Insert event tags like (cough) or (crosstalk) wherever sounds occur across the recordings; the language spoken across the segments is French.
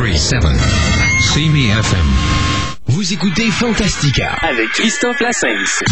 1037 CME FM. Vous écoutez Fantastica avec Christophe Lassens.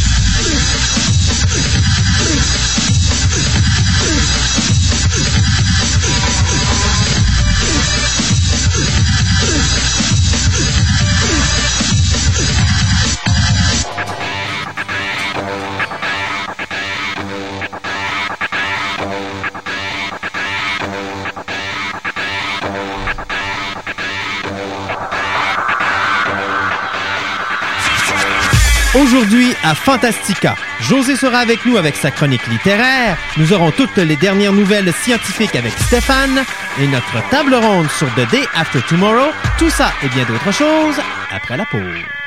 Aujourd'hui à Fantastica, José sera avec nous avec sa chronique littéraire. Nous aurons toutes les dernières nouvelles scientifiques avec Stéphane et notre table ronde sur The Day After Tomorrow. Tout ça et bien d'autres choses après la pause.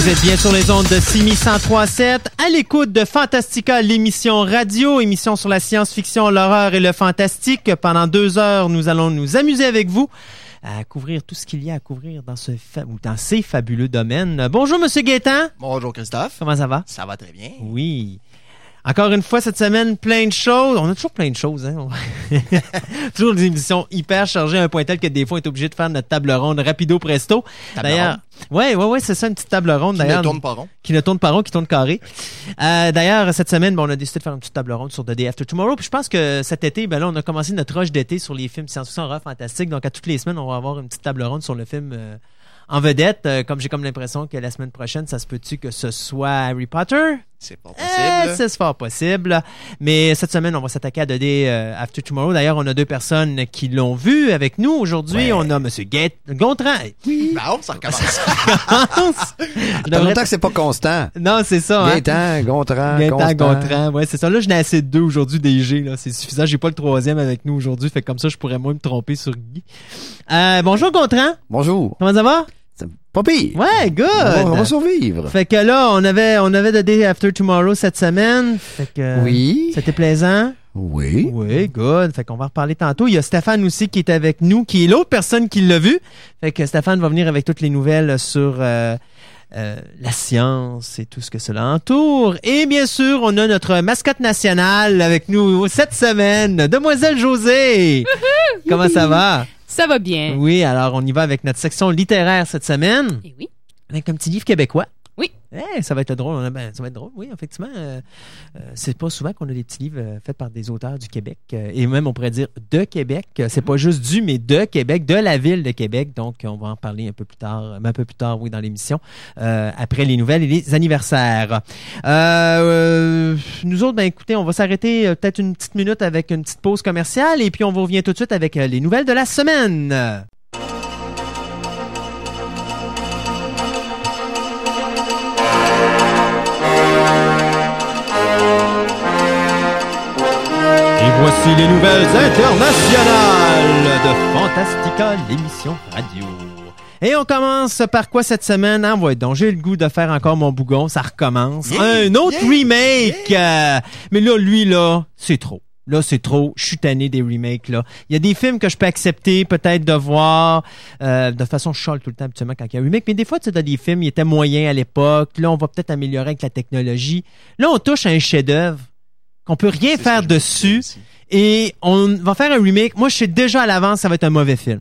Vous êtes bien sur les ondes de 6137, à l'écoute de Fantastica, l'émission radio, émission sur la science-fiction, l'horreur et le fantastique. Pendant deux heures, nous allons nous amuser avec vous à couvrir tout ce qu'il y a à couvrir dans, ce fa- ou dans ces fabuleux domaines. Bonjour, Monsieur Gaétan. Bonjour Christophe. Comment ça va? Ça va très bien. Oui. Encore une fois, cette semaine, plein de choses. On a toujours plein de choses, hein. (laughs) toujours des émissions hyper chargées à un point tel que des fois, on est obligé de faire notre table ronde rapido presto. D'ailleurs, ouais, ouais, ouais, c'est ça, une petite table ronde. Qui ne tourne pas rond. qui ne tourne pas rond, qui tourne carré. Euh, D'ailleurs, cette semaine, ben, on a décidé de faire une petite table ronde sur The Day After Tomorrow. Puis je pense que cet été, ben là, on a commencé notre rush d'été sur les films science-fiction horreur fantastique. Donc, à toutes les semaines, on va avoir une petite table ronde sur le film euh, en vedette. Euh, comme j'ai comme l'impression que la semaine prochaine, ça se peut-tu que ce soit Harry Potter? C'est pas Eh, possible. c'est fort possible. Mais cette semaine, on va s'attaquer à The Day euh, After Tomorrow. D'ailleurs, on a deux personnes qui l'ont vu avec nous aujourd'hui. Ouais. On a M. Gontran. Oui. Bon, ça recommence. (laughs) Je Ça fait devrais- longtemps que c'est pas constant. Non, c'est ça. hein. Gaétan, Gontran, constant. Gontran, ouais, c'est ça. Là, je n'ai assez de deux aujourd'hui des G, là. C'est suffisant. J'ai pas le troisième avec nous aujourd'hui. Fait que comme ça, je pourrais moins me tromper sur Guy. Euh, bonjour, Gontran. Bonjour. Comment ça va? Pas pire. Ouais, good. On va, on va survivre. Fait que là, on avait, on avait The Day After Tomorrow cette semaine. Fait que. Oui. C'était plaisant. Oui. Oui, good. Fait qu'on va en reparler tantôt. Il y a Stéphane aussi qui est avec nous, qui est l'autre personne qui l'a vu. Fait que Stéphane va venir avec toutes les nouvelles sur euh, euh, la science et tout ce que cela entoure. Et bien sûr, on a notre mascotte nationale avec nous cette semaine, Demoiselle Josée. Comment ça va? Ça va bien. Oui, alors on y va avec notre section littéraire cette semaine, Et oui. avec un petit livre québécois. Oui. Eh, ça va être drôle. Ben, ça va être drôle, oui, effectivement. Euh, euh, c'est pas souvent qu'on a des petits livres euh, faits par des auteurs du Québec. euh, et même, on pourrait dire de Québec. C'est pas juste du, mais de Québec, de la ville de Québec. Donc, on va en parler un peu plus tard, euh, un peu plus tard, oui, dans l'émission, après les nouvelles et les anniversaires. Nous autres, ben écoutez, on va s'arrêter peut-être une petite minute avec une petite pause commerciale et puis on vous revient tout de suite avec les nouvelles de la semaine. Voici les nouvelles internationales de Fantastica, l'émission radio. Et on commence par quoi cette semaine? Ah, ouais, donc j'ai le goût de faire encore mon bougon, ça recommence. Yeah, Un autre yeah, remake! euh, mais là, lui, là, c'est trop. Là, c'est trop. Je suis tanné des remakes, là. Il y a des films que je peux accepter, peut-être, de voir. Euh, de façon, je chale tout le temps, habituellement, quand il y a un remake. Mais des fois, tu sais, des films, ils étaient moyens à l'époque. Là, on va peut-être améliorer avec la technologie. Là, on touche à un chef-d'œuvre qu'on peut rien faire dessus. Et on va faire un remake. Moi, je sais déjà à l'avance, ça va être un mauvais film.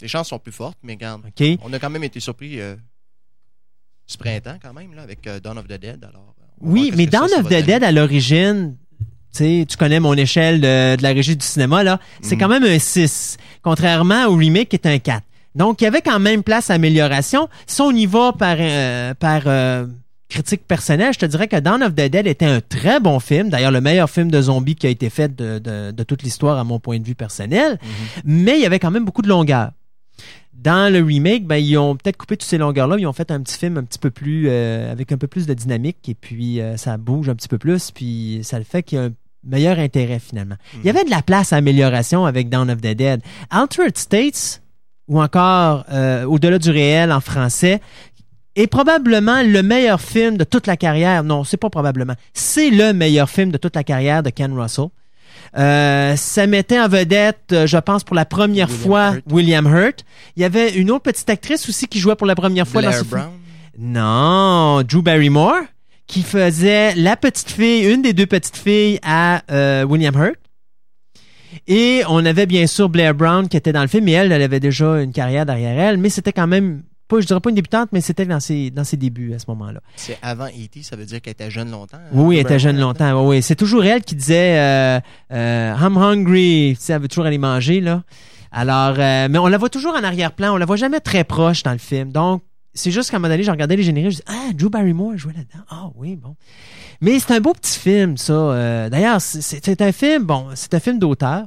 Les chances sont plus fortes, mais regarde, on a quand même été surpris euh, ce printemps quand même, là, avec euh, Dawn of the Dead. Alors, euh, Oui, mais Dawn ça, of the. Dead, à l'origine, tu sais, tu connais mon échelle de, de la régie du cinéma, là. C'est Mhm. quand même un 6, contrairement au remake qui est un 4. Donc, il y avait quand même place à amélioration. Si on y va par, euh, par euh, critique personnelle, je te dirais que Dawn of the Dead était un très bon film. D'ailleurs, le meilleur film de zombies qui a été fait de, de, de toute l'histoire, à mon point de vue personnel. Mhm. Mais il y avait quand même beaucoup de longueur. Dans le remake, ben, ils ont peut-être coupé toutes ces longueurs-là. Ils ont fait un petit film un petit peu plus, euh, avec un peu plus de dynamique et puis euh, ça bouge un petit peu plus puis ça le fait qu'il y a un meilleur intérêt finalement. Il y avait de la place à amélioration avec Dawn of the Dead. Altered States ou encore euh, Au-delà du réel en français est probablement le meilleur film de toute la carrière. Non, c'est pas probablement. C'est le meilleur film de toute la carrière de Ken Russell. Euh, ça mettait en vedette, euh, je pense, pour la première William fois Hurt. William Hurt. Il y avait une autre petite actrice aussi qui jouait pour la première fois dans Blair ce film. Brown. Non, Drew Barrymore, qui faisait la petite fille, une des deux petites filles à euh, William Hurt. Et on avait bien sûr Blair Brown qui était dans le film, et elle, elle avait déjà une carrière derrière elle, mais c'était quand même, pas, je dirais pas une débutante, mais c'était dans ses, dans ses débuts à ce moment-là. C'est avant E.T., ça veut dire qu'elle était jeune longtemps. hein, Oui, elle était jeune longtemps. Oui, oui. c'est toujours elle qui disait euh, euh, I'm hungry. Tu sais, elle veut toujours aller manger là. Alors, euh, mais on la voit toujours en arrière-plan. On la voit jamais très proche dans le film. Donc, c'est juste qu'à un moment donné, je regardais les génériques, je dis ah Drew Barrymore jouait là-dedans. Ah oui, bon. Mais c'est un beau petit film, ça. Euh, D'ailleurs, c'est un film. Bon, c'est un film d'auteur.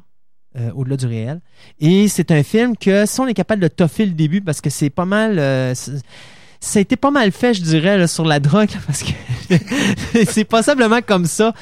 Euh, au-delà du réel. Et c'est un film que si on est capable de toffer le début, parce que c'est pas mal... euh, ça a été pas mal fait, je dirais, là, sur la drogue, (laughs) parce que (laughs) c'est possiblement comme ça,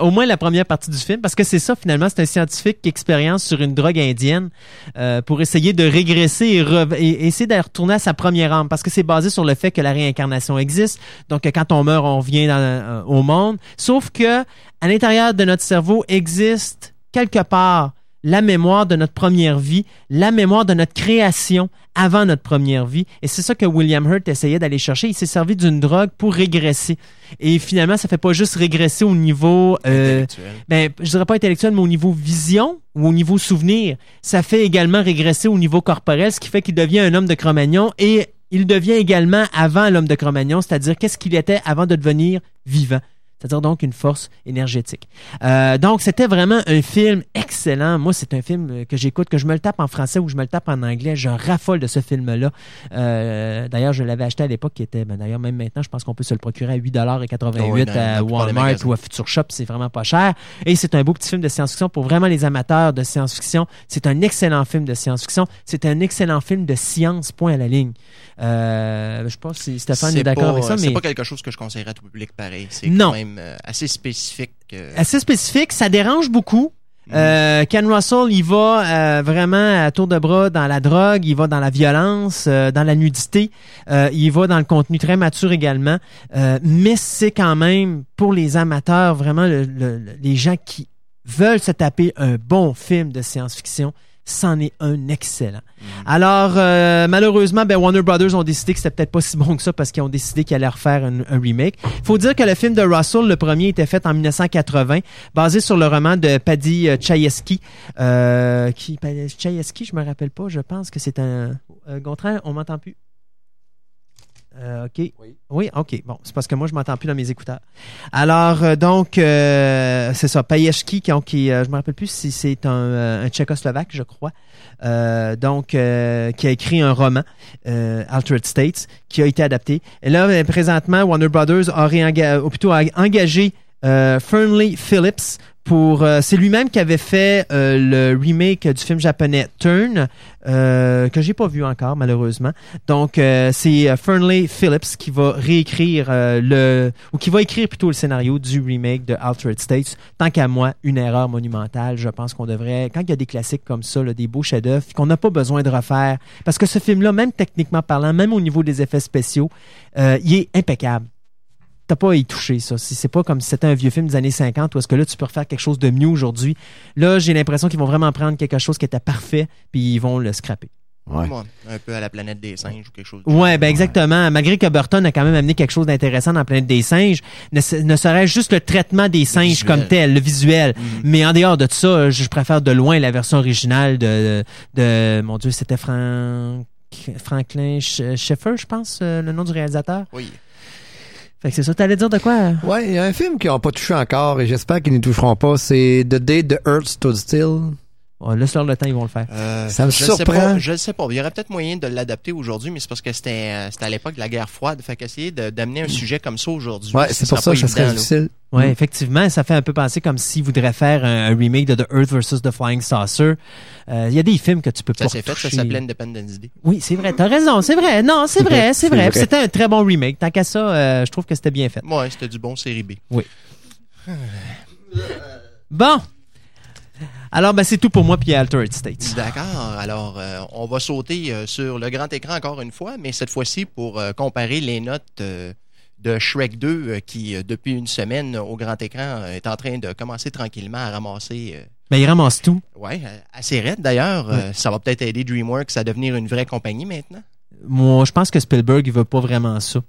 au moins la première partie du film, parce que c'est ça finalement, c'est un scientifique qui expérience sur une drogue indienne euh, pour essayer de régresser et, re- et essayer de retourner à sa première âme, parce que c'est basé sur le fait que la réincarnation existe, donc quand on meurt, on revient dans- euh, au monde, sauf que à l'intérieur de notre cerveau existe quelque part la mémoire de notre première vie, la mémoire de notre création avant notre première vie. Et c'est ça que William Hurt essayait d'aller chercher. Il s'est servi d'une drogue pour régresser. Et finalement, ça fait pas juste régresser au niveau, euh, ben, je dirais pas intellectuel, mais au niveau vision ou au niveau souvenir. Ça fait également régresser au niveau corporel, ce qui fait qu'il devient un homme de Cro-Magnon et il devient également avant l'homme de Cro-Magnon, c'est-à-dire qu'est-ce qu'il était avant de devenir vivant. C'est-à-dire donc une force énergétique. Euh, donc c'était vraiment un film excellent. Moi, c'est un film euh, que j'écoute, que je me le tape en français ou je me le tape en anglais. Je raffole de ce film-là. Euh, d'ailleurs, je l'avais acheté à l'époque, qui était, ben, d'ailleurs même maintenant, je pense qu'on peut se le procurer à 8,88 Oh oui, dans- dans à des Walmart ou à Future Shop. C'est vraiment pas cher. Et c'est un beau petit film de science-fiction pour vraiment les amateurs de science-fiction. C'est un excellent film de science-fiction. C'est un excellent film de science, point à la ligne. Euh, je sais pas si Stéphane est, d'accord avec ça, C'est mais pas quelque chose que je conseillerais à tout public pareil. C'est Non. quand même euh, assez spécifique. assez spécifique. Ça dérange beaucoup. Mhm. Euh, Ken Russell, il va euh, vraiment à tour de bras dans la drogue, il va dans la violence, euh, dans la nudité, il va dans le contenu très mature également. Mais c'est quand même pour les amateurs, vraiment le- le- le- les gens qui veulent se taper un bon film de science-fiction, c'en est un excellent. Alors, euh, malheureusement, ben, Warner Brothers ont décidé que c'était peut-être pas si bon que ça parce qu'ils ont décidé qu'ils allaient refaire un, un remake. faut dire que le film de Russell, le premier, était fait en 1980, basé sur le roman de Paddy euh, Chayefsky. Euh, qui, Chayefsky, je me rappelle pas, je pense que c'est un... Euh, Gontran, on m'entend plus? Euh, OK. Oui. Oui, OK. Bon, c'est parce que moi, je m'entends plus dans mes écouteurs. Alors, euh, donc, euh, c'est ça, Payeshki, qui, qui je me rappelle plus si c'est un, un Tchécoslovaque, je crois, donc, qui a écrit un roman, Altered States, qui a été adapté. Et là, euh, présentement, Warner Brothers a réenga- ou plutôt a engagé euh, Fernley Phillips pour euh, c'est lui-même qui avait fait euh, le remake du film japonais Turn euh, que j'ai pas vu encore malheureusement. Donc euh, c'est euh, Fernley Phillips qui va réécrire le ou qui va écrire plutôt le scénario du remake de Altered States. Tant qu'à moi une erreur monumentale. Je pense qu'on devrait quand il y a des classiques comme ça là, des beaux chefs-d'œuvre qu'on n'a pas besoin de refaire. Parce que ce film là même techniquement parlant même au niveau des effets spéciaux il est impeccable t'as pas à y toucher, ça. Si c'est pas comme si c'était un vieux film des années 50 où est-ce que là, tu peux refaire quelque chose de mieux aujourd'hui. Là, j'ai l'impression qu'ils vont vraiment prendre quelque chose qui était parfait puis ils vont le scraper. Ouais. ouais, un peu à la planète des singes ou quelque chose. Ouais, ben exactement. Malgré que Burton a quand même amené quelque chose d'intéressant dans la planète des singes, ne, se- ne serait-ce juste le traitement des singes visuel. comme tel, le visuel. Mhm. Mais en dehors de ça, je préfère de loin la version originale de, de mon Dieu, c'était Frank, Franklin Schaeffer, je pense, euh, le nom du réalisateur. Oui. Fait que c'est ça, t'allais dire de quoi? Ouais, il y a un film qu'ils n'ont pas touché encore et j'espère qu'ils ne toucheront pas. C'est The Day the Earth Stood Still. Oh, Laisse-leur le temps, ils vont le faire. Euh, Ça me je surprend. Sais pas, je ne sais pas. Il y aurait peut-être moyen de l'adapter aujourd'hui, mais c'est parce que c'était euh, c'était à l'époque de la guerre froide. Fait qu'essayer de- d'amener un sujet comme ça aujourd'hui. Ouais, c'est pour ça que pas ça serait difficile. Ouais, Mm. effectivement, ça fait un peu penser comme s'ils voudraient faire un, un remake de The Earth versus The Flying Saucer. Euh, Il y a des films que tu peux Ça pas s'est fait, ça s'appelait Independence Day. Oui, c'est vrai, t'as raison, c'est vrai. Non, c'est vrai, (laughs) c'est C'est vrai. C'était un très bon remake. Tant qu'à ça, euh, je trouve que c'était bien fait. Ouais, c'était du bon série B. Bon. Alors, ben, c'est tout pour moi, puis Altered States. D'accord. Alors, euh, on va sauter euh, sur le grand écran encore une fois, mais cette fois-ci pour euh, comparer les notes de Shrek 2 euh, qui, depuis une semaine au grand écran, est en train de commencer tranquillement à ramasser. euh, Ben, il ramasse tout. ouais, euh, assez raide d'ailleurs. Ça va peut-être aider DreamWorks à devenir une vraie compagnie maintenant. Moi, je pense que Spielberg, il veut pas vraiment ça.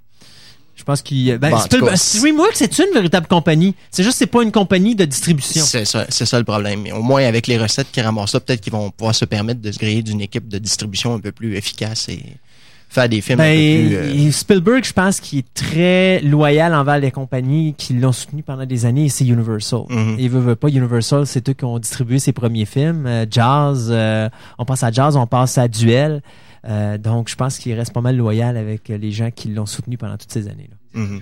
Je pense qu'il. Ben, Bon, DreamWorks, c'est une véritable compagnie. C'est juste, c'est pas une compagnie de distribution. C'est ça, c'est ça le problème. Mais au moins, avec les recettes qu'ils ramassent ça, peut-être qu'ils vont pouvoir se permettre de se griller d'une équipe de distribution un peu plus efficace et faire des films un Ben, peu plus... euh, et Spielberg, je pense qu'il est très loyal envers les compagnies qui l'ont soutenu pendant des années, et c'est Universal. Mhm. Et veut, veut pas, Universal, c'est eux qui ont distribué ses premiers films. Euh, Jazz, euh, on passe à Jazz, on passe à Duel. Euh, donc, je pense qu'il reste pas mal loyal avec les gens qui l'ont soutenu pendant toutes ces années-là. mhm.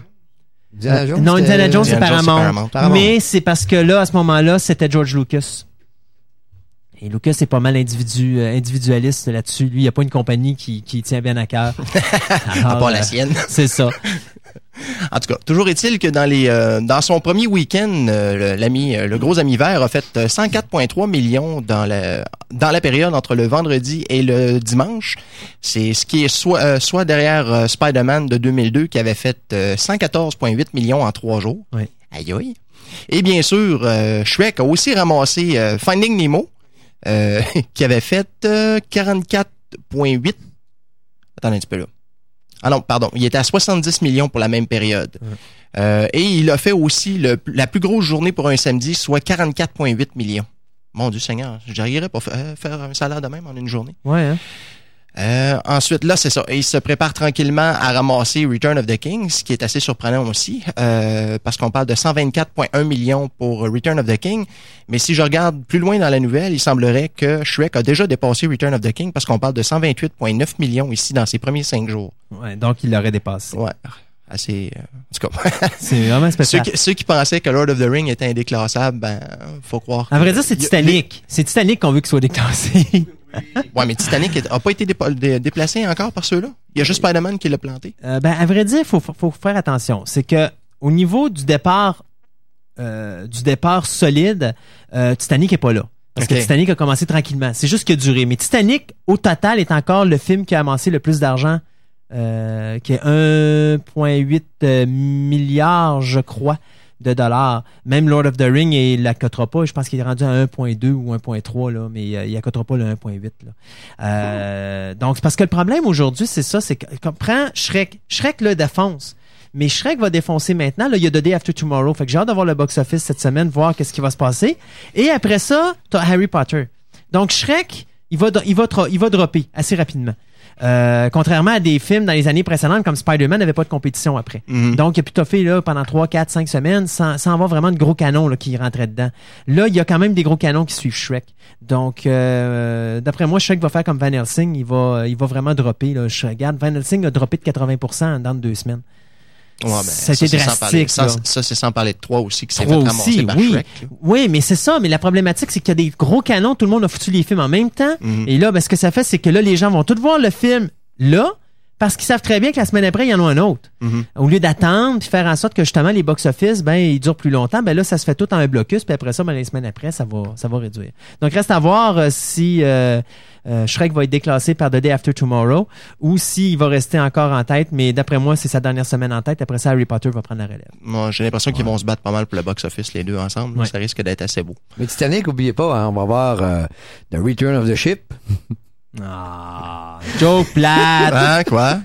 Indiana Jones, non, Indiana Jones, c'est Indiana Jones, c'est Paramount. Paramount. Paramount. Mais c'est parce que là, à ce moment-là, c'était George Lucas. Et Lucas est pas mal individu, euh, individualiste là-dessus. Lui, il n'y a pas une compagnie qui, qui tient bien à cœur. (laughs) À part la sienne. (laughs) C'est ça. En tout cas, toujours est-il que dans les euh, dans son premier week-end, euh, le- l'ami euh, le gros ami vert a fait euh, 104,3 millions dans la dans la période entre le vendredi et le dimanche. C'est ce qui est soit euh, soit derrière Spider-Man de 2002 qui avait fait euh, 114,8 millions en trois jours. Oui. Aïe aïe. Et bien sûr, Shrek a aussi ramassé Finding Nemo euh, (laughs) qui avait fait euh, 44,8. Attends un petit peu là. Ah non, pardon. Il était à 70 millions pour la même période. Euh, et il a fait aussi le- la plus grosse journée pour un samedi, soit 44,8 millions. Mon Dieu Seigneur, j'arriverais pas faire un salaire de même en une journée. Ouais, hein? Euh, ensuite, là, c'est ça. Il se prépare tranquillement à ramasser Return of the King, ce qui est assez surprenant aussi, euh, parce qu'on parle de 124,1 millions pour Return of the King. Mais si je regarde plus loin dans la nouvelle, il semblerait que Shrek a déjà dépassé Return of the King, parce qu'on parle de 128,9 millions ici dans ses premiers cinq jours. Ouais, donc il l'aurait dépassé. Ouais, assez... euh, en tout cas, (laughs) C'est vraiment ceux, spécial. qui, ceux qui pensaient que Lord of the Ring était indéclassable, ben, faut croire. À vrai dire, c'est a- Titanic. C'est Titanic qu'on veut qu'il soit déclassé. (laughs) (laughs) Ouais, mais Titanic est- a pas été dé- déplacé encore par ceux-là? Il y a juste Spider-Man qui l'a planté. Euh, ben, à vrai dire, faut, faut, faire attention. C'est que au niveau du départ, euh, du départ solide, euh, Titanic est pas là. Parce que Titanic a commencé tranquillement. C'est juste qu'il a duré. Mais Titanic, au total, est encore le film qui a amassé le plus d'argent, qui est 1,8 euh, milliard, je crois, de dollars. Même Lord of the Ring, il l'accotera pas. Je pense qu'il est rendu à 1,2 ou 1,3, là, mais euh, il accotera pas le 1,8. Là. Euh, donc, c'est parce que le problème aujourd'hui, c'est ça, c'est que, prends Shrek. Shrek le défonce. Mais Shrek va défoncer maintenant. Là, il y a The Day After Tomorrow. Fait que j'ai hâte de voir le box-office cette semaine, voir qu'est-ce qui va se passer. Et après ça, t'as Harry Potter. Donc, Shrek, il va, il va, il va dropper assez rapidement. Euh, contrairement à des films dans les années précédentes comme Spider-Man n'avait pas de compétition après. Mhm. Donc, il a pu toffer là, pendant 3, 4, 5 semaines sans, sans avoir vraiment de gros canons là, qui rentraient dedans. Là, il y a quand même des gros canons qui suivent Shrek. Donc, euh, d'après moi, Shrek va faire comme Van Helsing. Il va, il va vraiment dropper. Là. Je regarde, Van Helsing a droppé de 80% dans deux semaines. Ouais, ben, Ça sans parler- Ça, c'est sans parler de trois aussi qui s'est fait aussi, par oui. Shrek. Oui, mais c'est ça. Mais la problématique, c'est qu'il y a des gros canons. Tout le monde a foutu les films en même temps. Mhm. Et là, ben, ce que ça fait, c'est que là, les gens vont tous voir le film là parce qu'ils savent très bien que la semaine après, il y en a un autre. Mhm. Au lieu d'attendre puis faire en sorte que justement les box-office, ben, ils durent plus longtemps, ben là, ça se fait tout en un blocus, puis après ça, ben, les semaines après, ça va, ça va réduire. Donc, reste à voir euh, si euh, euh, Shrek va être déclassé par The Day After Tomorrow ou s'il va rester encore en tête, mais d'après moi, c'est sa dernière semaine en tête. Après ça, Harry Potter va prendre la relève. Moi, j'ai l'impression qu'ils vont se battre pas mal pour le box-office, les deux ensemble. Ouais. Ça risque d'être assez beau. Mais Titanic, oubliez pas, hein, on va voir euh, The Return of the Ship. (laughs) Ah, joke plate! Hein, quoi?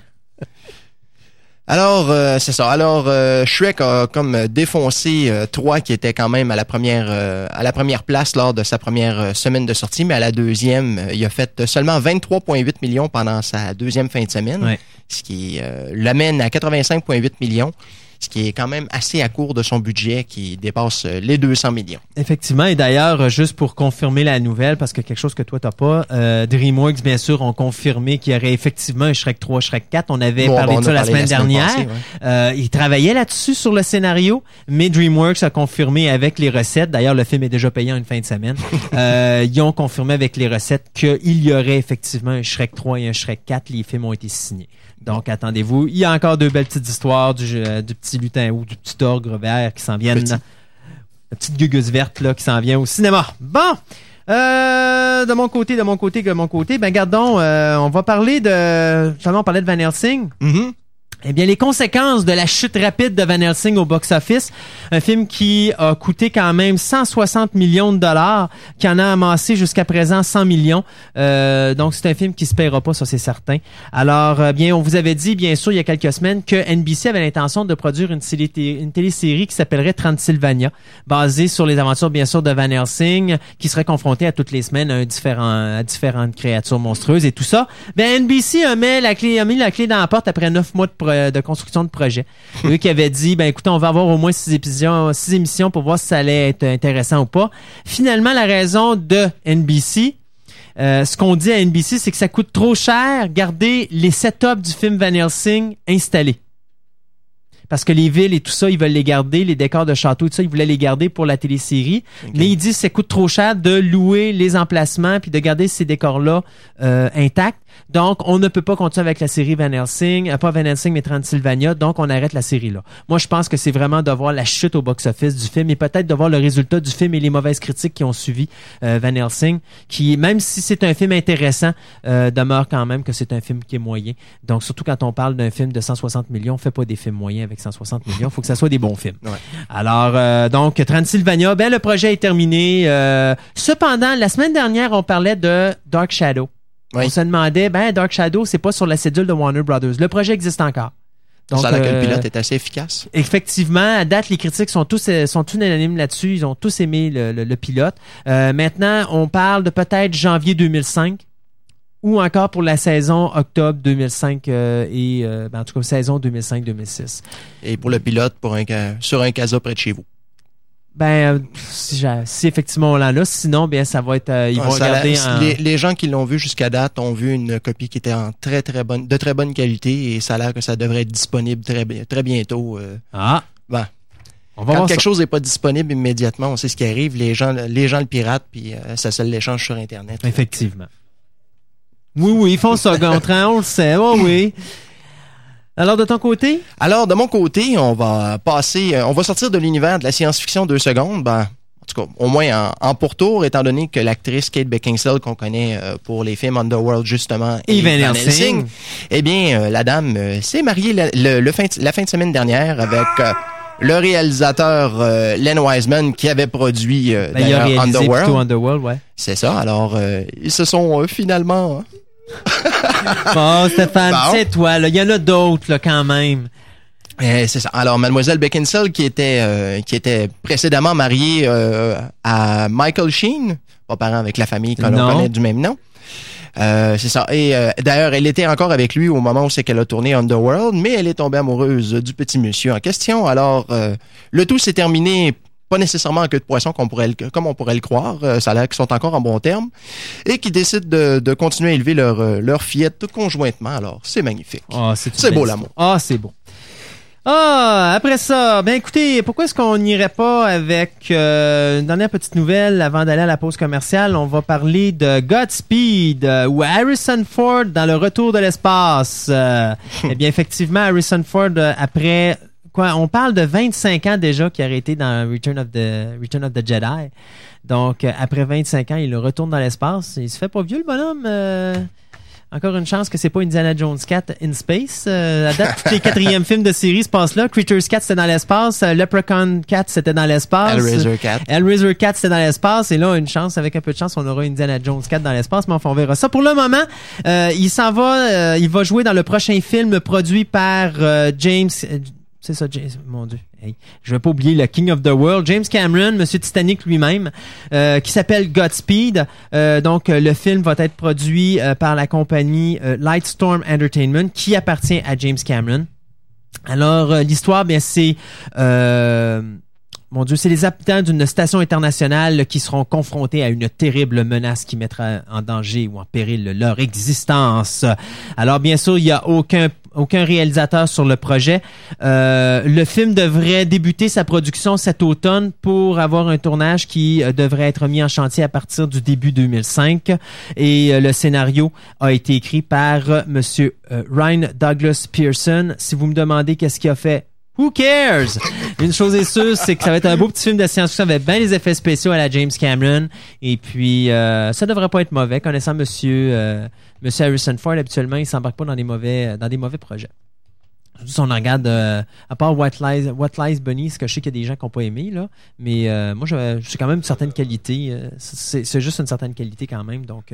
Alors, euh, c'est ça. Alors, euh, Shrek a comme défoncé euh, trois qui étaient quand même à la première euh, à la première place lors de sa première semaine de sortie, mais à la deuxième, il a fait seulement 23,8 millions pendant sa deuxième fin de semaine, Ouais. ce qui l'amène à 85,8 millions, qui est quand même assez à court de son budget qui dépasse euh, les 200 millions. Effectivement, et d'ailleurs, euh, juste pour confirmer la nouvelle, parce que quelque chose que toi t'as pas, euh, DreamWorks, bien sûr, ont confirmé qu'il y aurait effectivement un Shrek 3, Shrek 4. On avait Bon, parlé bon, on de ça la semaine dernière. passée, ouais. Euh, ils travaillaient là-dessus sur le scénario, mais DreamWorks a confirmé avec les recettes. D'ailleurs, le film est déjà payé en une fin de semaine. (laughs) Euh, ils ont confirmé avec les recettes qu'il y aurait effectivement un Shrek 3 et un Shrek 4. Les films ont été signés. Donc, attendez-vous. Il y a encore deux belles petites histoires du, euh, du petit lutin ou du petit ogre vert qui s'en viennent. Petit. la petite gugus verte là, qui s'en vient au cinéma. Bon! Euh, de mon côté, de mon côté, de mon côté, ben gardons, euh, on va parler de... Justement, on parlait de Van Helsing. Mhm. Eh bien, les conséquences de la chute rapide de Van Helsing au box-office, un film qui a coûté quand même 160 millions de dollars, qui en a amassé jusqu'à présent 100 millions. Euh, donc, c'est un film qui se paiera pas, ça c'est certain. Alors, euh, bien, on vous avait dit, bien sûr, il y a quelques semaines, que NBC avait l'intention de produire une, télé une télésérie qui s'appellerait Transylvania, basée sur les aventures, bien sûr, de Van Helsing, qui serait confronté à toutes les semaines à, un à différentes créatures monstrueuses et tout ça. Ben, NBC a mis la clé, a mis la clé dans la porte après neuf mois de, pro- de construction de projet. (laughs) Eux qui avaient dit, ben écoutez, on va avoir au moins six émissions, six émissions pour voir si ça allait être intéressant ou pas. Finalement, la raison de NBC, euh, ce qu'on dit à NBC, c'est que ça coûte trop cher garder les setups du film Van Helsing installés. Parce que les villes et tout ça, ils veulent les garder, les décors de château et tout ça, ils voulaient les garder pour la télésérie. Mais ils disent que ça coûte trop cher de louer les emplacements puis de garder ces décors-là euh, intacts. Donc, on ne peut pas continuer avec la série Van Helsing, pas Van Helsing, mais Transylvania. Donc, on arrête la série là. Moi, je pense que c'est vraiment de voir la chute au box-office du film et peut-être de voir le résultat du film et les mauvaises critiques qui ont suivi euh, Van Helsing, qui, même si c'est un film intéressant, euh, demeure quand même que c'est un film qui est moyen. Donc, surtout quand on parle d'un film de 160 millions, on fait pas des films moyens avec 160 (laughs) millions. faut que ça soit des bons films. Ouais. Alors, euh, donc, Transylvania, ben, le projet est terminé. Euh, cependant, la semaine dernière, on parlait de Dark Shadow. Oui. On se demandait, ben, Dark Shadow, c'est pas sur la cédule de Warner Brothers. Le projet existe encore. Donc, ça a que euh, le pilote est assez efficace. Effectivement, à date, les critiques sont tous euh, sont tous unanimes là-dessus. Ils ont tous aimé le, le- le pilote. Euh, maintenant, on parle de peut-être janvier 2005 ou encore pour la saison octobre 2005 euh, et euh, ben, en tout cas saison 2005-2006. Et pour le pilote, pour un, sur un casa près de chez vous. Ben, euh, si, si effectivement on l'en a, sinon, bien, ça va être, euh, ils Ouais, vont ça regarder en... les, les gens qui l'ont vu jusqu'à date ont vu une copie qui était en très très bonne, de très bonne qualité et ça a l'air que ça devrait être disponible très, très bientôt. euh. Ah! Ben, On va Quand voir quelque ça. chose n'est pas disponible immédiatement, on sait ce qui arrive. Les gens, les gens le piratent puis euh, ça se l'échange sur Internet. Effectivement. Oui, oui, ils font ça, Gontran, on le sait, oh oui. (laughs) Alors, de ton côté? Alors, de mon côté, on va passer, euh, on va sortir de l'univers de la science-fiction deux secondes. Ben, en tout cas, au moins en, en pourtour, étant donné que l'actrice Kate Beckinsale qu'on connaît euh, pour les films Underworld justement Et Van Helsing. eh bien, euh, la dame euh, s'est mariée la, le, le fin de- la fin de semaine dernière avec euh, le réalisateur euh, Len Wiseman qui avait produit euh, Ben, il a Underworld. Underworld, ouais. C'est ça. Alors, euh, ils se sont euh, finalement. (laughs) Bon, Stéphane, Bon. c'est toi, là. Il y en a d'autres, là, quand même. Eh, c'est ça. Alors, Mademoiselle Beckinsale, qui était euh, qui était précédemment mariée euh, à Michael Sheen, pas parent avec la famille qu'on Non. connaît du même nom. Euh, c'est ça. Et d'ailleurs, elle était encore avec lui au moment où c'est qu'elle a tourné Underworld, mais elle est tombée amoureuse du petit monsieur en question. Alors, le tout s'est terminé pas nécessairement en queue de poisson comme, on pourrait le- comme on pourrait le croire. Euh, ça a l'air qu'ils sont encore en bon terme et qui décident de, de continuer à élever leur, euh, leur fillette conjointement. Alors, c'est magnifique. Ah, c'est beau, l'amour. Ah, c'est beau. Ah, après ça, ben écoutez, pourquoi est-ce qu'on n'irait pas avec euh, une dernière petite nouvelle avant d'aller à la pause commerciale? On va parler de Godspeed euh, ou Harrison Ford dans le retour de l'espace. Euh, (laughs) eh bien, effectivement, Harrison Ford, après quoi, on parle de 25 ans déjà qu'il a été dans Return of the Return of the Jedi. Donc, euh, après 25 ans, il retourne dans l'espace. Il se fait pas vieux, le bonhomme. euh, encore une chance que c'est pas Indiana Jones 4 in Space. Euh, à date, tous les quatrièmes films de série se passent là. Critters 4, c'était dans l'espace. Euh, Leprechaun 4, c'était dans l'espace. Hellraiser 4. Hellraiser 4, c'était dans l'espace. Et là, une chance, avec un peu de chance, on aura Indiana Jones 4 dans l'espace, mais enfin, on verra ça. Pour le moment, euh, il s'en va, euh, il va jouer dans le prochain film produit par euh, James... c'est ça, James, mon Dieu. Hey, je vais pas oublier le King of the World, James Cameron, Monsieur Titanic lui-même, euh, qui s'appelle Godspeed. Euh, donc, euh, le film va être produit euh, par la compagnie euh, Lightstorm Entertainment, qui appartient à James Cameron. Alors, l'histoire, bien, c'est... Mon Dieu, c'est les habitants d'une station internationale qui seront confrontés à une terrible menace qui mettra en danger ou en péril leur existence. Alors, bien sûr, il n'y a aucun réalisateur sur le projet. Euh, le film devrait débuter sa production cet automne pour avoir un tournage qui euh, devrait être mis en chantier à partir du début 2005. Et euh, le scénario a été écrit par Monsieur Ryan Douglas Pearson. Si vous me demandez qu'est-ce qu'il a fait Who cares? Une chose est sûre, c'est que ça va être un beau petit film de science-fiction avec bien les effets spéciaux à la James Cameron. Et puis, euh, ça devrait pas être mauvais. Connaissant Monsieur, euh, Monsieur Harrison Ford, habituellement, il s'embarque pas dans des mauvais, dans des mauvais projets. Si on en regarde, euh, à part What Lies, What Lies Bunny, ce que je sais qu'il y a des gens qui n'ont pas aimé, là. Mais euh, moi, je, suis quand même une certaine qualité. euh, c'est juste une certaine qualité quand même. Donc,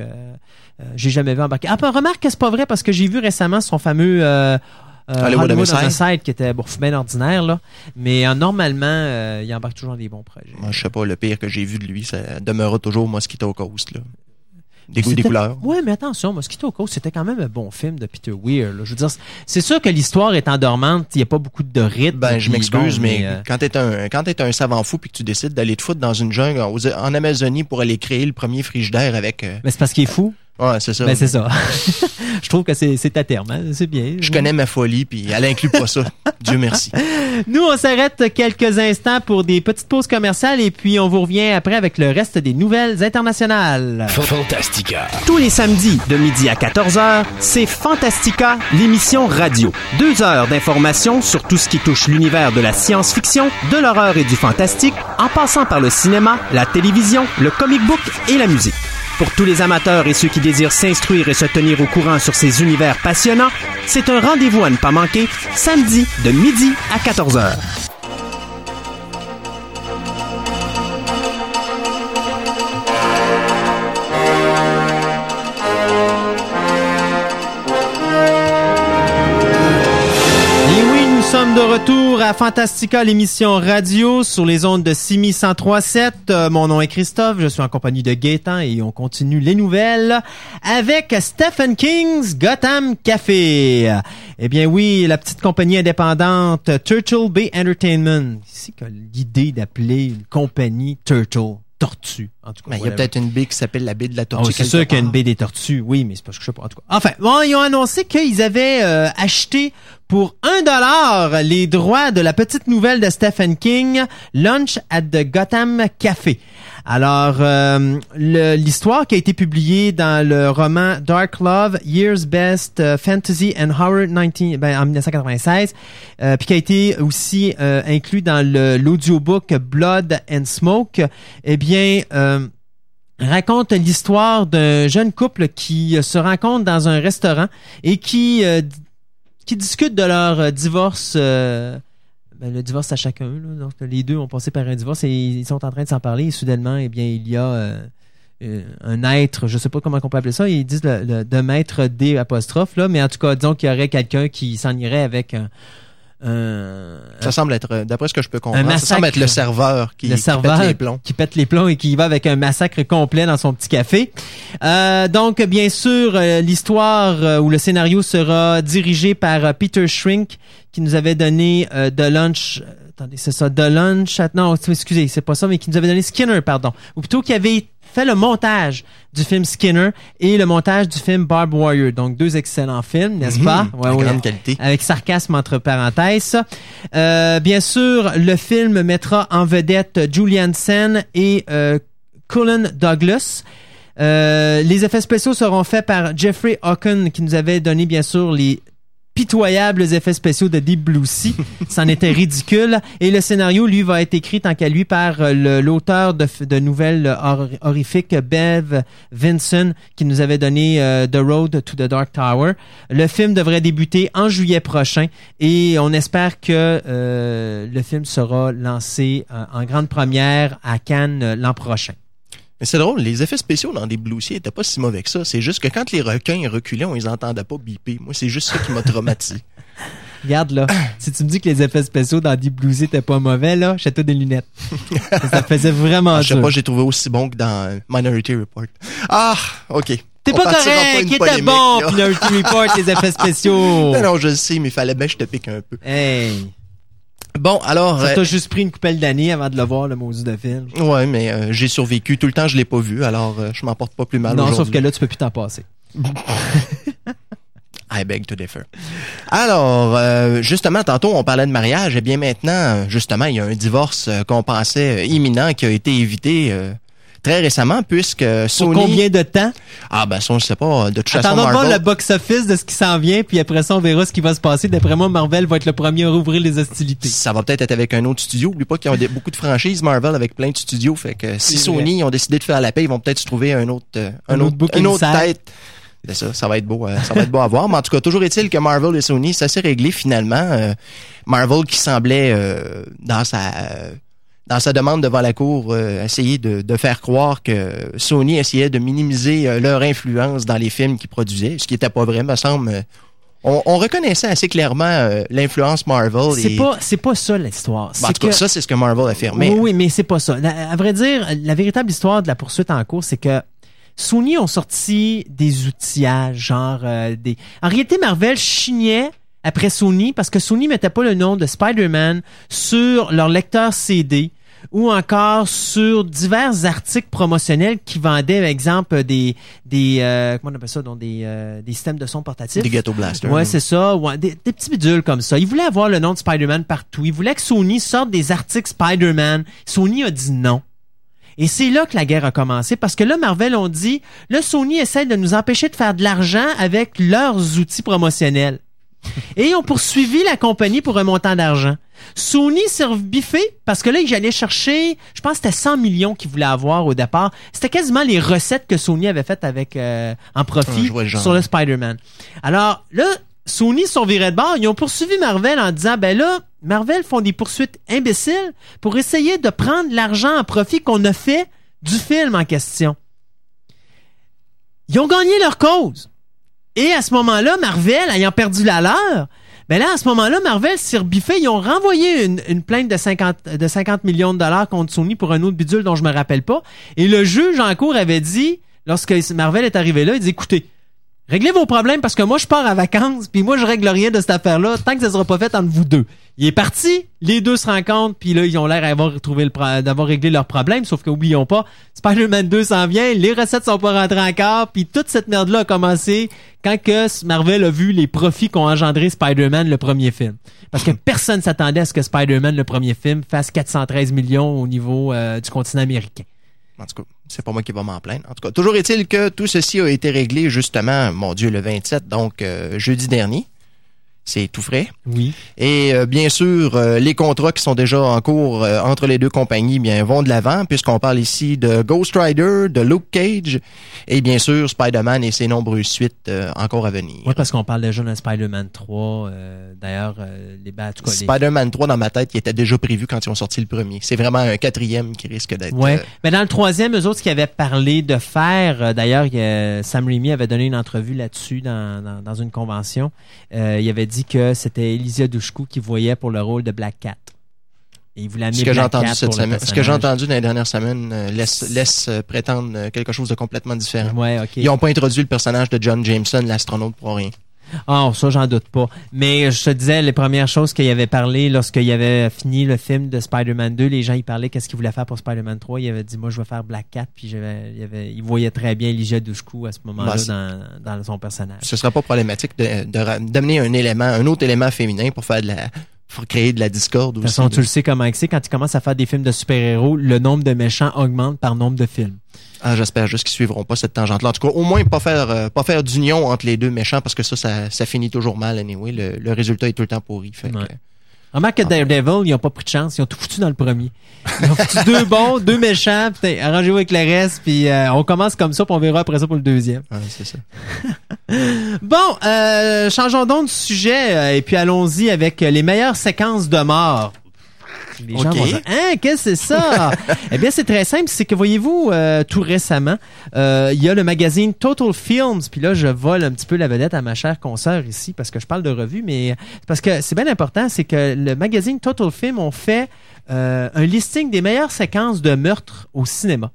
j'ai jamais vu embarquer. Ah, ben, remarque que c'est pas vrai parce que j'ai vu récemment son fameux Hollywood Hollywood Homicide. Qui était bon, bien ordinaire, là. Mais euh, normalement, euh, il embarque toujours dans des bons projets. Moi, je sais pas, le pire que j'ai vu de lui, ça demeurera toujours Mosquito Coast, là. Des goûts, des C'était- couleurs. Ouais, mais attention, Mosquito Coast, c'était quand même un bon film de Peter Weir. là. Je veux dire, c'est sûr que l'histoire est endormante, il n'y a pas beaucoup de rythme. Ben, je m'excuse, bon, mais, euh, quand t'es un, quand t'es un savant fou puis que tu décides d'aller te foutre dans une jungle en Amazonie pour aller créer le premier frigidaire avec, euh, mais c'est parce qu'il est fou. Ouais, c'est ça. Ben, c'est ça. (laughs) je trouve que c'est c'est à terme. hein. C'est bien. Je connais ma folie puis elle inclut pas ça. (laughs) Dieu merci. Nous, on s'arrête quelques instants pour des petites pauses commerciales et puis on vous revient après avec le reste des nouvelles internationales. Fantastica. Tous les samedis de midi à 14h, c'est Fantastica, l'émission radio. Deux heures d'informations sur tout ce qui touche l'univers de la science-fiction, de l'horreur et du fantastique, en passant par le cinéma, la télévision, le comic book et la musique. Pour tous les amateurs et ceux qui désirent s'instruire et se tenir au courant sur ces univers passionnants, c'est un rendez-vous à ne pas manquer, samedi de midi à 14h. Sommes de retour à Fantastica, l'émission radio sur les ondes de 6103.7. Euh, mon nom est Christophe, je suis en compagnie de Gaétan et on continue les nouvelles avec Stephen King's Gotham Café. Eh bien oui, la petite compagnie indépendante Turtle Bay Entertainment. Ici l'idée d'appeler une compagnie Turtle, tortue? En tout cas, Ben, il y a peut-être une baie qui s'appelle la baie de la Oh, tortue. c'est quelque sûr qu'il y a une part. baie des tortues, oui, mais c'est parce que je sais pas. En tout cas, enfin, bon, ils ont annoncé qu'ils avaient euh, acheté pour un dollar les droits de la petite nouvelle de Stephen King, Lunch at the Gotham Café. Alors, euh, l'histoire qui a été publiée dans le roman Dark Love, Year's Best euh, Fantasy and Horror 19, ben, en 1996, euh, puis qui a été aussi euh, inclus dans l'audiobook Blood and Smoke, eh bien, euh, raconte l'histoire d'un jeune couple qui euh, se rencontre dans un restaurant et qui euh, qui discute de leur euh, divorce euh, ben, le divorce à chacun là. donc les deux ont passé par un divorce et ils sont en train de s'en parler et soudainement eh bien il y a euh, euh, un être, je sais pas comment on peut appeler ça, ils disent le, le- de maître D apostrophe là, mais en tout cas disons qu'il y aurait quelqu'un qui s'en irait avec un, un- Ça semble être, euh, d'après ce que je peux comprendre, ça semble être le serveur qui, le qui serveur pète les plombs. qui pète les plombs et qui y va avec un massacre complet dans son petit café. Euh, donc, bien sûr, euh, l'histoire euh, ou le scénario sera dirigé par euh, Peter Shrink, qui nous avait donné euh, The Lunch. euh, Attendez, c'est ça, The Lunch. at- Non, excusez, c'est pas ça, mais qui nous avait donné Skinner, pardon. Ou plutôt qui avait fait le montage du film Skinner et le montage du film Barb Warrior. Donc, deux excellents films, n'est-ce pas? Mhm, de grande qualité. Avec sarcasme entre parenthèses. Euh, bien sûr, le film mettra en vedette Julian Sen et euh, Cullen Douglas. Euh, les effets spéciaux seront faits par Jeffrey Hawken, qui nous avait donné bien sûr les pitoyables effets spéciaux de Deep Blue Sea. (laughs) C'en était ridicule. Et le scénario, lui, va être écrit tant qu'à lui par euh, l'auteur de, nouvelles hor- horrifiques, Bev Vinson, qui nous avait donné euh, The Road to the Dark Tower. Le film devrait débuter en juillet prochain et on espère que euh, le film sera lancé euh, en grande première à Cannes euh, l'an prochain. Mais c'est drôle, les effets spéciaux dans des Sea étaient pas si mauvais que ça. C'est juste que quand les requins reculaient, on les entendait pas biper. Moi, c'est juste ça qui m'a traumatisé. (laughs) Regarde là, si tu me dis que les effets spéciaux dans Deep Blue Sea étaient pas mauvais là, j'achète des lunettes. (laughs) ça faisait vraiment Ah, je sais dur. pas, j'ai trouvé aussi bon que dans Minority Report. Ah, ok. T'es pas correct, qui était bon. Minority Report, les effets (laughs) spéciaux. Non, non, je le sais, mais il fallait bien que je te pique un peu. Hey, Bon, alors... ça euh, t'a juste pris une coupelle d'années avant de le voir, le maudit de film. ouais, mais euh, j'ai survécu. Tout le temps, je l'ai pas vu, alors euh, je m'en porte pas plus mal Non, sauf que là, tu peux plus t'en passer. (laughs) I beg to differ. Alors, euh, justement, tantôt, on parlait de mariage. Eh bien, maintenant, justement, il y a un divorce euh, qu'on pensait euh, imminent qui a été évité très récemment, puisque Pour Sony... combien de temps? Ah ben ça, on ne sait pas. De toute façon, Marvel... le box-office de ce qui s'en vient, puis après ça, on verra ce qui va se passer. D'après moi, Marvel va être le premier à rouvrir les hostilités. Ça va peut-être être avec un autre studio. Oublie pas qu'ils ont des- beaucoup de franchises Marvel avec plein de studios. Fait que si. Sony ont décidé de faire la paix, ils vont peut-être se trouver un autre, euh, un, Un autre, autre une autre tête. C'est ça, ça va être beau, euh, ça va être beau à voir. Mais en tout cas, toujours est-il que Marvel et Sony, ça s'est réglé finalement. Euh, Marvel qui semblait euh, dans sa euh, dans sa demande devant la cour euh, essayer de, de faire croire que Sony essayait de minimiser euh, leur influence dans les films qu'ils produisaient, ce qui était pas vrai, me semble. On, on reconnaissait assez clairement euh, l'influence Marvel. C'est et- pas, c'est pas ça l'histoire. Bon, en tout cas, que- ça, c'est ce que Marvel a affirmé. Oui, oui, mais c'est pas ça. La- à vrai dire, la véritable histoire de la poursuite en cours, c'est que Sony ont sorti des outillages, genre des. En réalité, Marvel chignait après Sony parce que Sony mettait pas le nom de Spider-Man sur leur lecteur CD ou encore sur divers articles promotionnels qui vendaient, par exemple, des des euh, comment on appelle ça, donc des euh, des systèmes de son portatifs. Des Ghetto Blasters. Ouais, c'est ça. Ouais, des, des petits bidules comme ça. Ils voulaient avoir le nom de Spider-Man partout. Ils voulaient que Sony sorte des articles Spider-Man. Sony a dit non. Et c'est là que la guerre a commencé parce que là, Marvel ont dit, là, Sony essaie de nous empêcher de faire de l'argent avec leurs outils promotionnels. Et ils ont poursuivi la compagnie pour un montant d'argent. Sony s'est biffé parce que là, ils allaient chercher, je pense que c'était 100 millions qu'ils voulaient avoir au départ. C'était quasiment les recettes que Sony avait faites avec euh, en profit le sur le Spider-Man. Alors là, Sony sont virés de bord. Ils ont poursuivi Marvel en disant, ben là, Marvel font des poursuites imbéciles pour essayer de prendre l'argent en profit qu'on a fait du film en question. Ils ont gagné leur cause. Et à ce moment-là, Marvel, ayant perdu la leur, ben là, à ce moment-là, Marvel s'est rebiffé. Ils ont renvoyé une, une plainte de 50, de 50 millions de dollars contre Sony pour un autre bidule dont je me rappelle pas. Et le juge en cours avait dit, lorsque Marvel est arrivé là, il dit, écoutez, réglez vos problèmes parce que moi, je pars à vacances, puis moi, je règle rien de cette affaire-là tant que ça sera pas fait entre vous deux. Il est parti, les deux se rencontrent, puis là, ils ont l'air d'avoir retrouvé le d'avoir réglé leurs problèmes, sauf qu'oublions pas, Spider-Man 2 s'en vient, les recettes sont pas rentrées encore, puis toute cette merde-là a commencé quand que Marvel a vu les profits qu'ont engendré Spider-Man, le premier film. Parce que (laughs) personne s'attendait à ce que Spider-Man, le premier film, fasse 413 millions au niveau euh, du continent américain. En tout cas, c'est pas moi qui va m'en plaindre. En tout cas, toujours est-il que tout ceci a été réglé justement, mon Dieu, le 27, donc euh, jeudi dernier. C'est tout frais. Oui. Et euh, bien sûr, euh, les contrats qui sont déjà en cours euh, entre les deux compagnies bien vont de l'avant, puisqu'on parle ici de Ghost Rider, de Luke Cage, et bien sûr Spider-Man et ses nombreuses suites encore à venir. Oui, parce qu'on parle déjà d'un Spider-Man 3. euh, D'ailleurs, les les- Spider-Man 3 dans ma tête qui était déjà prévu quand ils ont sorti le premier. C'est vraiment un quatrième qui risque d'être. Ouais. Mais dans le troisième, eux autres, qu'ils avaient parlé de faire, d'ailleurs, Sam Raimi avait donné une entrevue là-dessus dans, dans, dans une convention. Il avait dit que c'était Elysia Dushku qui voyait pour le rôle de Black Cat. Et il voulait amener ce que j'ai entendu Cat cette semaine, ce que j'ai entendu dans les dernières semaines euh, laisse, laisse euh, prétendre euh, quelque chose de complètement différent. Ouais. Ils n'ont pas introduit le personnage de John Jameson, l'astronaute, pour rien. Ah, ça, j'en doute pas. Mais je te disais, les premières choses qu'il avait parlé lorsqu'il avait fini le film de Spider-Man 2, les gens, ils parlaient qu'est-ce qu'il voulait faire pour Spider-Man 3. Il avait dit, moi, je vais faire Black Cat. Puis il, avait, il voyait très bien Elijah Dushku à ce moment-là Bah, dans, dans son personnage. Ce sera pas problématique de- de d'amener un élément, un autre élément féminin pour faire de la, pour créer de la discorde De toute aussi. façon, tu le sais comment c'est, quand tu commences à faire des films de super-héros, le nombre de méchants augmente par nombre de films. Ah, j'espère juste qu'ils suivront pas cette tangente-là. En tout cas, au moins pas faire, euh, pas faire d'union entre les deux méchants parce que ça, ça, ça finit toujours mal anyway. Le, le résultat est tout le temps pourri. Fait que, Ouais. Remarque que Daredevil, ils ont pas pris de chance, ils ont tout foutu dans le premier. Ils ont foutu deux bons, deux méchants, putain, arrangez-vous avec le reste, puis euh, on commence comme ça, puis on verra après ça pour le deuxième. ouais, c'est ça. (laughs) Bon, euh, changeons donc de sujet euh, et puis allons-y avec les meilleures séquences de mort. Les gens Ok. vont dire, hein, qu'est-ce que c'est ça? (laughs) eh bien, c'est très simple. C'est que, voyez-vous, euh, tout récemment, euh, il y a le magazine Total Films. Puis là, je vole un petit peu la vedette à ma chère consoeur ici parce que je parle de revue, mais parce que c'est bien important, c'est que le magazine Total Film ont fait euh, un listing des meilleures séquences de meurtre au cinéma.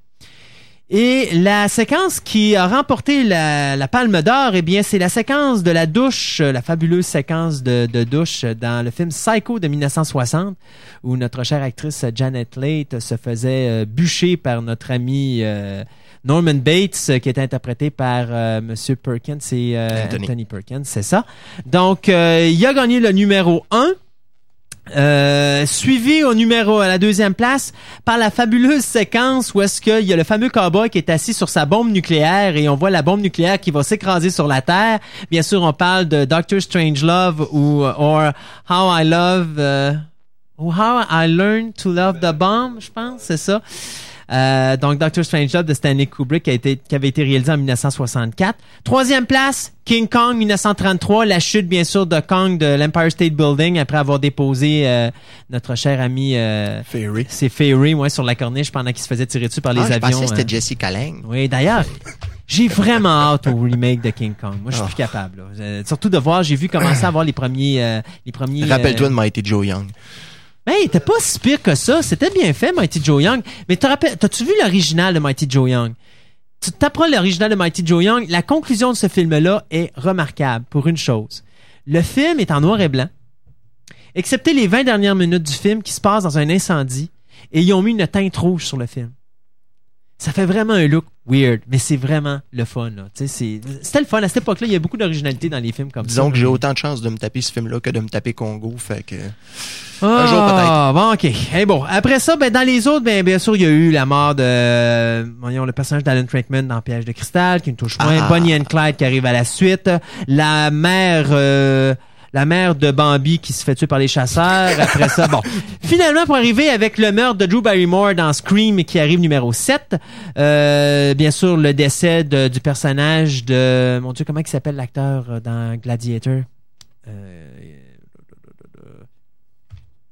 Et la séquence qui a remporté la, la palme d'or, eh bien, c'est la séquence de la douche, euh, la fabuleuse séquence de, de douche dans le film Psycho de 1960, où notre chère actrice Janet Leigh se faisait euh, bûcher par notre ami euh, Norman Bates, euh, qui était interprété par euh, Monsieur Perkins, c'est euh, Anthony. Anthony. Perkins, c'est ça. Donc, euh, il a gagné le numéro 1. Euh, suivi au numéro à la deuxième place par la fabuleuse séquence où est-ce qu'il y a le fameux cowboy qui est assis sur sa bombe nucléaire et on voit la bombe nucléaire qui va s'écraser sur la Terre. Bien sûr, on parle de Doctor Strangelove ou or How I Love euh, ou How I Learned to Love the Bomb, je pense, c'est ça. Euh, donc Doctor Strangelove de Stanley Kubrick qui, a été, qui avait été réalisé en 1964. Troisième place, King Kong 1933, la chute bien sûr de Kong de l'Empire State Building après avoir déposé euh, notre cher ami euh, Fairy. c'est Fairy ouais, sur la corniche pendant qu'il se faisait tirer dessus par les Ah, je avions. pensais que c'était euh. Jessica Lange. Oui, d'ailleurs, j'ai vraiment hâte au remake de King Kong. Moi, je suis Ah. plus capable. là. Euh, surtout de voir, j'ai vu commencer à voir les premiers, euh, les premiers. euh, Rappelle-toi de Mighty Joe Young. Ben, il était pas si pire que ça. C'était bien fait, Mighty Joe Young. Mais te rappelles, t'as-tu vu l'original de Mighty Joe Young? Tu t'apprends l'original de Mighty Joe Young. La conclusion de ce film-là est remarquable pour une chose. Le film est en noir et blanc, excepté les 20 dernières minutes du film qui se passent dans un incendie et ils ont mis une teinte rouge sur le film. Ça fait vraiment un look weird, mais c'est vraiment le fun. là. C'est- C'était le fun. À cette époque-là, il y a beaucoup d'originalité dans les films comme ça. Disons que j'ai autant de chances de me taper ce film-là que de me taper Congo, fait que... Ah, Un jour, peut-être. Bon, ok. Eh bon, après ça, ben, dans les autres, ben, bien sûr, il y a eu la mort de, voyons, le personnage d'Alan Trankman dans Piège de cristal, qui nous touche moins. Ah. Bonnie and Clyde qui arrive à la suite. La mère, euh, la mère de Bambi qui se fait tuer par les chasseurs. Après ça, bon. Finalement, pour arriver avec le meurtre de Drew Barrymore dans Scream qui arrive numéro 7. Euh, bien sûr, le décès du personnage de, mon Dieu, comment il s'appelle l'acteur euh, dans Gladiator? Euh,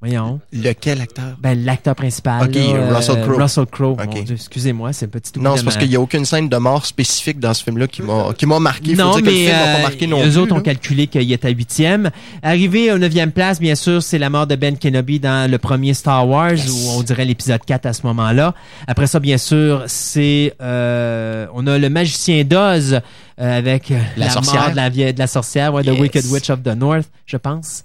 voyons. Lequel acteur? Ben, l'acteur principal. Ok, là, Russell Crowe. Russell Crowe. Ok. Mon Dieu, excusez-moi, c'est un petit oubli Non, c'est parce qu'il n'y a aucune scène de mort spécifique dans ce film-là qui m'a qui m'a marqué. Faut non, dire que le mais film m'a euh, pas marqué non eux plus. autres ont là. calculé qu'il était à huitième. Arrivé au neuvième place, bien sûr, c'est la mort de Ben Kenobi dans le premier Star Wars, où on dirait l'épisode 4 à ce moment-là. Après ça, bien sûr, c'est euh, on a le magicien d'Oz euh, avec euh, La la, sorcière. mort de la, vieille, de la sorcière, ouais, Yes. The Wicked Witch of the North, je pense.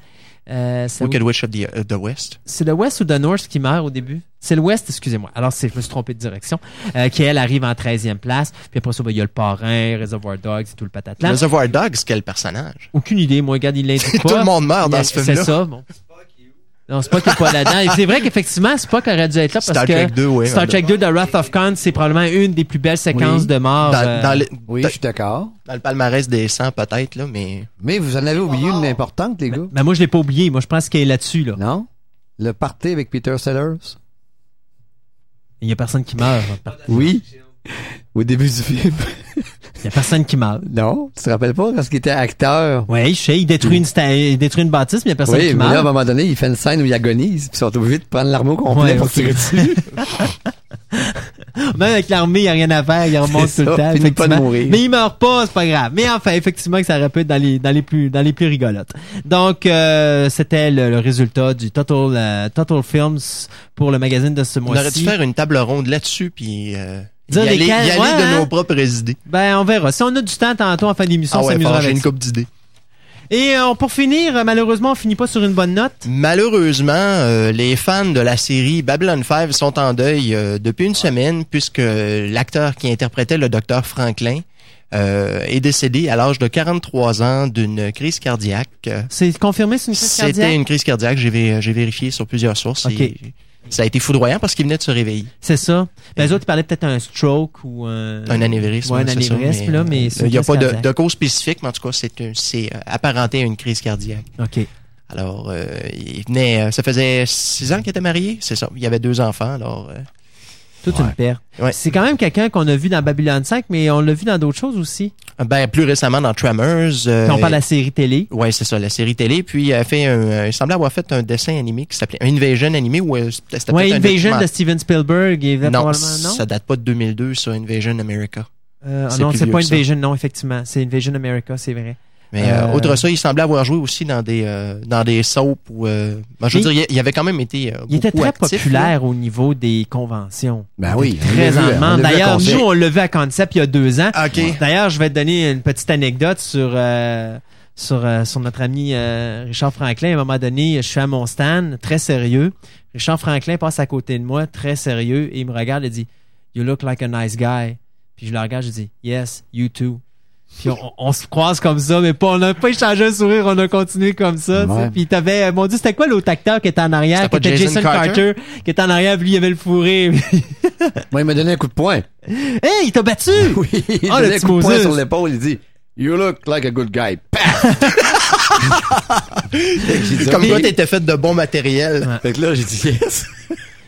Euh, c'est Wicked Witch of the, uh, the West. c'est le West ou the North qui meurt au début? C'est le West, excusez-moi. Alors, c'est, je me suis trompé de direction. Euh, qui, elle, arrive en 13e place. Puis après ça, ben, il y a le parrain, Reservoir Dogs et tout le patatlan. Reservoir Dogs, quel personnage? Aucune idée. Moi, regarde, il (laughs) l'indique pas. Tout le monde meurt dans ce film-là. C'est ça, bon. Non, Spock n'est pas là-dedans. Et c'est vrai qu'effectivement, Spock aurait dû être là parce Star que Trek 2, oui. Star Trek 2 de Wrath of Khan, c'est probablement une des plus belles séquences Oui. de mort. Dans, euh, dans le, Oui, je suis d'accord. dans le palmarès des 100, peut-être, là, mais... Mais vous en avez oublié une importante, les gars. ben, moi, je l'ai pas oublié. Moi, je pense qu'elle est là-dessus, là. Non? Le party avec Peter Sellers? Il y a personne qui meurt. Oui. Au début du film. Il (laughs) y a personne qui meurt. Non? Tu te rappelles pas quand il était acteur? Oui, je sais, il détruit une, sta- il détruit une bâtisse, mais il y a personne oui, qui mais meurt. là, à un moment donné, il fait une scène où il agonise, puis ils sont obligés de prendre l'arme au complet Ouais, pour tirer dessus. (laughs) Même avec l'armée, il n'y a rien à faire, il remonte tout C'est le ça, temps. finit pas de mourir. Mais il meurt pas, c'est pas grave. Mais enfin, effectivement, que ça aurait pu être dans les, dans les plus, dans les plus rigolotes. Donc, euh, c'était le, le résultat du Total, euh, Total Films pour le magazine de ce On aurait dû mois-ci. faire une table ronde là-dessus, puis euh, y Dire aller, y aller ouais, de hein? nos propres idées. Ben, on verra. Si on a du temps tantôt en fin d'émission, Ah on ouais, faut j'ai avec une ça. coupe d'idées. Et euh, pour finir, malheureusement, on finit pas sur une bonne note. Malheureusement, euh, les fans de la série Babylon 5 sont en deuil euh, depuis une semaine puisque l'acteur qui interprétait le docteur Franklin euh, est décédé à l'âge de 43 ans d'une crise cardiaque. C'est confirmé, c'est une crise C'était cardiaque? une crise cardiaque, j'ai vé- j'ai vérifié sur plusieurs sources. Ok. et ça a été foudroyant parce qu'il venait de se réveiller. C'est ça. Ben, les autres, ils parlaient peut-être un stroke ou un... Un anévrisme. Ouais, un ça, anévrisme, là, mais euh, il n'y a pas de, cause spécifique, mais en tout cas, c'est euh, apparenté à une crise cardiaque. OK. Alors, euh, il venait, ça faisait six ans qu'il était marié, c'est ça. Il y avait deux enfants, alors. euh, Toute Ouais. une. Ouais. C'est quand même quelqu'un qu'on a vu dans Babylon 5, mais on l'a vu dans d'autres choses aussi. ben plus récemment dans Tremors. euh, on parle de la série télé. Ouais, c'est ça, la série télé. Puis il a fait un, euh, il semblait avoir fait un dessin animé qui s'appelait Invasion animé ou euh, c'était Ouais, un Invasion documentaire. de Steven Spielberg. Et Non, ça date pas de 2002 sur Invasion America. Euh, ah non, c'est pas ça. Invasion, non, effectivement. C'est Invasion America, c'est vrai. Mais euh, Euh, outre ça, il semblait avoir joué aussi dans des euh, dans des soaps ou euh, ben, je veux dire, il, il avait quand même été euh, Il était beaucoup très actif, populaire au niveau des conventions. Ben oui. Très à D'ailleurs, nous, on l'a vu à Concept il y a deux ans. D'ailleurs, je vais te donner une petite anecdote sur euh, sur, euh, sur notre ami euh, Richard Franklin. À un moment donné, je suis à mon stand, très sérieux. Richard Franklin passe à côté de moi, très sérieux, et il me regarde et dit You look like a nice guy. Puis je le regarde, je dis Yes, you too. Puis on, on se croise comme ça, mais pas, on n'a pas échangé un sourire, on a continué comme ça. tu sais. Ouais. Puis t'avais, euh, mon dieu, c'était quoi l'autre acteur qui était en arrière, C'était qui était Jason Jason Carter? Carter? qui était en arrière, puis lui il avait le fourré. Moi, (laughs) il m'a donné un coup de poing. hey, il t'a battu! (laughs) Oui, il m'a le donné un coup de poing sur l'épaule. Il dit, You look like a good guy. Paf! (laughs) J'ai dit, Comme toi, t'étais fait de bon matériel. Fait que là, j'ai dit yes.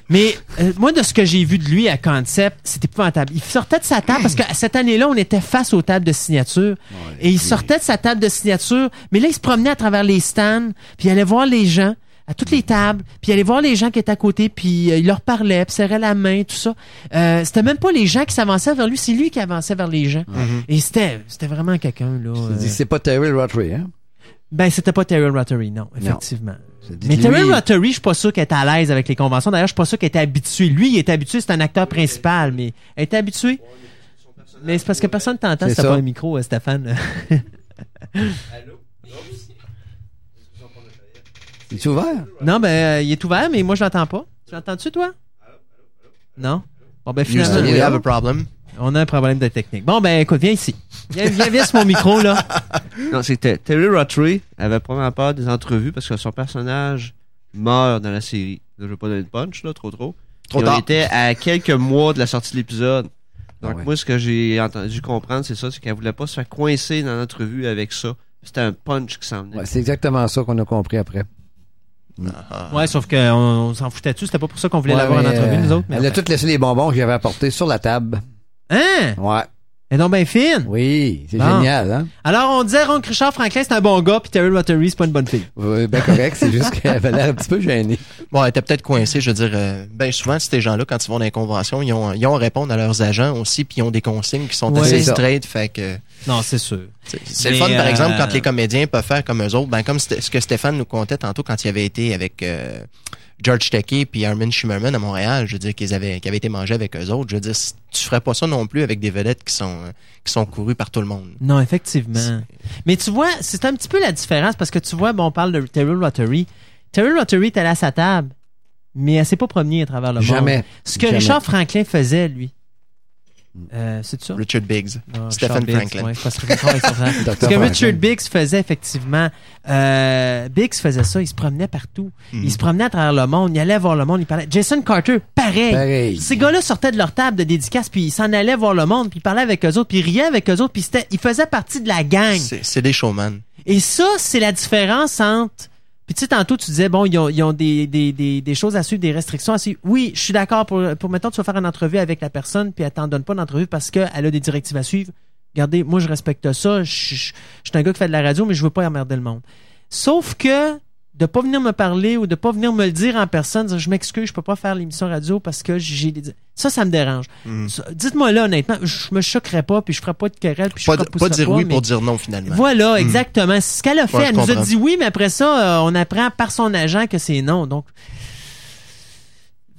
Mais euh, moi, de ce que j'ai vu de lui à Concept, c'était épouvantable. Il sortait de sa table, parce que cette année-là, on était face aux tables de signature. et il sortait de sa table de signature, mais là, il se promenait à travers les stands, puis il allait voir les gens à toutes les tables, puis il allait voir les gens qui étaient à côté, puis euh, il leur parlait, puis serrait la main, tout ça. Euh, c'était même pas les gens qui s'avançaient vers lui, c'est lui qui avançait vers les gens. Et c'était c'était vraiment quelqu'un, là. Euh, dit, c'est pas Terry Rotary, hein? ben, c'était pas Terry Rotary, non, effectivement. Mais Terry Rotary, je suis pas sûr qu'elle était à l'aise avec les conventions. D'ailleurs, je suis pas sûr qu'elle était habituée. Lui, il était habitué, c'est un acteur principal, mais elle était habituée. Mais c'est parce que personne t'entend, C'est c'est ça. pas un micro, euh, Stéphane. (laughs) Il est ouvert? non, ben, euh, il est ouvert, mais moi, je l'entends pas. Tu l'entends-tu, toi? Non? Bon, ben, finalement, Houston, we have a problem? On a un problème de technique. Bon, ben, écoute, viens ici. Viens, viens, viens sur mon micro, là. (laughs) Non, c'était Terry Rotary avait probablement peur des entrevues parce que son personnage meurt dans la série. Là, je veux pas donner de punch, là, trop trop. Trop on était à quelques mois de la sortie de l'épisode. Donc, Ah ouais. moi, ce que j'ai entendu comprendre, c'est ça, c'est qu'elle voulait pas se faire coincer dans l'entrevue avec ça. C'était un punch qui s'en venait. Ouais, c'est exactement ça qu'on a compris après. Ouais, sauf qu'on on, s'en foutait dessus. C'était pas pour ça qu'on voulait Ouais, l'avoir en entrevue, nous autres. Mais Elle a tout laissé les bonbons que j'avais apportés sur la table. Hein? Ouais. Elle est donc bien fine. Oui, c'est Bon. génial, hein? Alors, on disait Ron Richard Franklin, c'est un bon gars, puis Terry Rotary, c'est pas une bonne fille. Oui, ben correct, c'est juste qu'elle avait l'air un petit peu gênée. Bon, elle était peut-être coincée, je veux dire, euh, ben souvent, ces gens-là, quand ils vont dans les conventions, ils ont, ils ont à répondre à leurs agents aussi, puis ils ont des consignes qui sont Ouais. assez C'est ça. straight, fait que Non, c'est sûr. c'est c'est Mais, le fun, par euh, exemple, quand les comédiens peuvent faire comme eux autres, ben comme ce que Stéphane nous contait tantôt quand il avait été avec euh, George Takei puis Armin Shimmerman à Montréal, je veux dire qu'ils avaient, qu'ils avaient été mangés avec eux autres, je veux dire, tu ferais pas ça non plus avec des vedettes qui sont, euh, qui sont courues par tout le monde. Non, effectivement. Mais tu vois, c'est un petit peu la différence parce que tu vois, bon, on parle de Terry Rotary. Terry Rotary est allé à sa table, mais elle s'est pas promenée à travers le monde. Jamais. Ce que Jamais. Richard Franklin faisait, lui. Euh, c'est ça? Richard Biggs, Non, Stephen Biggs, Franklin. ouais, parce que (laughs) que. Richard Biggs faisait effectivement, euh, Biggs faisait ça, il se promenait partout. Mhm. Il se promenait à travers le monde, il allait voir le monde, il parlait. Jason Carter, pareil. Pareil. Ces gars-là sortaient de leur table de dédicace, puis ils s'en allaient voir le monde, puis ils parlaient avec eux autres, puis ils riaient avec eux autres, puis ils faisaient partie de la gang. C'est des showman. Et ça, c'est la différence entre. Puis tu sais, tantôt, tu disais, bon, ils ont, des, choses à suivre, des restrictions à suivre. Oui, je suis d'accord pour, pour, mettons, tu vas faire une entrevue avec la personne, puis elle t'en donne pas d'entrevue parce qu'elle a des directives à suivre. Regardez, moi, je respecte ça. Je suis un gars qui fait de la radio, mais je veux pas emmerder le monde. Sauf que de pas venir me parler ou de pas venir me le dire en personne, je m'excuse, je peux pas faire l'émission radio parce que j'ai des... Ça, ça me dérange. Ça, Dites-moi là, honnêtement, je me choquerais pas, puis je ferais pas de querelle, puis je Pas, de- pas dire oui mais- pour dire non, finalement. voilà, exactement. C'est ce qu'elle a fait. Ouais, elle nous a dit oui, mais après ça, euh, on apprend par son agent que c'est non. Donc,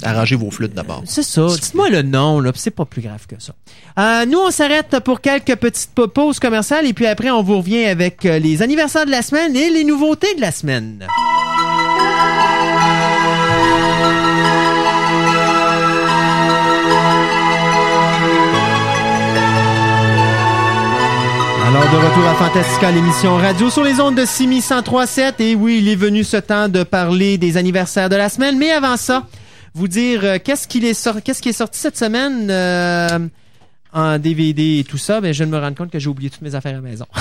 Arrangez vos flûtes d'abord. c'est ça. Dites-moi le nom, là, c'est pas plus grave que ça. Euh, nous, on s'arrête pour quelques petites pa- pauses commerciales et puis après, on vous revient avec euh, les anniversaires de la semaine et les nouveautés de la semaine. Alors, de retour à Fantastica, l'émission radio sur les ondes de 6103.7. Et oui, il est venu ce temps de parler des anniversaires de la semaine. Mais avant ça, vous dire euh, qu'est-ce qu'il est sorti, qu'est-ce qui est sorti cette semaine euh, en DVD et tout ça. Ben, je me rendre compte que j'ai oublié toutes mes affaires à la maison. (laughs)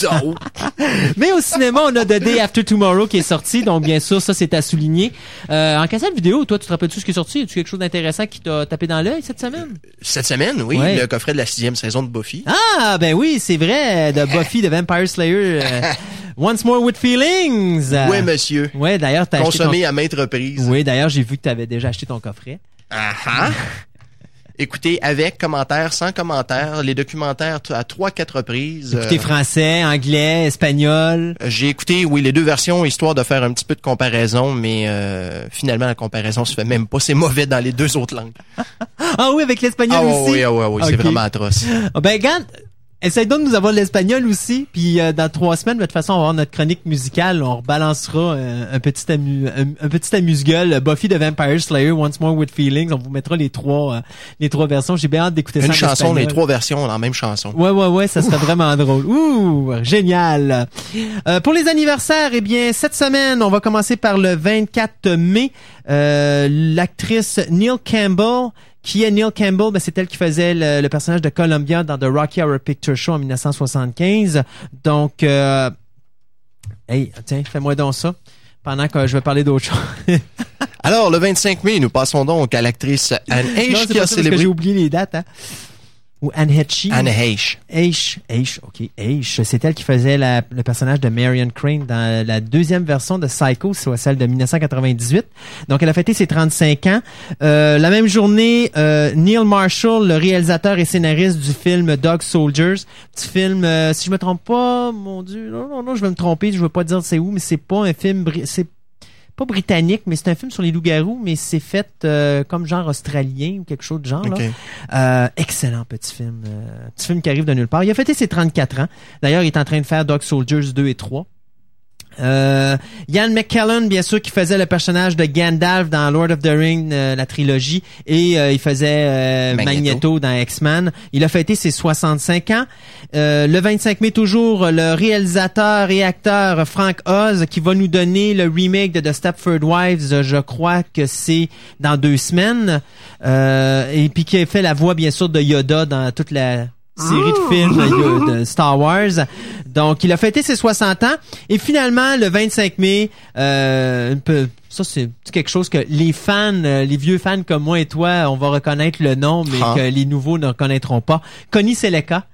(laughs) Mais au cinéma, on a The Day After Tomorrow qui est sorti, donc bien sûr, ça c'est à souligner. Euh, en cassette vidéo, toi, tu te rappelles-tu ce qui est sorti? As-tu quelque chose d'intéressant qui t'a tapé dans l'œil cette semaine? Cette semaine, oui, Ouais. le coffret de la sixième saison de Buffy. Ah, ben oui, c'est vrai, de (laughs) Buffy, de Vampire Slayer. euh, Once More With Feelings. Oui, monsieur. Ouais, d'ailleurs, t'as acheté ton... Consommé à maintes reprises. Oui, d'ailleurs, j'ai vu que t'avais déjà acheté ton coffret. Ah ah. Écoutez, avec commentaires, sans commentaires, les documentaires à trois, quatre reprises. Écoutez Euh, français, anglais, espagnol. J'ai écouté, oui, les deux versions, histoire de faire un petit peu de comparaison, mais euh, finalement, la comparaison se fait même pas. C'est mauvais dans les deux autres langues. (laughs) Ah oui, avec l'espagnol Ah aussi? oui, ah ouais, oui, c'est vraiment atroce. Ah, Ben, regarde, Essaye donc de nous avoir de l'espagnol aussi. Puis euh, dans trois semaines, de toute façon, on va avoir notre chronique musicale. On rebalancera euh, un petit amu un, un petit amuse-gueule. Buffy the Vampire Slayer, Once More with Feelings. On vous mettra les trois euh, les trois versions. J'ai bien hâte d'écouter ça. Une chanson, les trois versions la même chanson. Ouais, ouais, ouais, ça serait vraiment drôle. Ouh, génial. Euh, pour les anniversaires, eh bien, cette semaine, on va commencer par le 24 mai. Euh, L'actrice Neil Campbell, qui est Neil Campbell, ben, c'est elle qui faisait le, le personnage de Columbia dans The Rocky Horror Picture Show en 1975. Donc, euh, hey, tiens, fais-moi donc ça. Pendant que je vais parler d'autre chose. (laughs) Alors, le 25 mai, nous passons donc à l'actrice Anne non, qui a célébré... j'ai oublié les dates, hein. Ou Anne Hetchy. Anne Heche. Aish, Aish, ok, Aish, c'est elle qui faisait la- le personnage de Marion Crane dans la deuxième version de Psycho, soit celle de 1998. Donc, elle a fêté ses 35 ans. Euh, la même journée, euh, Neil Marshall, le réalisateur et scénariste du film Dog Soldiers, petit film, euh, si je me trompe pas, mon Dieu, non, non, non, je vais me tromper, je veux pas dire c'est où, mais c'est pas un film, c'est pas britannique, mais c'est un film sur les loups-garous, mais c'est fait euh, comme genre australien ou quelque chose de genre. là. OK. Euh, excellent petit film. Euh, petit film qui arrive de nulle part. Il a fêté ses 34 ans. D'ailleurs, il est en train de faire Dog Soldiers 2 et 3. Euh, Ian McKellen, bien sûr, qui faisait le personnage de Gandalf dans Lord of the Rings, euh, la trilogie, et euh, il faisait euh, Magneto. Magneto. dans X-Men. Il a fêté ses 65 ans. Euh, le 25 mai, toujours, le réalisateur et acteur Frank Oz, qui va nous donner le remake de The Stepford Wives, je crois que c'est dans deux semaines, euh, et puis qui a fait la voix, bien sûr, de Yoda dans toute la série de films de, (laughs) Star Wars. Donc, il a fêté ses 60 ans. Et finalement, le 25 mai, euh, un peu, ça c'est quelque chose que les fans, euh, les vieux fans comme moi et toi, on va reconnaître le nom, mais Ah. que les nouveaux ne reconnaîtront pas. Connie Sellecca,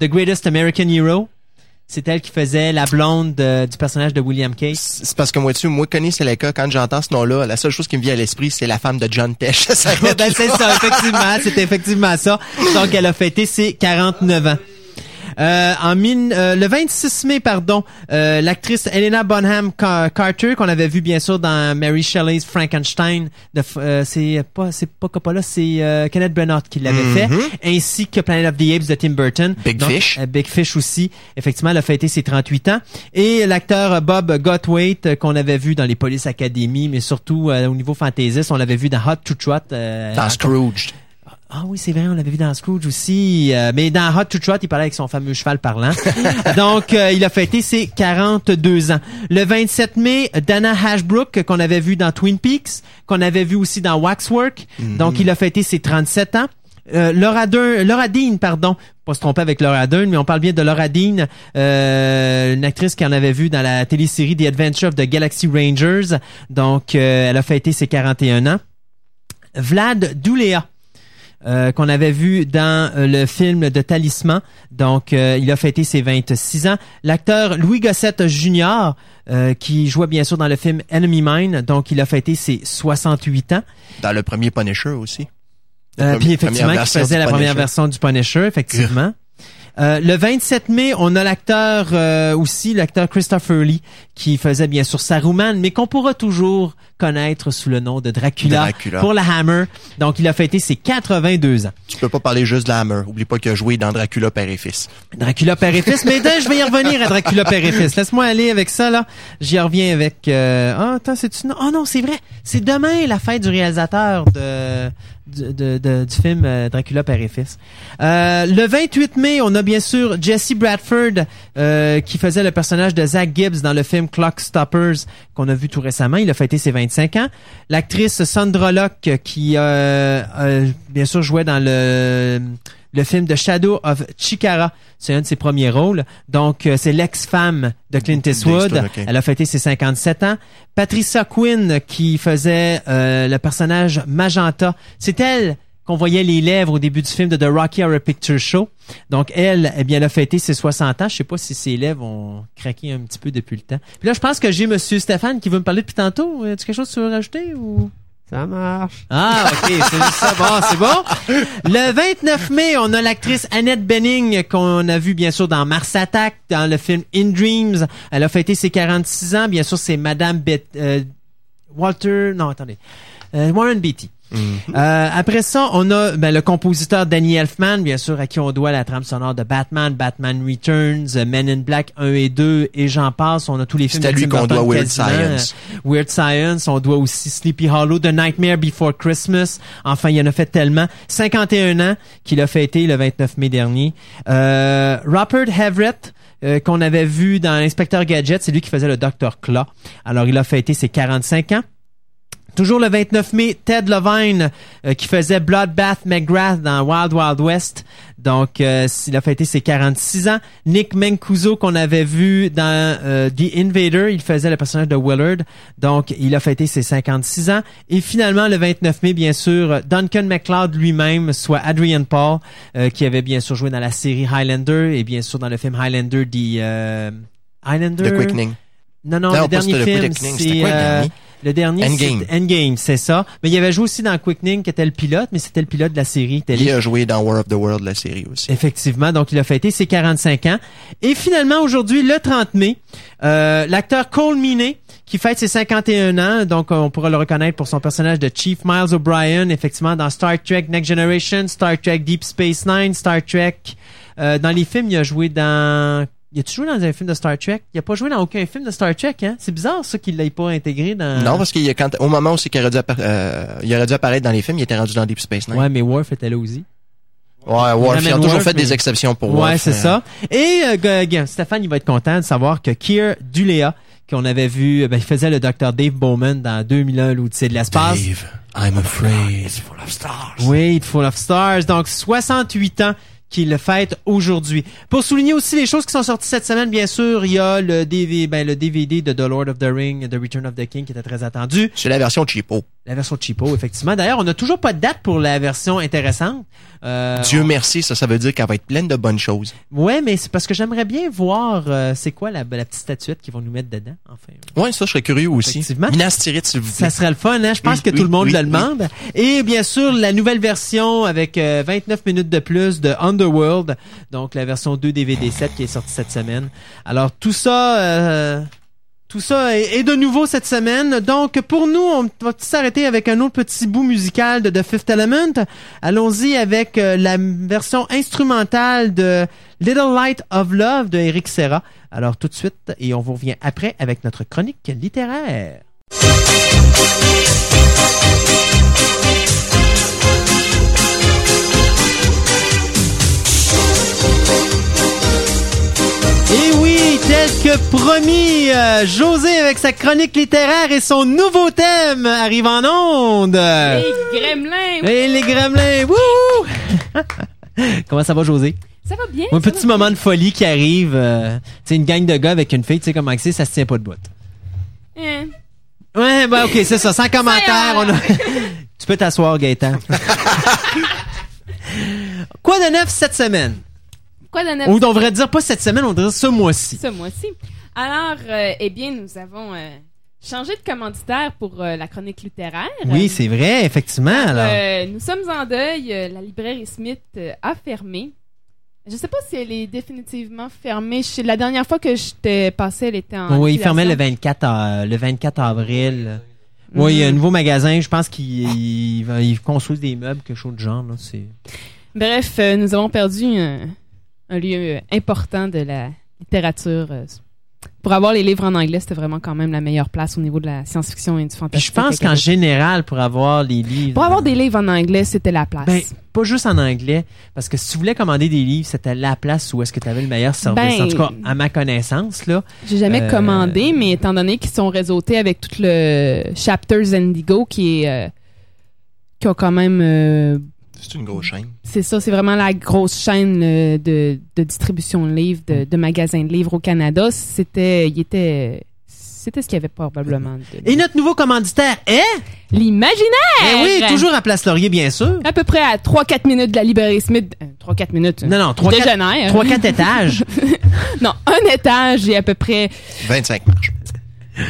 The Greatest American Hero. C'est elle qui faisait la blonde de- du personnage de William Case. C'est parce que moi, tu moi, Connie Sellecca, quand j'entends ce nom-là, la seule chose qui me vient à l'esprit, c'est la femme de John Tesh. (laughs) (laughs) Ben, c'est ça, effectivement. C'est effectivement ça. Donc, elle a fêté ses 49 ans. Euh, en mille- euh, le 26 mai, pardon, euh, l'actrice Helena Bonham Ca- Carter, qu'on avait vu bien sûr dans Mary Shelley's Frankenstein, euh, c'est pas c'est pas Coppola, c'est euh, Kenneth Branagh qui l'avait fait, ainsi que Planet of the Apes de Tim Burton. Big Donc, Fish. Big Fish aussi. Effectivement, elle a fêté ses 38 ans. Et l'acteur Bob Gottwaite, euh, qu'on avait vu dans les Police Academy, mais surtout euh, au niveau fantaisiste, on l'avait vu dans Hot to Trot. euh, Dans Scrooge. Ah oui, c'est vrai, on l'avait vu dans Scrooge aussi. Euh, mais dans Hot to Trot, il parlait avec son fameux cheval parlant. (laughs) Donc, euh, il a fêté ses 42 ans. Le 27 mai, Dana Ashbrook, qu'on avait vu dans Twin Peaks, qu'on avait vu aussi dans Waxwork. Donc, il a fêté ses 37 ans. Euh, Laura, Dern- Laura Dean, pardon, pas se tromper avec Laura Dern, mais on parle bien de Laura Dean, euh, une actrice qu'on avait vue dans la télésérie The Adventure of the Galaxy Rangers. Donc, euh, elle a fêté ses 41 ans. Vlad Doulea, euh, qu'on avait vu dans euh, le film de Talisman. Donc, euh, il a fêté ses 26 ans. L'acteur Louis Gossette Jr., euh, qui jouait bien sûr dans le film Enemy Mine. Donc, il a fêté ses 68 ans. Dans le premier Punisher aussi. Euh, puis effectivement, qui faisait la première version du Punisher, effectivement. Euh, le 27 mai, on a l'acteur euh, aussi, l'acteur Christopher Lee, qui faisait bien sûr Saruman, mais qu'on pourra toujours connaître sous le nom de Dracula, Dracula. pour la Hammer. Donc, il a fêté ses 82 ans. Tu peux pas parler juste de la Hammer. Oublie pas qu'il a joué dans Dracula père et fils. Dracula père et fils. Mais là, je vais y revenir à Dracula père et fils. Laisse-moi aller avec ça, là. J'y reviens avec... Euh... Ah, attends, c'est-tu... non- Oh non, c'est vrai. C'est demain la fête du réalisateur de... Du, film euh, Dracula père. Euh, le 28 mai, on a bien sûr Jesse Bradford euh, qui faisait le personnage de Zach Gibbs dans le film Clock Stoppers qu'on a vu tout récemment. Il a fêté ses 25 ans. L'actrice Sandra Locke qui euh, bien sûr jouait dans le le film The Shadow of Chikara. C'est un de ses premiers rôles. Donc, euh, c'est l'ex-femme de Clint Eastwood. Elle a fêté ses 57 ans. Patricia Quinn, qui faisait euh, le personnage Magenta. C'est elle qu'on voyait les lèvres au début du film de The Rocky Horror Picture Show. Donc, elle, eh bien, elle a fêté ses 60 ans. Je sais pas si ses lèvres ont craqué un petit peu depuis le temps. Puis là, je pense que j'ai Monsieur Stéphane qui veut me parler depuis tantôt. As-tu quelque chose que tu veux rajouter ou... Ça marche. Ah, ok, c'est ça. Bon, c'est bon. Le 29 mai, on a l'actrice Annette Benning qu'on a vu bien sûr dans Mars Attack, dans le film In Dreams. Elle a fêté ses 46 ans. Bien sûr, c'est Madame Bet- euh, Walter. Non, attendez. Euh, Warren Beatty. Euh, après ça, on a ben, le compositeur Danny Elfman, bien sûr, à qui on doit la trame sonore de Batman, Batman Returns, euh, Men in Black 1 et 2, et j'en passe. On a tous les films C'est à lui qu'on doit Weird quasiment. Science. Euh, Weird Science, on doit aussi Sleepy Hollow, The Nightmare Before Christmas. Enfin, il en a fait tellement. 51 ans qu'il a fêté le 29 mai dernier. Euh, Robert Everett, euh, qu'on avait vu dans l'Inspecteur Gadget, c'est lui qui faisait le Dr. Claw. Alors, il a fêté ses 45 ans. Toujours le 29 mai, Ted Levine euh, qui faisait Bloodbath McGrath dans Wild Wild West. Donc, euh, il a fêté ses 46 ans. Nick Mancuso qu'on avait vu dans euh, The Invader, il faisait le personnage de Willard. Donc, il a fêté ses 56 ans. Et finalement, le 29 mai, bien sûr, Duncan MacLeod lui-même, soit Adrian Paul, euh, qui avait bien sûr joué dans la série Highlander et bien sûr dans le film Highlander, The Highlander? The Quickening. Non, non, Non, le dernier c'était le film, Quickening, c'était c'est quoi le euh, dernier? le dernier, Endgame. c'est Endgame, c'est ça. Mais il avait joué aussi dans Quickening, qui était le pilote, mais c'était le pilote de la série. Il a joué dans War of the World, la série aussi. Effectivement, donc il a fêté ses 45 ans. Et finalement, aujourd'hui, le 30 mai, euh, l'acteur Cole Meany, qui fête ses 51 ans, donc on pourra le reconnaître pour son personnage de Chief Miles O'Brien, effectivement, dans Star Trek Next Generation, Star Trek Deep Space Nine, Star Trek... euh, dans les films, il a joué dans... Il a-tu joué dans un film de Star Trek? Il a pas joué dans aucun film de Star Trek, hein? C'est bizarre, ça, qu'il l'ait pas intégré dans... Non, parce qu'il y a quand, au moment où c'est qu'il aurait dû, euh, il aurait dû apparaître dans les films, il était rendu dans Deep Space Nine. Ouais, mais Worf était là aussi. Ouais, Worf, ils ont toujours Worf, fait des exceptions pour Ouais, Worf. c'est euh, ça. Et euh, Stéphane, il va être content de savoir que Keir Duléa, qu'on avait vu, euh, ben, il faisait le docteur Dave Bowman dans 2001, l'Odyssée de l'espace. Dave, I'm afraid. Oui, It's Full of Stars. Donc, 68 ans qu'il le fête aujourd'hui. Pour souligner aussi les choses qui sont sorties cette semaine, bien sûr, il y a le DVD, ben, le DVD de The Lord of the Ring, The Return of the King, qui était très attendu. C'est la version cheapo. La version cheapo, effectivement. D'ailleurs, on n'a toujours pas de date pour la version intéressante. Euh, Dieu merci, ça, ça veut dire qu'elle va être pleine de bonnes choses. Ouais, mais c'est parce que j'aimerais bien voir euh, c'est quoi la, la petite statuette qu'ils vont nous mettre dedans, enfin. Ouais, ça, je serais curieux aussi. Effectivement. Minas Tirith, s'il vous plaît. Ça serait le fun, hein? Je pense Oui, que oui, tout le monde oui, le demande. Et bien sûr, la nouvelle version avec euh, 29 minutes de plus de Underworld, donc la version 2 DVD 7 qui est sortie cette semaine. Alors tout ça, euh, tout ça est, de nouveau cette semaine. Donc pour nous, on va s'arrêter avec un autre petit bout musical de The Fifth Element. Allons-y avec euh, la version instrumentale de Little Light of Love de Eric Serra. Alors tout de suite, et on vous revient après avec notre chronique littéraire. Et oui, tel que promis, euh, José avec sa chronique littéraire et son nouveau thème arrive en onde. Les gremlins! Et les gremlins, wouhou! (laughs) Comment ça va, José? Ça va bien? Un petit moment de folie qui arrive. euh, tu sais, une gang de gars avec une fille, tu sais comment c'est, ça se tient pas de bout. Hein. Ouais, bah ok, c'est ça, sans commentaire. On a... (laughs) tu peux t'asseoir, Gaëtan. (laughs) Quoi de neuf cette semaine? Quoi de neuf On devrait dire pas cette semaine, on devrait dire ce mois-ci. ce mois-ci? Alors, euh, eh bien, nous avons euh, changé de commanditaire pour euh, la chronique littéraire. Oui, c'est vrai, effectivement. Alors. Nous sommes en deuil. La librairie Smith a fermé. Je sais pas si elle est définitivement fermée. Je la dernière fois que je t'ai passé, elle était en. oui, il fermait le liquidation. 24, euh, le 24 avril. Oui, il y a un nouveau magasin. Je pense qu'ils ils, ils construisent des meubles, quelque chose de genre. Là. Bref, nous avons perdu un, lieu important de la littérature. euh, pour avoir les livres en anglais, c'était vraiment quand même la meilleure place au niveau de la science-fiction et du Puis fantastique. je pense qu'en général, pour avoir les livres... Pour avoir des livres en anglais, c'était la place. Ben, pas juste en anglais, parce que si tu voulais commander des livres, c'était la place où est-ce que tu avais le meilleur service. Ben- en tout cas, à ma connaissance, là. J'ai jamais Euh, commandé, mais étant donné qu'ils sont réseautés avec tout le Chapters Indigo qui est euh, qui a quand même euh, C'est une grosse chaîne. c'est ça, c'est vraiment la grosse chaîne euh, de, de distribution de livres, de, de magasins de livres au Canada. C'était, il était, c'était ce qu'il y avait probablement. de- Et notre nouveau commanditaire est... L'imaginaire! Eh oui, toujours à Place Laurier, bien sûr. À peu près à 3-4 minutes de la librairie Smith. euh, 3-4 minutes. Non, non, trois, quatre, Dégénère. trois, quatre étages. (laughs) Non, un étage et à peu près, 25 marches.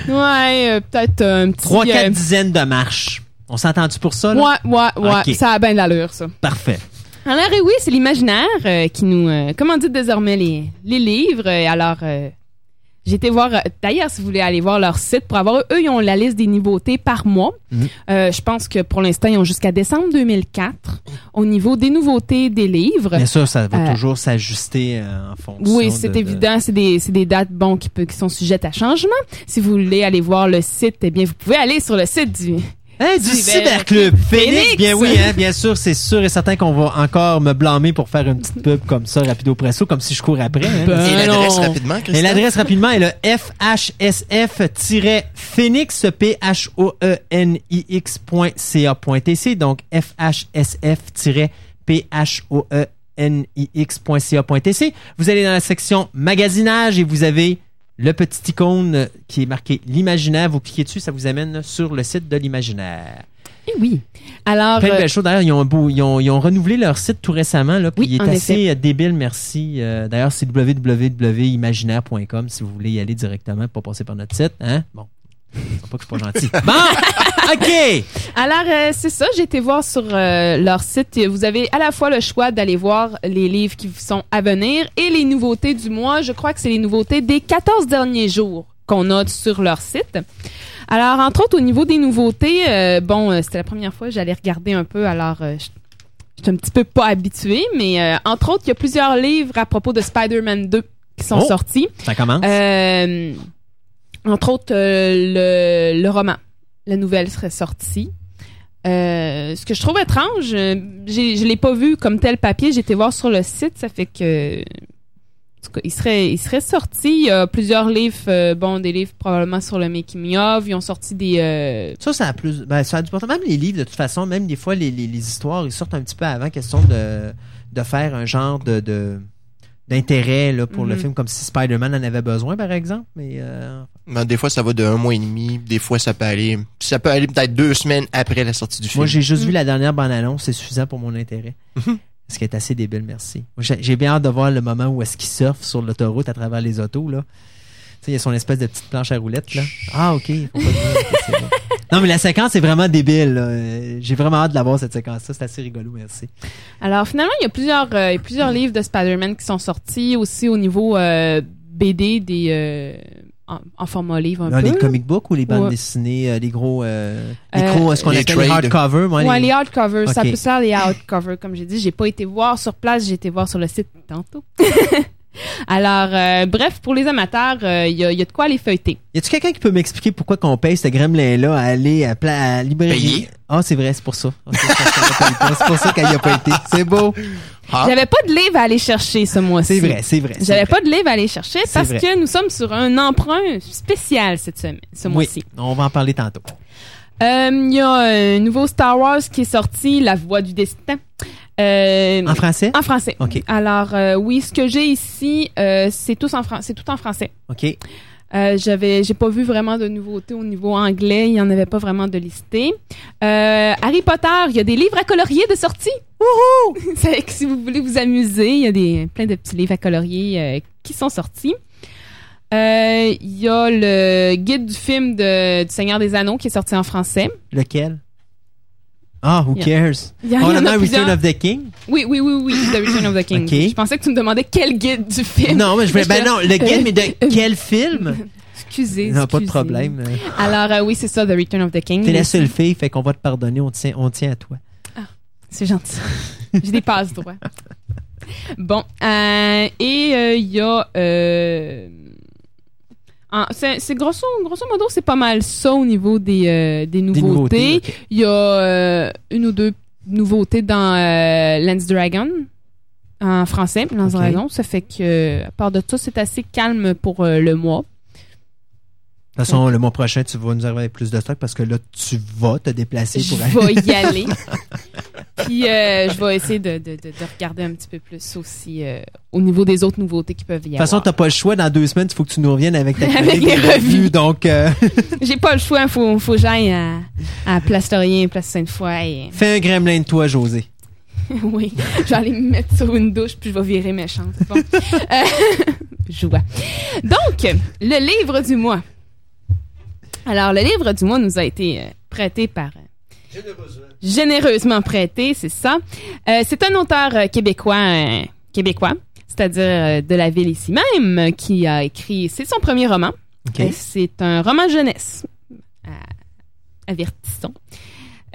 ouais, euh, peut-être un petit... Trois, euh, quatre dizaines de marches. On s'entend-tu pour ça, là? Ouais, ouais, ouais. Ça a bien de l'allure, ça. Parfait. Alors, et oui, c'est l'imaginaire euh, qui nous euh, commandite désormais les, les livres. Et alors, euh, J'ai été voir, euh, d'ailleurs, si vous voulez aller voir leur site pour avoir, eux, ils ont la liste des nouveautés par mois. Mhm. Euh, je pense que pour l'instant, ils ont jusqu'à décembre 2004 au niveau des nouveautés des livres. Bien sûr, ça va Euh, toujours s'ajuster euh, en fonction. Oui, c'est de- de- évident. C'est des, c'est des dates bon, qui, peut- qui sont sujettes à changement. Si vous voulez aller voir le site, eh bien, vous pouvez aller sur le site du... Hein, du Cyberclub Cyberclub Phoenix. Phoenix. Bien oui, hein, bien sûr, c'est sûr et certain qu'on va encore me blâmer pour faire une petite pub comme ça, rapido presso, comme si je cours après. hein. Ben, Et l'adresse rapidement, Et Christophe? l'adresse rapidement est le FHSF-Phoenix, p h o e n i x.ca.tc. Donc FHSF-P h o e n i x.ca.tc. Vous allez dans la section magasinage et vous avez le petit icône qui est marqué l'imaginaire. Vous cliquez dessus, ça vous amène sur le site de l'imaginaire. Eh oui. Alors, de euh, belles choses. D'ailleurs, ils ont, un beau- ils, ont, ils ont renouvelé leur site tout récemment. Là, puis Oui, il est assez euh, débile, merci. Euh, D'ailleurs, c'est www.imaginaire.com si vous voulez y aller directement, pas passer par notre site. Hein? Bon, pas que c'est pas gentil. (laughs) Bon, OK! Alors, euh, c'est ça, j'ai été voir sur euh, leur site. Vous avez à la fois le choix d'aller voir les livres qui sont à venir et les nouveautés du mois. Je crois que c'est les nouveautés des 14 derniers jours qu'on a sur leur site. Alors, entre autres, au niveau des nouveautés, euh, bon, c'était la première fois que j'allais regarder un peu, alors je suis un petit peu pas habituée, mais entre autres, il y a plusieurs livres à propos de Spider-Man 2 qui sont Oh. sortis. Ça commence. Euh, entre autres, euh, le, roman. La nouvelle serait sortie. Euh, ce que je trouve étrange, euh, je l'ai pas vu comme tel papier. J'ai été voir sur le site, ça fait que en tout cas, il serait, il serait sorti. Il y a plusieurs livres, bon, des livres probablement sur le making of. Ils ont sorti des. Ça, ça a plus. Ben, ça a du. Même les livres, de toute façon, même des fois, les, les, histoires, ils sortent un petit peu avant, question de, de faire un genre de d'intérêt là, pour le Mhm. film comme si Spider-Man en avait besoin par exemple mais euh, Ben, des fois, ça va de un mois et demi. Des fois, ça peut aller, ça peut aller peut-être deux semaines après la sortie du film. Moi, j'ai juste Mm. vu la dernière bande-annonce, c'est suffisant pour mon intérêt. Mhm. (laughs) Ce qui est assez débile, merci. Moi, j'ai j'ai bien hâte de voir le moment où est-ce qu'il surfe sur l'autoroute à travers les autos, là. Tu sais, il y a son espèce de petite planche à roulettes, là. Ah, ok. faut pas le dire, ok, c'est bon. Non, mais la séquence est vraiment débile, là. J'ai vraiment hâte de la voir, cette séquence-là. C'est assez rigolo, merci. Alors finalement, il y a plusieurs, euh, il y a plusieurs livres de Spider-Man qui sont sortis aussi au niveau euh, BD des euh, en, en format livre un peu. les comic books ou les bandes Ouais. dessinées, euh, les gros, euh, les Euh, gros, ce qu'on les appelle les trades. hardcover, moi, Ouais, les- les hardcovers, ça Ok. peut ça les hardcovers comme j'ai dit, j'ai pas été voir sur place, j'ai été voir sur le site tantôt. (laughs) Alors euh, bref, pour les amateurs, euh, il y, a, il y a de quoi aller feuilleter. Y a-tu quelqu'un qui peut m'expliquer pourquoi qu'on paye ce gremlin-là à aller à, pla- à librairie? Payer? Ah, c'est vrai, c'est pour ça. C'est pour ça qu'elle y a pas été. C'est beau. Ah. J'avais pas de livre à aller chercher ce mois-ci. C'est vrai, c'est vrai. c'est J'avais vrai. pas de livre à aller chercher C'est parce vrai. que nous sommes sur un emprunt spécial cette semaine, ce Oui, mois-ci. on va en parler tantôt. Euh, Il y a un nouveau Star Wars qui est sorti, La Voix du Destin. Euh, En français? en français. OK. Alors euh, oui, ce que j'ai ici, euh, c'est tout en c'est tout en français. OK. Euh, j'avais, j'ai pas vu vraiment de nouveautés au niveau anglais. Il y en avait pas vraiment de listés. Euh, Harry Potter, il y a des livres à colorier de sortie. Wouhou! (laughs) C'est que si vous voulez vous amuser, il y a des plein de petits livres à colorier qui sont sortis. Euh, Il y a le guide du film de, du Seigneur des Anneaux qui est sorti en français. Lequel? Ah, who cares? Il y a- On il y en a a Return plusieurs. of the King? Oui, oui, oui, oui, The Return of the King. Je pensais que tu me demandais quel guide du film. Non, mais je voulais. Ben non, le guide, mais de Euh, quel film? (laughs) Excusez. Non, pas de excusez. problème. Alors, euh, oui, c'est ça, The Return of the King. T'es la seule fille, fait qu'on va te pardonner, on tient, on tient à toi. C'est gentil. (laughs) J'ai des passes droits. Bon, euh, et euh, il y a... En- c'est c'est grosso, grosso modo, c'est pas mal ça au niveau des, euh, des Des nouveautés. Il y a euh, une ou deux nouveautés dans euh, Lance Dragon en français, Lance Ok. Dragon. Ça fait que, à part de ça, c'est assez calme pour euh, le mois. De toute façon, le mois prochain, tu vas nous arriver avec plus de stock parce que là, tu vas te déplacer Je pour aller. vais y aller. (laughs) Puis euh, je vais essayer de, de, de, de regarder un petit peu plus aussi euh, au niveau des autres nouveautés qui peuvent y De toute façon, avoir. t'as pas le choix. Dans deux semaines, il faut que tu nous reviennes avec ta (laughs) Avec les revues. Donc, euh, (laughs) J'ai pas le choix, faut, faut que j'aille à, à Place Laurien, Place Sainte-Foy. Et... fais un gremlin de toi, José. (laughs) oui, je vais aller me mettre sur une douche puis je vais virer méchante. Bon. Joie. Donc, le livre du mois. Alors, le livre du mois nous a été prêté par... généreusement prêté, c'est ça. Euh, c'est un auteur euh, québécois, euh, québécois, c'est-à-dire de la ville ici même, qui a écrit, c'est son premier roman. OK. Euh, C'est un roman jeunesse. Euh, avertissons.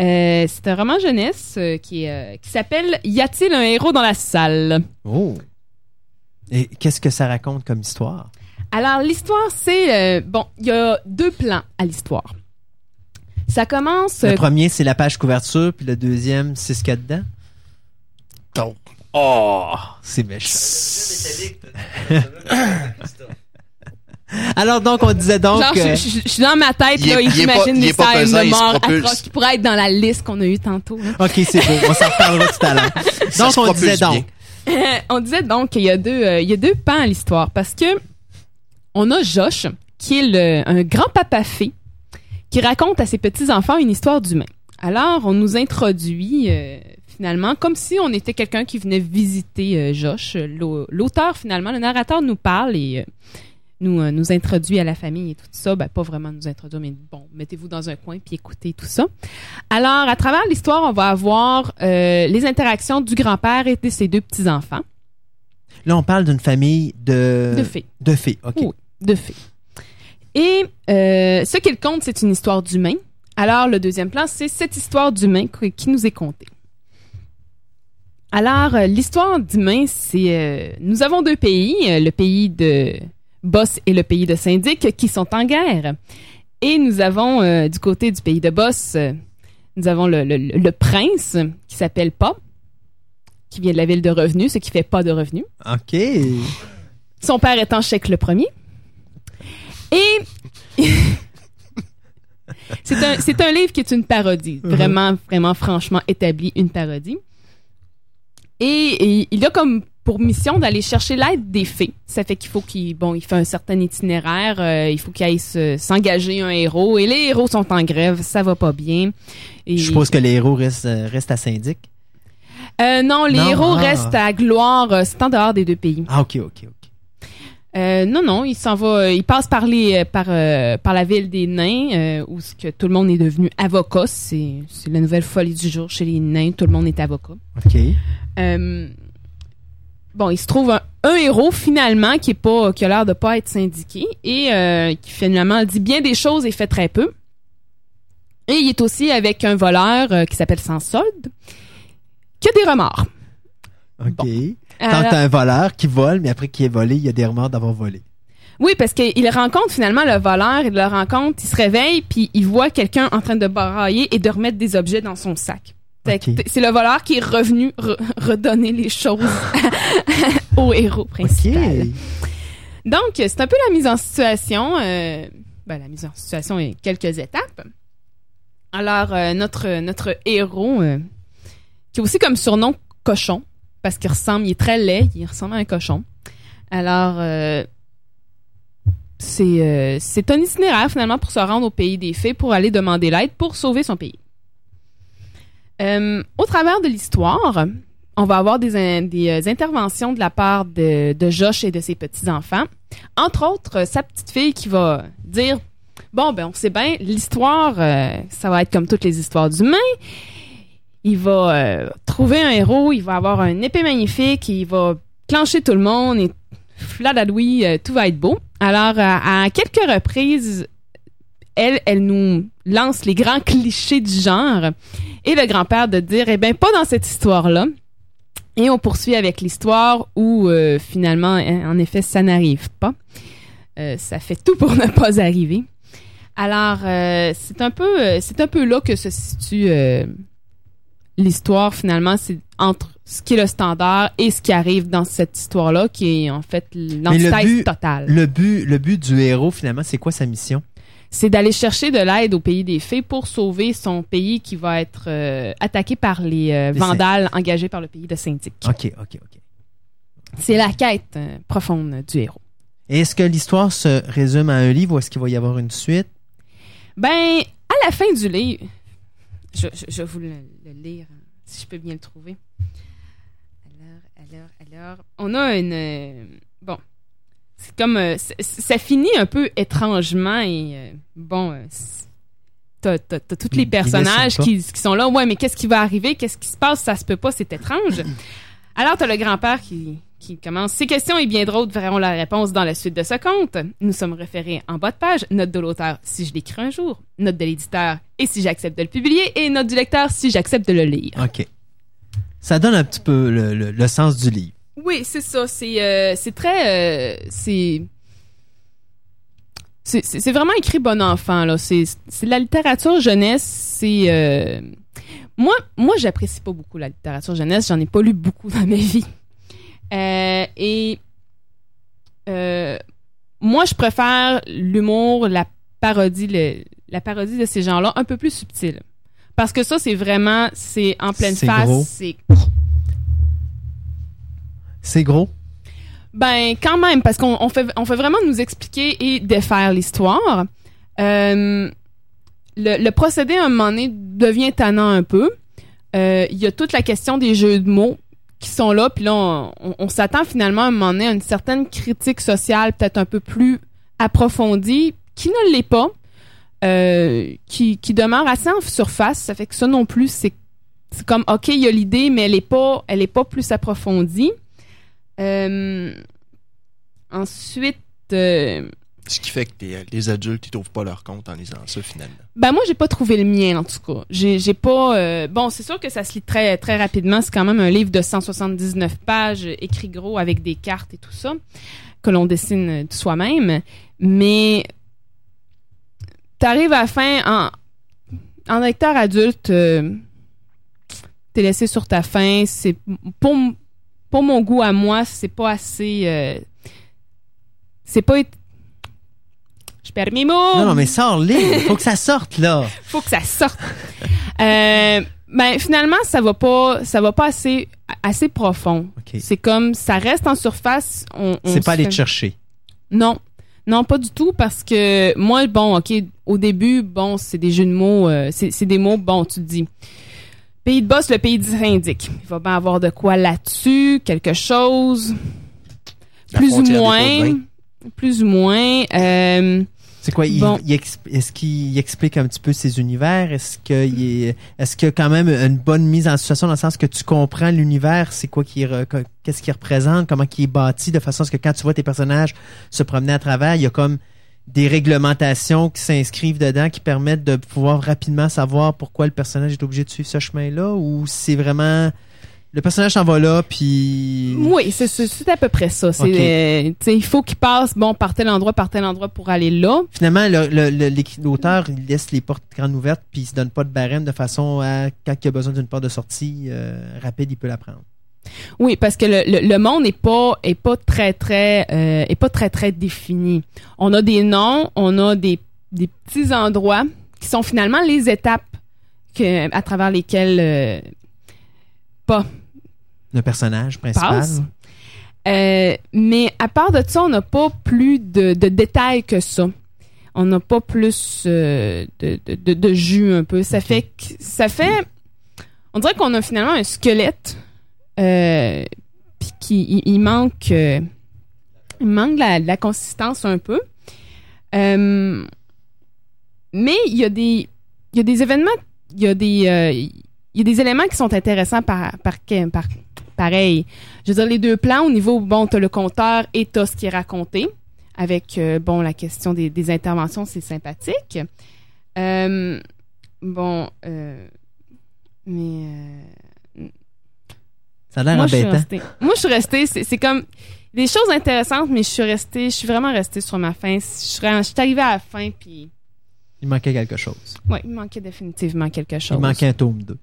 Euh, c'est un roman jeunesse euh, qui, euh, qui s'appelle Y a-t-il un héros dans la salle? Oh. Et qu'est-ce que ça raconte comme histoire? Alors, l'histoire, c'est. euh, bon, il y a deux plans à l'histoire. Ça commence. Le euh, premier, c'est la page couverture, puis le deuxième, c'est ce qu'il y a dedans. Donc, Oh, c'est méchant. (laughs) Alors donc, on disait donc... Genre, je, euh, je- je suis dans ma tête, là, j'imagine pas scènes de mort atroces qui pourraient être dans la liste qu'on a eue tantôt. là. OK, c'est beau. On s'en reparlera tout à l'heure. Donc, on disait donc... (laughs) on disait donc qu'il y a deux, euh, il y a deux pans à l'histoire parce que on a Josh qui est le- un grand papa fée qui raconte à ses petits enfants une histoire d'humain. Alors on nous introduit euh, finalement comme si on était quelqu'un qui venait visiter euh, Josh. L'au- L'auteur finalement, le narrateur nous parle et euh, nous nous introduit à la famille et tout ça. Ben pas vraiment nous introduire, mais bon, mettez-vous dans un coin puis écoutez tout ça. Alors à travers l'histoire, on va avoir les interactions du grand-père et de ses deux petits enfants. Là, on parle d'une famille de... De fées. De fées, OK. Oui. de fées. Et euh, ce qu'il compte, c'est une histoire d'humain. Alors, le deuxième plan, c'est cette histoire d'humain qui nous est contée. Alors, euh, l'histoire d'humain, c'est... euh, nous avons deux pays, le pays de Boss et le pays de Syndic, qui sont en guerre. Et nous avons, euh, du côté du pays de Boss, nous avons le, le- le prince, qui s'appelle Pas, qui vient de la ville de Revenu, ce qui fait pas de revenus. OK. Son père étant Chèque le premier. Et (laughs) c'est un, c'est un livre qui est une parodie. Vraiment, vraiment, franchement établi, une parodie. Et, et il a comme pour mission d'aller chercher l'aide des fées. Ça fait qu'il faut qu'il bon, il fait un certain itinéraire, euh, il faut qu'il aille se- s'engager un héros et les héros sont en grève, ça va pas bien. Et, Je suppose que les héros restent, euh, restent à Syndic. Euh, non, les Non, héros ah. restent à gloire, c'est en dehors des deux pays. Ah, OK, OK, OK. Euh, non, non, il s'en va, il passe par les, euh, par, euh, par la ville des nains, euh, où ce que tout le monde est devenu avocat. C'est, c'est la nouvelle folie du jour chez les nains. Tout le monde est avocat. OK. Euh, bon, il se trouve un, un héros finalement qui est pas, qui a l'air de pas être syndiqué et euh, qui finalement dit bien des choses et fait très peu. Et il est aussi avec un voleur euh, qui s'appelle Sans Solde, qui a des remords. OK. Bon. Tant Alors- que t'as un voleur qui vole, mais après qui est volé, il y a des remords d'avoir volé. Oui, parce qu'il rencontre finalement le voleur, il le rencontre, il se réveille, puis il voit quelqu'un en train de brailler et de remettre des objets dans son sac. C'est le voleur qui est revenu re- redonner les choses (laughs) au héros principal. Donc, c'est un peu la mise en situation. euh, ben, la mise en situation est quelques étapes. Alors, euh, notre, notre héros, euh, qui a aussi comme surnom cochon, parce qu'il ressemble, il est très laid, il ressemble à un cochon. Alors, euh, c'est euh, c'est un itinéraire finalement pour se rendre au pays des fées pour aller demander l'aide pour sauver son pays. Euh, au travers de l'histoire, on va avoir des, in- des interventions de la part de, Josh et de ses petits-enfants. Entre autres, sa petite fille qui va dire Bon, ben, on sait bien, l'histoire, ça va être comme toutes les histoires d'humains. Il va euh, trouver un héros, il va avoir une épée magnifique, il va clencher tout le monde et fladadoui, euh, tout va être beau. Alors, à, à quelques reprises, elle, elle nous lance les grands (laughs) clichés du genre et le grand-père de dire, eh bien, pas dans cette histoire-là. Et on poursuit avec l'histoire où, euh, finalement, en effet, ça n'arrive pas. Euh, ça fait tout pour (laughs) ne pas arriver. Alors, euh, c'est un peu, euh, c'est un peu là que se situe euh, l'histoire. Finalement, c'est entre ce qui est le standard et ce qui arrive dans cette histoire-là, qui est en fait l'antithèse totale. Le but, le but du héros, finalement, c'est quoi sa mission? c'est d'aller chercher de l'aide au pays des fées pour sauver son pays qui va être euh, attaqué par les euh, Les vandales engagés par le pays de Syndic. OK, OK, OK. C'est la quête euh, profonde du héros. Est-ce que l'histoire se résume à un livre ou est-ce qu'il va y avoir une suite? Ben, à la fin du livre, je, je, je vais vous le, le lire, hein, si je peux bien le trouver. Alors, alors, alors, on a une... euh, bon, c'est comme... euh, ça finit un peu étrangement et, euh, bon, t'as t'as- t'as tous les personnages qui, qui sont là. Ouais, mais qu'est-ce qui va arriver? Qu'est-ce qui se passe? Ça se peut pas, c'est étrange. (clears throat) Alors, t'as le grand-père qui, qui commence. Ces questions et bien d'autres verront la réponse dans la suite de ce conte. Nous sommes référés en bas de page. Note de l'auteur si je l'écris un jour. Note de l'éditeur et si j'accepte de le publier. Et note du lecteur si j'accepte de le lire. OK. Ça donne un petit peu le, le- le sens du livre. Oui, c'est ça. C'est euh, très. euh, c'est. C'est vraiment écrit bon enfant, là. C'est c'est de la littérature jeunesse. C'est. euh, Moi, moi j'apprécie pas beaucoup la littérature jeunesse. J'en ai pas lu beaucoup dans ma vie. Euh, et. euh, moi, je préfère l'humour, la parodie, le- la parodie de ces gens-là, un peu plus subtile. Parce que ça, c'est vraiment. C'est en pleine C'est face. C'est C'est gros. Ben, quand même, parce qu'on on fait, on fait vraiment nous expliquer et défaire l'histoire. Euh, le, le procédé, à un moment donné, devient tannant un peu. Euh, Il y a toute la question des jeux de mots qui sont là, puis là, on, s'attend finalement à un moment donné à une certaine critique sociale peut-être un peu plus approfondie, qui ne l'est pas, euh, qui, demeure assez en surface. Ça fait que ça non plus, c'est c'est comme, OK, il y a l'idée, mais elle est pas, elle est pas plus approfondie. Euh, ensuite, euh, Ce qui fait que les adultes, ils trouvent pas leur compte en lisant ça, finalement. ben moi j'ai pas trouvé le mien en tout cas. J'ai j'ai pas euh, bon, c'est sûr que ça se lit très très rapidement, c'est quand même un livre de 179 pages écrit gros avec des cartes et tout ça que l'on dessine euh, soi-même, mais t'arrives à la fin en en lecteur adulte euh, t'es laissé sur ta fin, c'est pour pour mon goût à moi, c'est pas assez euh, c'est pas perds mes mots. Non, non, mais sors-les. Il faut que ça sorte, là. (laughs) faut que ça sorte. Euh, ben finalement ça va pas ça va pas assez assez profond. C'est comme ça reste en surface. On, on C'est pas aller fait- te chercher. Non. Non, pas du tout, parce que moi, bon, OK, au début, bon, c'est des jeux de mots, euh, c'est c'est des mots, bon, tu te dis, pays de boss, le pays du syndic. Il va bien avoir de quoi là-dessus, quelque chose, La plus ou moins, plus ou moins. C'est quoi? il- Bon. il Est-ce qu'il explique un petit peu ses univers? Est-ce qu'il est, est-ce qu'il y a quand même une bonne mise en situation dans le sens que tu comprends l'univers? C'est quoi qui, que- qu'est-ce qu'il représente? Comment il est bâti de façon à ce que quand tu vois tes personnages se promener à travers, il y a comme des réglementations qui s'inscrivent dedans qui permettent de pouvoir rapidement savoir pourquoi le personnage est obligé de suivre ce chemin-là ou c'est vraiment le personnage s'en va là puis Oui, c'est à peu près ça. C'est, euh, il faut qu'il passe bon par tel endroit, par tel endroit pour aller là. finalement l'auteur il laisse les portes grandes ouvertes puis il se donne pas de barème de façon à quand il a besoin d'une porte de sortie euh, rapide il peut la prendre. Oui, parce que le, le, le monde est pas est pas très très euh, est pas très très défini. On a des noms, on a des, des petits endroits qui sont finalement les étapes que à travers lesquelles euh, pas Le personnage principal? passe. Euh, mais à part de ça, on n'a pas plus de, de détails que ça. On n'a pas plus euh, de, de, de, de jus un peu. Ça fait que ça fait. On dirait qu'on a finalement un squelette. Euh, puis qui il, il manque. euh, il manque la, consistance un peu. Mais il y a des. Il y a des événements. Il y a des. il y a des éléments qui sont intéressants par, par, par, pareil. Je veux dire, les deux plans, au niveau, bon, t'as le compteur et t'as ce qui est raconté. Avec, euh, bon, la question des, des interventions, c'est sympathique. Euh, bon, euh, mais... euh, Ça a l'air moi, je suis embêtant. restée. Moi, je suis restée. C'est c'est comme des choses intéressantes, mais je suis restée. Je suis vraiment restée sur ma fin. Je suis je suis arrivée à la fin, puis Il manquait quelque chose. ouais, il manquait définitivement quelque chose. Il manquait un tome 2.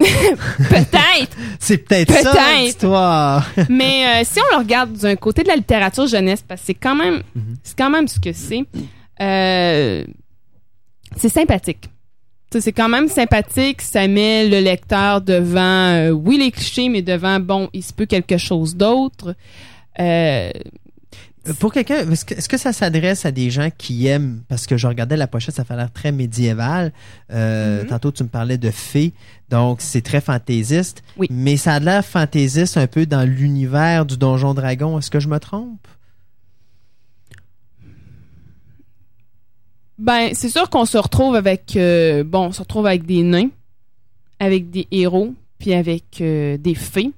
(laughs) Peut-être. C'est peut-être ça l'histoire. (laughs) Mais euh, si on le regarde d'un côté de la littérature jeunesse, parce que c'est quand même, Mhm. c'est quand même ce que c'est. euh, c'est sympathique. C'est quand même sympathique. Ça met le lecteur devant, euh, oui les clichés, mais devant bon, il se peut quelque chose d'autre. Pour quelqu'un, est-ce que, est-ce que ça s'adresse à des gens qui aiment, parce que je regardais la pochette, ça fait l'air très médiéval. Euh, Mhm. Tantôt, tu me parlais de fées, donc c'est très fantaisiste. Oui. Mais ça a l'air fantaisiste un peu dans l'univers du Donjon Dragon. Est-ce que je me trompe? Ben, c'est sûr qu'on se retrouve avec euh, bon, on se retrouve avec des nains, avec des héros, puis avec euh, des fées.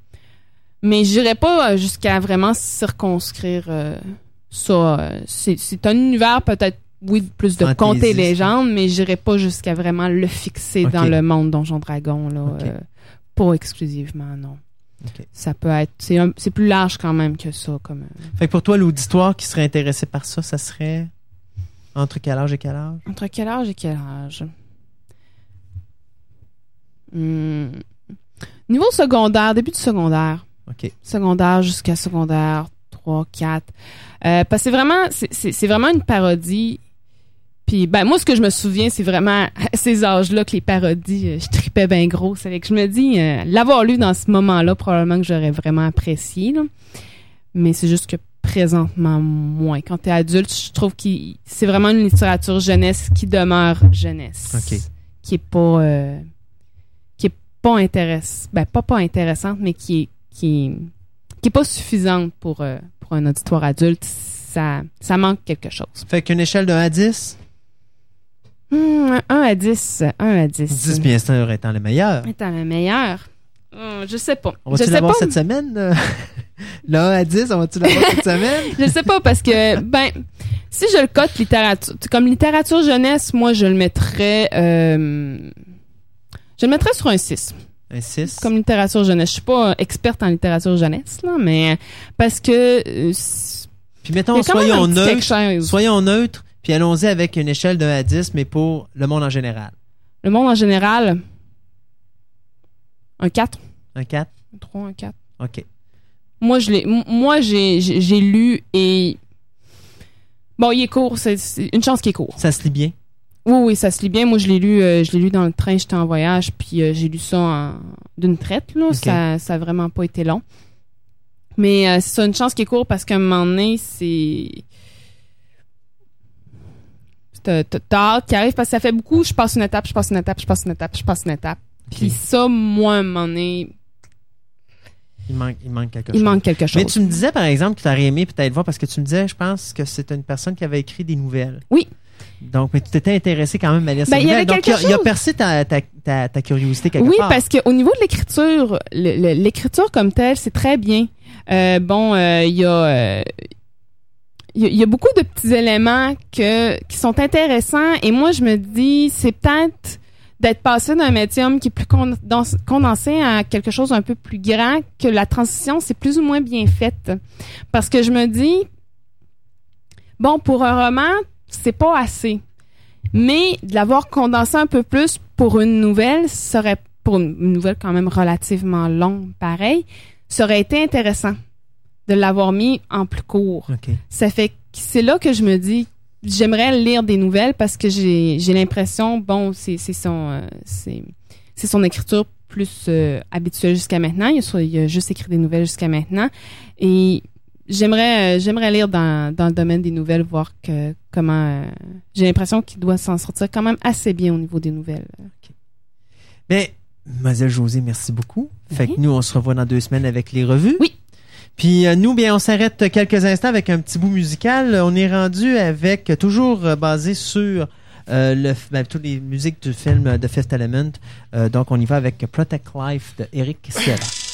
Mais j'irais pas euh, jusqu'à vraiment circonscrire euh, ça. euh, C'est un univers peut-être, oui, plus de contes et légendes, mais j'irais pas jusqu'à vraiment le fixer dans le monde Donjon Dragon. Là, euh, pas exclusivement, non. Ça peut être... C'est plus large quand même que ça. Comme, Fait que pour toi, l'auditoire qui serait intéressé par ça, ça serait entre quel âge et quel âge? Entre quel âge et quel âge? Hmm. Niveau secondaire, début du secondaire. OK. Secondaire jusqu'à secondaire 3, 4. Euh, parce que c'est vraiment, c'est- vraiment une parodie. Puis, ben, moi, ce que je me souviens, c'est vraiment à ces âges-là que les parodies, euh, je tripais bien gros. C'est que je me dis, euh, l'avoir lu dans ce moment-là, probablement que j'aurais vraiment apprécié. là. Mais c'est juste que présentement moins. Quand t'es adulte, je trouve que c'est vraiment une littérature jeunesse qui demeure jeunesse. Qui est pas, euh, qui est pas intéressante, ben pas pas intéressante, mais qui est, qui qui est pas suffisante pour, euh, pour un auditoire adulte. Ça, ça manque quelque chose. Fait qu'une échelle de 1 à 10, Hmm, 1 à 10. 1 à 10. 10 bien sûr étant le meilleur. Étant le meilleur. Hmm, je sais pas. On va-tu l'avoir cette semaine? (laughs) le 1 à 10, on va-tu l'avoir cette semaine? (laughs) Je sais pas parce que ben si je le cote littérature comme littérature jeunesse, moi je le mettrais euh, je le mettrais sur un 6 Un 6. comme littérature jeunesse. Je suis pas euh, experte en littérature jeunesse là, mais parce que euh, Puis mettons, soyons neutres. chose. Soyons neutres, puis allons-y avec une échelle de 1 à 10, mais pour le monde en général. Le monde en général un 4, Un 4? un 3, un 4. OK. Moi je l'ai moi j'ai j'ai j'ai lu et bon, il est court, c'est c'est une chance qu'il est court. Ça se lit bien? Oui, oui, ça se lit bien. Moi, je l'ai lu, euh, je l'ai lu dans le train, j'étais en voyage, puis euh, j'ai lu ça en- d'une traite. Là. Ça, ça a vraiment pas été long. Mais euh, c'est une chance qui est court parce qu'à un moment donné, c'est. T'as hâte qui arrive parce que ça fait beaucoup. Je passe une étape, je passe une étape, je passe une étape, je passe une étape. Puis ça, moi, à un moment donné, Il manque, il manque quelque il chose. manque quelque chose. Mais tu me disais, par exemple, que tu aurais aimé peut-être voir, parce que tu me disais, je pense que c'est une personne qui avait écrit des nouvelles. Oui. Donc, mais tu t'étais intéressé quand même à lire Ben, il y nouvelles. avait Donc, quelque il a, il a percé ta, ta, ta, ta curiosité quelque Oui, part. parce qu'au niveau de l'écriture, l'écriture comme telle, c'est très bien. Euh, bon, euh, il y a euh, il y, a- il y a beaucoup de petits éléments que qui sont intéressants et moi je me dis c'est peut-être d'être passé d'un médium qui est plus condens- condensé à quelque chose un peu plus grand que la transition c'est plus ou moins bien faite parce que je me dis bon pour un roman c'est pas assez. Mais de l'avoir condensé un peu plus pour une nouvelle serait pour une nouvelle quand même relativement longue pareil ça aurait été intéressant de l'avoir mis en plus court. Ça fait que c'est là que je me dis j'aimerais lire des nouvelles parce que j'ai j'ai l'impression bon c'est c'est son euh, c'est c'est son écriture plus euh, habituelle jusqu'à maintenant. Il a, il a juste écrit des nouvelles jusqu'à maintenant. Et j'aimerais euh, j'aimerais lire dans dans le domaine des nouvelles voir que comment euh, j'ai l'impression qu'il doit s'en sortir quand même assez bien au niveau des nouvelles Mais, Mademoiselle José, merci beaucoup. Fait que nous, on se revoit dans deux semaines avec les revues. Oui. Puis euh, nous, bien, on s'arrête quelques instants avec un petit bout musical. On est rendu avec, toujours basé sur le, ben, toutes les musiques du film The Fifth Element. Donc, on y va avec Protect Life de Eric Serra.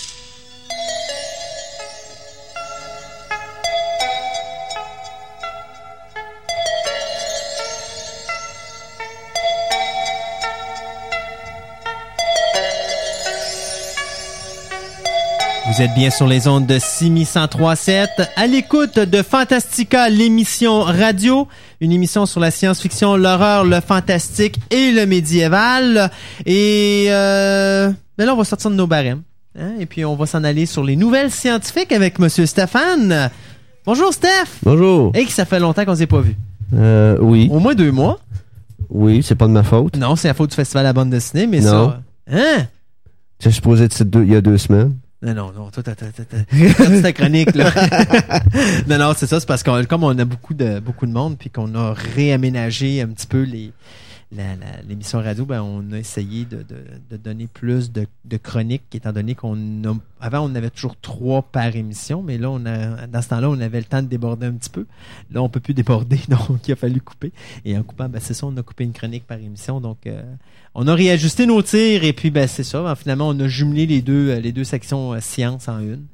Vous êtes bien sur les ondes de Simi 1037, à l'écoute de Fantastica, l'émission radio, une émission sur la science-fiction, l'horreur, le fantastique et le médiéval. Et euh, ben là, on va sortir de nos barèmes. hein, et puis, on va s'en aller sur les nouvelles scientifiques avec Monsieur Stéphane. Bonjour, Steph! Bonjour. Et que ça fait longtemps qu'on s'est pas vu. Euh, oui. Au moins deux mois. Oui, c'est pas de ma faute. Non, c'est la faute du Festival à la bande dessinée, mais Non. ça... Hein? Je suis supposé être deux, il y a deux semaines. Non, non, non, toi, t'as, t'as, t'as, (laughs) ta chronique, là. (laughs) non, non, c'est ça, c'est parce que comme on a beaucoup de, beaucoup de monde, puis qu'on a réaménagé un petit peu les, l'émission radio, ben, on a essayé de, de, de donner plus de, de chroniques, étant donné qu'on avant, on avait toujours trois par émission, mais là, on a, dans ce temps-là, on avait le temps de déborder un petit peu. Là, on peut plus déborder, (laughs) donc il a fallu couper. Et en coupant, ben, c'est ça, on a coupé une chronique par émission, donc, euh, on a réajusté nos tirs et puis ben c'est ça. Ben, finalement, on a jumelé les deux euh, les deux sections euh, science en une.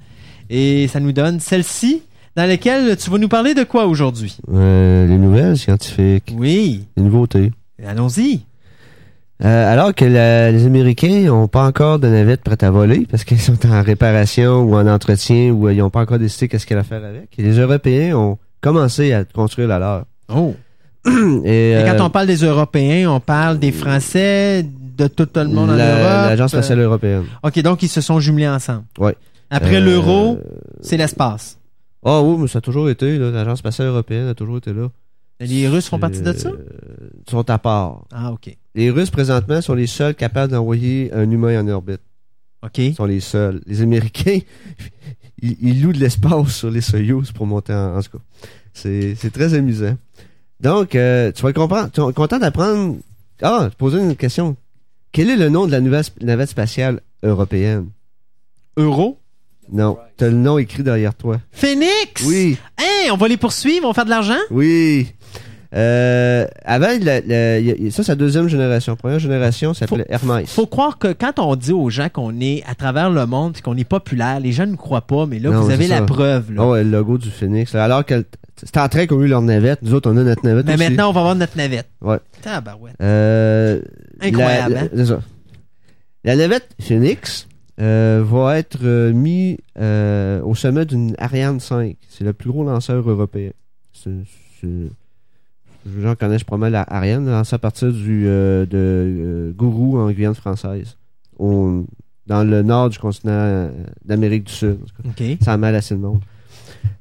Et ça nous donne celle-ci, dans laquelle tu vas nous parler de quoi aujourd'hui? Euh, les nouvelles scientifiques, Oui, les nouveautés. Allons-y. Euh, alors que la- les Américains n'ont pas encore de navettes prêtes à voler parce qu'ils sont en réparation ou en entretien ou euh, ils n'ont pas encore décidé qu'est-ce qu'il y a à faire avec. Et les Européens ont commencé à construire la leur. Oh. Et, Et euh, quand on parle des Européens, on parle des Français, de tout le monde en Europe. l'Agence spatiale européenne. OK, donc ils se sont jumelés ensemble. Ouais. Après l'euro, c'est l'espace. Ah oui, mais ça a toujours été. L'Agence spatiale européenne a toujours été là. Les Russes font partie de ça? Euh, Ils sont à part. Ah, OK. Les Russes, présentement, sont les seuls capables d'envoyer un humain en orbite. OK. Ils sont les seuls. Les Américains, (laughs) ils, ils louent de l'espace sur les Soyuz pour monter en, en tout cas. C'est, c'est très amusant. Donc, euh, tu vas comprendre. Tu es content d'apprendre. Ah, te poser une question. Quel est le nom de la nouvelle navette spatiale européenne? Euro? Non. T'as le nom écrit derrière toi. Phoenix? Oui. Hey, on va les poursuivre, on va faire de l'argent? Oui. Euh, avant, la- la- a- a- ça, c'est la deuxième génération. Première génération, ça s'appelait Hermès. Faut croire que quand on dit aux gens qu'on est à travers le monde et qu'on est populaire, les gens ne croient pas, mais là, Non, vous avez c'est la preuve. Là. Oh, ouais, le logo du Phoenix. là. Alors que Star Trek ont eu leur navette, nous autres, on a notre navette mais aussi. maintenant, on va avoir notre navette. Ouais. Tabarouette. Euh, Incroyable, la, hein? la- c'est ça. La navette Phoenix euh, va être mis euh, au sommet d'une Ariane 5. C'est le plus gros lanceur européen. C'est, c'est- les gens connaissent probablement la Ariane, lancée à partir du, euh, de euh, Gourou en Guyane française, au- dans le nord du continent euh, d'Amérique du Sud. en. Ça a mal assez de monde.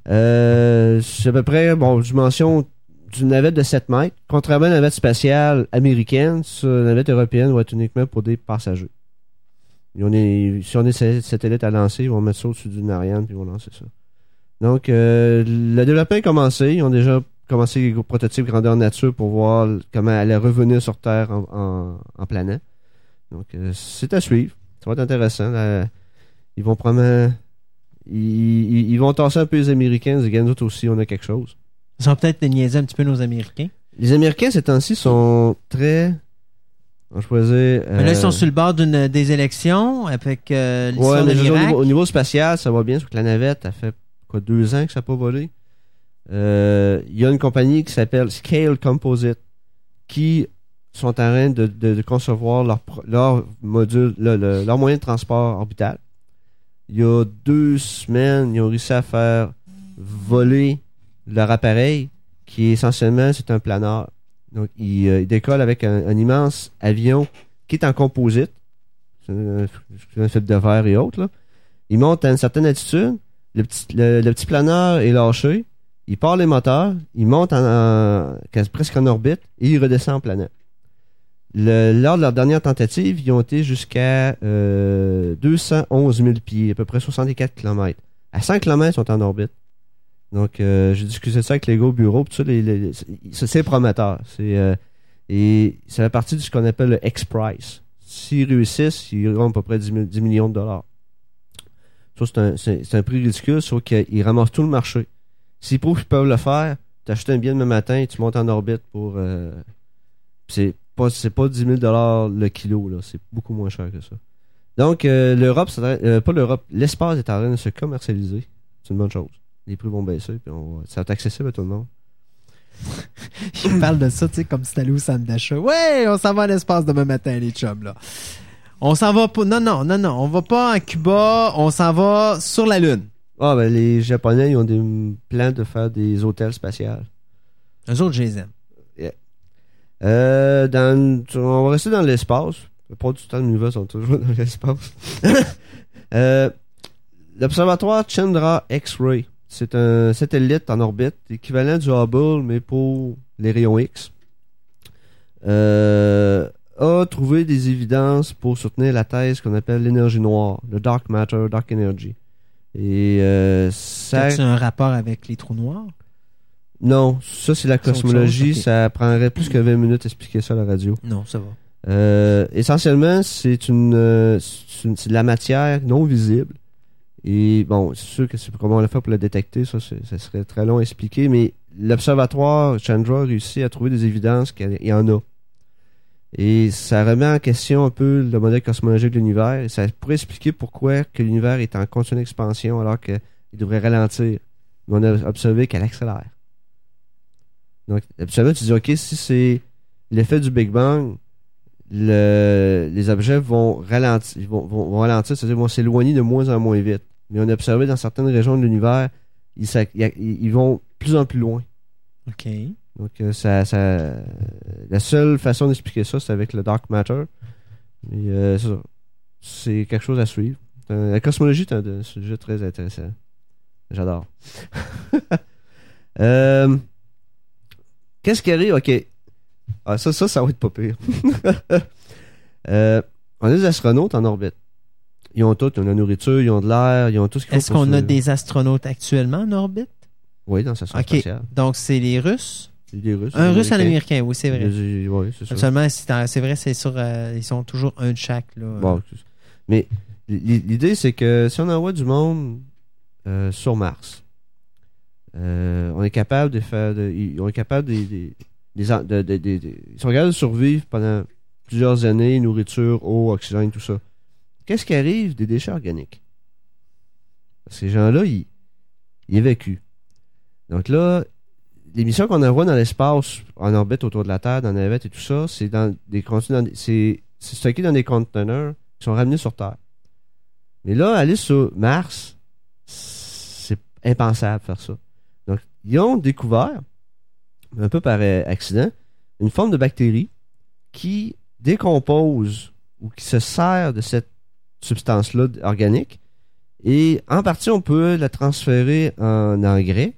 C'est à peu près, bon, dimension d'une navette de 7 mètres. Contrairement à la navette spatiale américaine, la navette européenne va être uniquement pour des passagers. Et on est, si on est sa- satellite à lancer, ils vont mettre ça au-dessus d'une Ariane puis ils vont lancer ça. Donc, euh, le développement a commencé. Ils ont déjà commencé les gros prototypes grandeur nature pour voir comment elle allait revenir sur Terre en, en, en planant. Donc, euh, c'est à suivre. Ça va être intéressant. là. ils vont probablement ils, ils- ils vont tasser un peu les Américains, les nous autres aussi, on a quelque chose. Ils sont peut-être niaiser un petit peu nos Américains. Les Américains, ces temps-ci, sont très... On choisit... Mais là, ils sont sur le bord d'une des élections avec euh, l'histoire Ouais, de au, niveau, au niveau spatial, ça va bien, sauf que la navette, a fait quoi, deux ans que ça n'a pas volé. Euh, Il y a une compagnie qui s'appelle Scale Composite qui sont en train de, concevoir leur, module, le- le- leur moyen de transport orbital. Il y a deux semaines, ils ont réussi à faire voler leur appareil qui essentiellement c'est un planeur. Donc ils, euh, ils décollent avec un, immense avion qui est en composite. C'est un, fibre de verre et autres. Là. Il monte à une certaine altitude. Le petit, le petit planeur est lâché. Il part les moteurs. Il monte presque en orbite et il redescend en planète. Lors de leur dernière tentative, ils ont été jusqu'à euh, 211 000 pieds, à peu près 64 km. À 100 km, ils sont en orbite. Donc, euh, j'ai discuté de ça avec les gars au bureau. ça, c'est c'est prometteur. C'est euh, et ça fait partie de ce qu'on appelle le X-Price. S'ils réussissent, ils auront à peu près 10, mi- 10 millions de dollars. Ça, c'est un, c'est- c'est un prix ridicule, sauf qu'ils ramassent tout le marché. S'ils prouvent qu'ils peuvent le faire, t'achètes un billet demain matin et tu montes en orbite pour... euh, c'est pas pas 10 000 dollars le kilo, là. C'est beaucoup moins cher que ça. Donc, euh, l'Europe, euh, pas l'Europe, l'espace est en train de se commercialiser. C'est une bonne chose. Les prix vont baisser, puis on va- ça va être accessible à tout le monde. (laughs) Ils parlent de ça, tu sais, comme si t'allais au centre d'achat. Ouais, on s'en va à l'espace demain matin, les chums, là. On s'en va pas. Non, non, non, non. On va pas à Cuba, on s'en va sur la Lune. Ah, ben, les Japonais, ils ont des plans de faire des hôtels spatiaux. Eux autres, je les aime. Euh, dans, on va rester dans l'espace. Pas du temps l'univers sont toujours (laughs) dans l'espace. (laughs) euh, L'observatoire Chandra X-Ray, c'est un satellite en orbite, équivalent du Hubble, mais pour les rayons X. Euh, a trouvé des évidences pour soutenir la thèse qu'on appelle l'énergie noire, le dark matter, dark energy. Et euh, ça, C'est un rapport avec les trous noirs? non, ça c'est la cosmologie, chose, ça prendrait plus que 20 minutes à expliquer ça à la radio. Non, ça va. Euh, essentiellement, c'est une, euh, une- de la matière non visible. Et bon, c'est sûr que c'est comment on l'a fait pour le détecter, ça, ça serait très long à expliquer, mais l'observatoire Chandra a réussi à trouver des évidences qu'il y en a. Et ça remet en question un peu le modèle cosmologique de l'univers, ça pourrait expliquer pourquoi que l'univers est en continue expansion alors que il devrait ralentir. Mais on a observé qu'elle accélère. Donc, habituellement, tu dis, OK, si c'est l'effet du Big Bang, le- les objets vont ralentir, vont, c'est-à-dire vont s'éloigner de moins en moins vite. Mais on a observé dans certaines régions de l'univers, ils, ils, ils vont plus en plus loin. OK. Donc, euh, ça, ça, la seule façon d'expliquer ça, c'est avec le dark matter. Mais euh, c'est quelque chose à suivre. La cosmologie est un, sujet très intéressant. J'adore. (laughs) Euh, Qu'est-ce qui arrive? OK. Ah, ça, ça, ça va être pas pire. (laughs) Euh, on a des astronautes en orbite. Ils ont tout. Ils ont de la nourriture, ils ont de l'air, ils ont tout ce qu'il faut Est-ce qu'on a des astronautes actuellement en orbite? Oui, dans sa station OK. spatiale. Donc, c'est les Russes. Des Russes. Un Russe, un. Américain, oui, c'est vrai. Oui, c'est ça. Seulement, c'est vrai, c'est sur. euh, ils sont toujours un de chaque. Là. Bon, mais l'idée, c'est que si on envoie du monde euh, sur Mars, euh, on est capable de faire. on est capable de- de- ils sont capables de survivre pendant plusieurs années, nourriture, eau, oxygène, tout ça. Qu'est-ce qui arrive des déchets organiques? Ces gens-là, ils, ils évacuent. Donc là, les missions qu'on envoie dans l'espace, en orbite autour de la Terre, dans la navette et tout ça, c'est dans des c'est stocké dans des conteneurs qui sont ramenés sur Terre. Mais là, aller sur Mars, c'est impensable faire ça. Donc, ils ont découvert, un peu par euh, accident, une forme de bactérie qui décompose ou qui se sert de cette substance-là organique. Et en partie, on peut la transférer en engrais.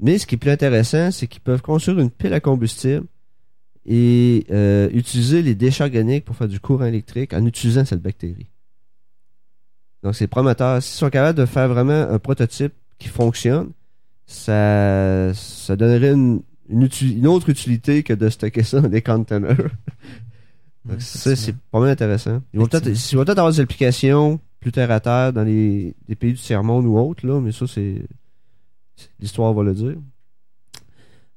Mais ce qui est plus intéressant, c'est qu'ils peuvent construire une pile à combustible et euh, utiliser les déchets organiques pour faire du courant électrique en utilisant cette bactérie. Donc c'est prometteur. S'ils sont capables de faire vraiment un prototype qui fonctionne, ça, ça donnerait une, une, autre utilité que de stocker ça dans des containers. (laughs) Donc Ouais, ça, c'est pas mal intéressant. Ils vont peut-être peut-être avoir des applications plus terre à terre dans les, les pays du tiers-monde ou autres, là, mais ça, c'est. L'histoire va le dire.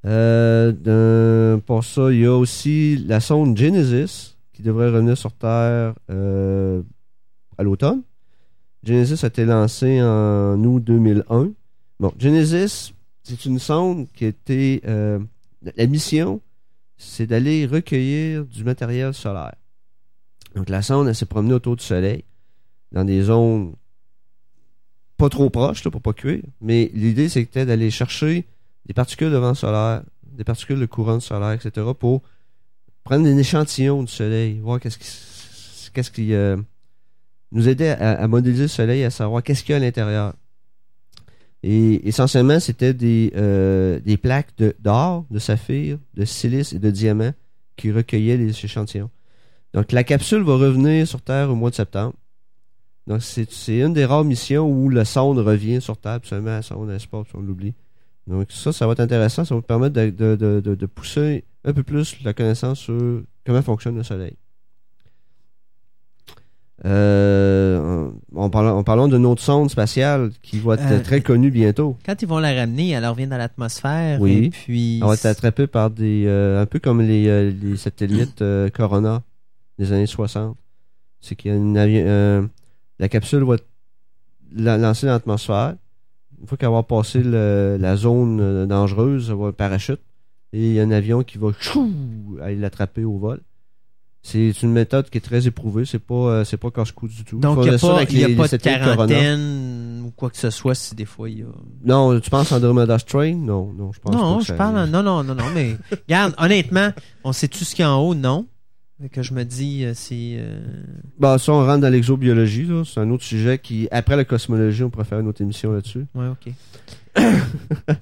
Euh, pour ça, il y a aussi la sonde Genesis qui devrait revenir sur Terre euh, à l'automne. Genesis a été lancée en août 2001. Bon, Genesis, c'est une sonde qui été. euh, la mission, c'est d'aller recueillir du matériel solaire. Donc la sonde, elle s'est promenée autour du Soleil, dans des zones pas trop proches, là, pour pas cuire. Mais l'idée, c'était d'aller chercher des particules de vent solaire, des particules de courant solaire, etc., pour prendre un échantillon du Soleil, voir qu'est-ce qui, euh, nous aidait à, modéliser le Soleil, à savoir qu'est-ce qu'il y a à l'intérieur. Et essentiellement, c'était des, euh, plaques d'or, de, saphir, de silice et de diamant qui recueillaient les échantillons. Donc la capsule va revenir sur Terre au mois de septembre. Donc c'est une des rares missions où la sonde revient sur Terre, puis seulement la sonde l'espace, puis on l'oublie. Donc ça, ça va être intéressant, ça va nous permettre de, de, de, de- de pousser un peu plus la connaissance sur comment fonctionne le Soleil. Euh, en, parlant, en parlant d'une autre sonde spatiale qui va être Euh, très connue bientôt. Quand ils vont la ramener, elle revient dans l'atmosphère. Oui. Et puis. On va être attrapé par des. euh, un peu comme les, euh, les satellites Corona des années 60. C'est qu'il y a une la capsule va être la- lancée dans l'atmosphère. Une fois qu'elle va passer le- la zone euh, dangereuse, elle va un parachute. Et il y a un avion qui va chou, aller l'attraper au vol. C'est une méthode qui est très éprouvée. C'est pas, euh, c'est pas casse-cou du tout. Donc, il n'y a pas, y a les- pas de quarantaine ou quoi que ce soit si des fois il y a. Non, tu penses Andromeda Strain? Non, non, je pense pas. Non, je ça parle. Non, non, non, non, mais. regarde, honnêtement, on sait tout ce qu'il y a en haut, non? Que je me dis, euh, c'est. euh, Bah, ça, on rentre dans l'exobiologie. C'est un autre sujet qui, après la cosmologie, on pourrait faire une autre émission là-dessus. Ouais, ok. (coughs)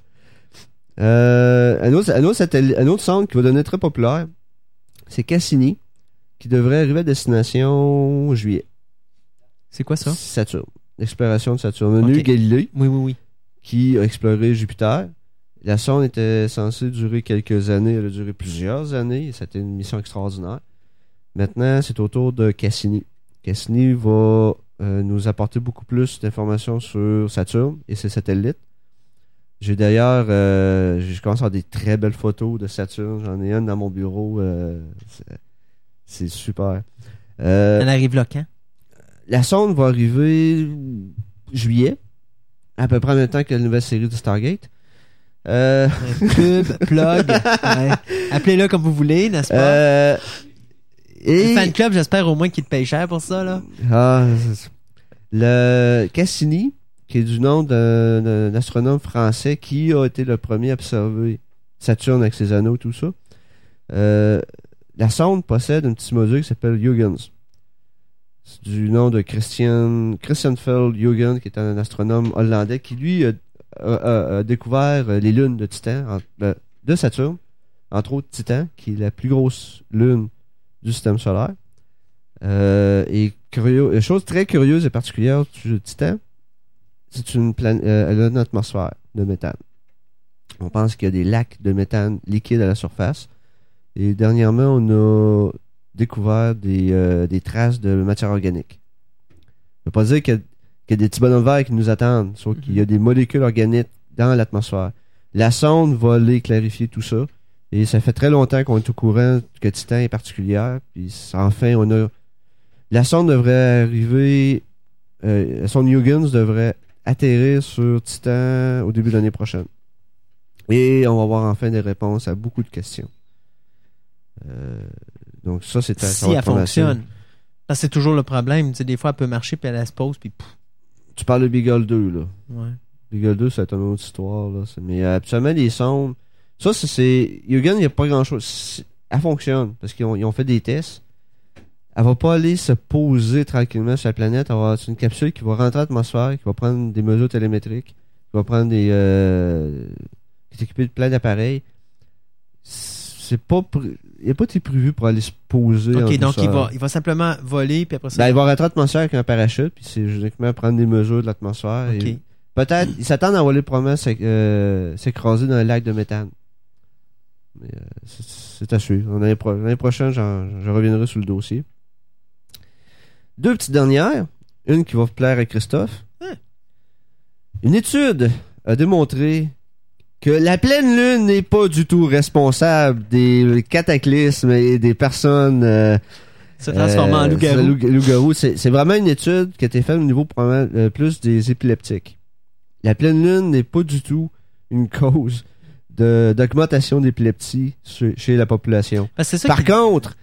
Euh, un autre, un autre un autre centre qui va devenir très populaire, c'est Cassini, qui devrait arriver à destination juillet. C'est quoi ça? Saturne. L'exploration de Saturne. On a Ok. eu Galilée, Oui, oui, oui. qui a exploré Jupiter. La sonde était censée durer quelques années. Elle a duré plusieurs années. C'était une mission extraordinaire. Maintenant, c'est au tour de Cassini. Cassini va euh, nous apporter beaucoup plus d'informations sur Saturne et ses satellites. J'ai d'ailleurs, euh, je commence à avoir des très belles photos de Saturne. J'en ai une dans mon bureau. euh, c'est- super. Elle arrive là quand? la sonde va arriver juillet. à peu près en même temps que la nouvelle série de Stargate. Euh, Pub, plug. (laughs) ouais. Appelez-le comme vous voulez, n'est-ce pas? euh, et Le fan club, j'espère au moins qu'il te paye cher pour ça, là. Ah, le Cassini, qui est du nom d'un astronome français qui a été le premier à observer Saturne avec ses anneaux, tout ça. Euh, la sonde possède un petit module qui s'appelle Huygens. C'est du nom de Christian, Christian Feld Huygens, qui est un astronome hollandais, qui lui a, a- découvert les lunes de Titan, en- ben, de Saturne, entre autres Titan, qui est la plus grosse lune du système solaire. Euh, et curieux, une chose très curieuse et particulière du Titan, c'est une planète, elle a une atmosphère de méthane. On pense qu'il y a des lacs de méthane liquide à la surface. Et dernièrement, on a découvert des, euh, des traces de matière organique. Ça veut pas dire qu'il y, a- qu'il y a des petits bonhommes verts qui nous attendent, sauf qu'il y a des molécules organiques dans l'atmosphère. La sonde va aller clarifier tout ça. Et ça fait très longtemps qu'on est au courant que Titan est particulière. Puis enfin, on a. La sonde devrait arriver. Euh, la sonde Huygens devrait atterrir sur Titan au début de l'année prochaine. Et on va avoir enfin des réponses à beaucoup de questions. Euh, donc ça, c'est si elle fonctionne. C'est toujours le problème. Tu sais, des fois, elle peut marcher, puis elle se pose, puis pouf. Tu parles de Beagle 2, là. Ouais. Beagle 2, c'est une autre histoire, là. Mais euh, habituellement, les sondes. Ça, c'est-. Yugen, il n'y a pas grand chose. Elle fonctionne, parce qu'ils ont, ils ont fait des tests. Elle va pas aller se poser tranquillement sur la planète. C'est une capsule qui va rentrer dans l'atmosphère, qui va prendre des mesures télémétriques, qui va prendre des. Euh, qui est équipée de plein d'appareils. C'est pas. Il n'est pas été prévu pour aller se poser. en OK, donc il va, il va simplement voler, puis après ça... Ben, il va rentrer dans l'atmosphère avec un parachute, puis c'est uniquement prendre des mesures de l'atmosphère. OK. et Peut-être, ils s'attendent à voler probablement euh, s'écraser dans un lac de méthane. Mais euh, c'est- à suivre. L'année pro- l'année prochaine, je reviendrai sur le dossier. Deux petites dernières. Une qui va plaire à Christophe. Hein? Une étude a démontré que la pleine lune n'est pas du tout responsable des cataclysmes et des personnes euh, Se transformer en euh, loup-garou. c'est loup- vraiment une étude qui a été faite au niveau probablement, euh, plus des épileptiques. La pleine lune n'est pas du tout une cause de- d'augmentation d'épilepsie chez, la population. Ça Par contre,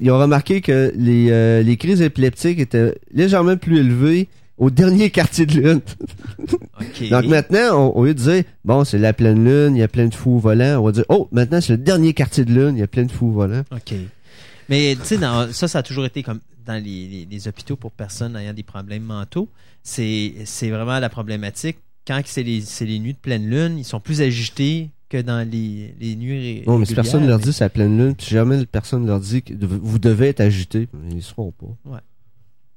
ils ont remarqué que les, euh, les crises épileptiques étaient légèrement plus élevées au dernier quartier de lune. (laughs) Donc maintenant, on- au lieu de dire, bon, c'est la pleine lune, il y a plein de fous volants, on va dire, oh, maintenant c'est le dernier quartier de lune, il y a plein de fous volants. OK. Mais tu sais, ça, ça a toujours été comme dans les, les- les hôpitaux pour personnes ayant des problèmes mentaux. C'est vraiment la problématique. Quand c'est les, c'est les nuits de pleine lune, ils sont plus agités que dans les, les nuits Non, mais si personne leur mais- dit c'est la pleine lune, puis jamais personne leur dit que vous devez être agité, ils seront pas.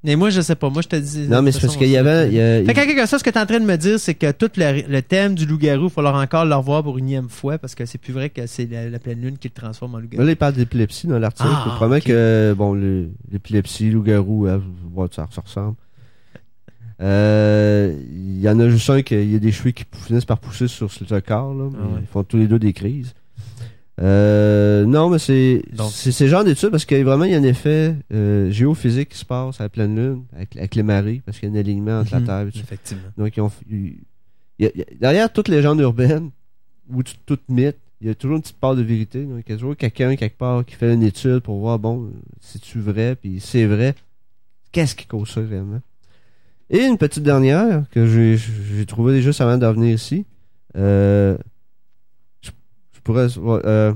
Mais moi, je sais pas. Moi, je te dis. Non, mais c'est parce qu'il y avait, il y a- Fait qu'en quelque sorte, ce que tu es en train de me dire, c'est que tout le, le thème du loup-garou, il va falloir encore le revoir pour une énième fois parce que c'est plus vrai que c'est la, la pleine lune qui le transforme en loup-garou. Là, il parle d'épilepsie dans l'article. Ah, il promet ok. que, bon, le- l'épilepsie, loup-garou, euh, ouais, ça, ça ressemble. Euh, Il y en a juste un qui il y a des cheveux qui finissent par pousser sur le corps, là. Ah ouais. Ils font tous les deux des crises. Euh, non, mais c'est c'est ce genre d'études parce que vraiment il y a un effet euh, géophysique qui se passe à la pleine lune avec, avec les marées parce qu'il y a un alignement entre Mhm. la Terre et tout. Effectivement. Donc, ils ont, ils- il y a- y a- derrière toutes les légendes urbaines, ou toute mythe, il y a toujours une petite part de vérité. Donc, il y a toujours quelqu'un, quelque part, qui fait une étude pour voir, bon, c'est-tu vrai, puis c'est vrai, qu'est-ce qui cause ça réellement? Et une petite dernière, que j'ai j'ai trouvé juste avant de venir ici. Euh, je, je pourrais... euh,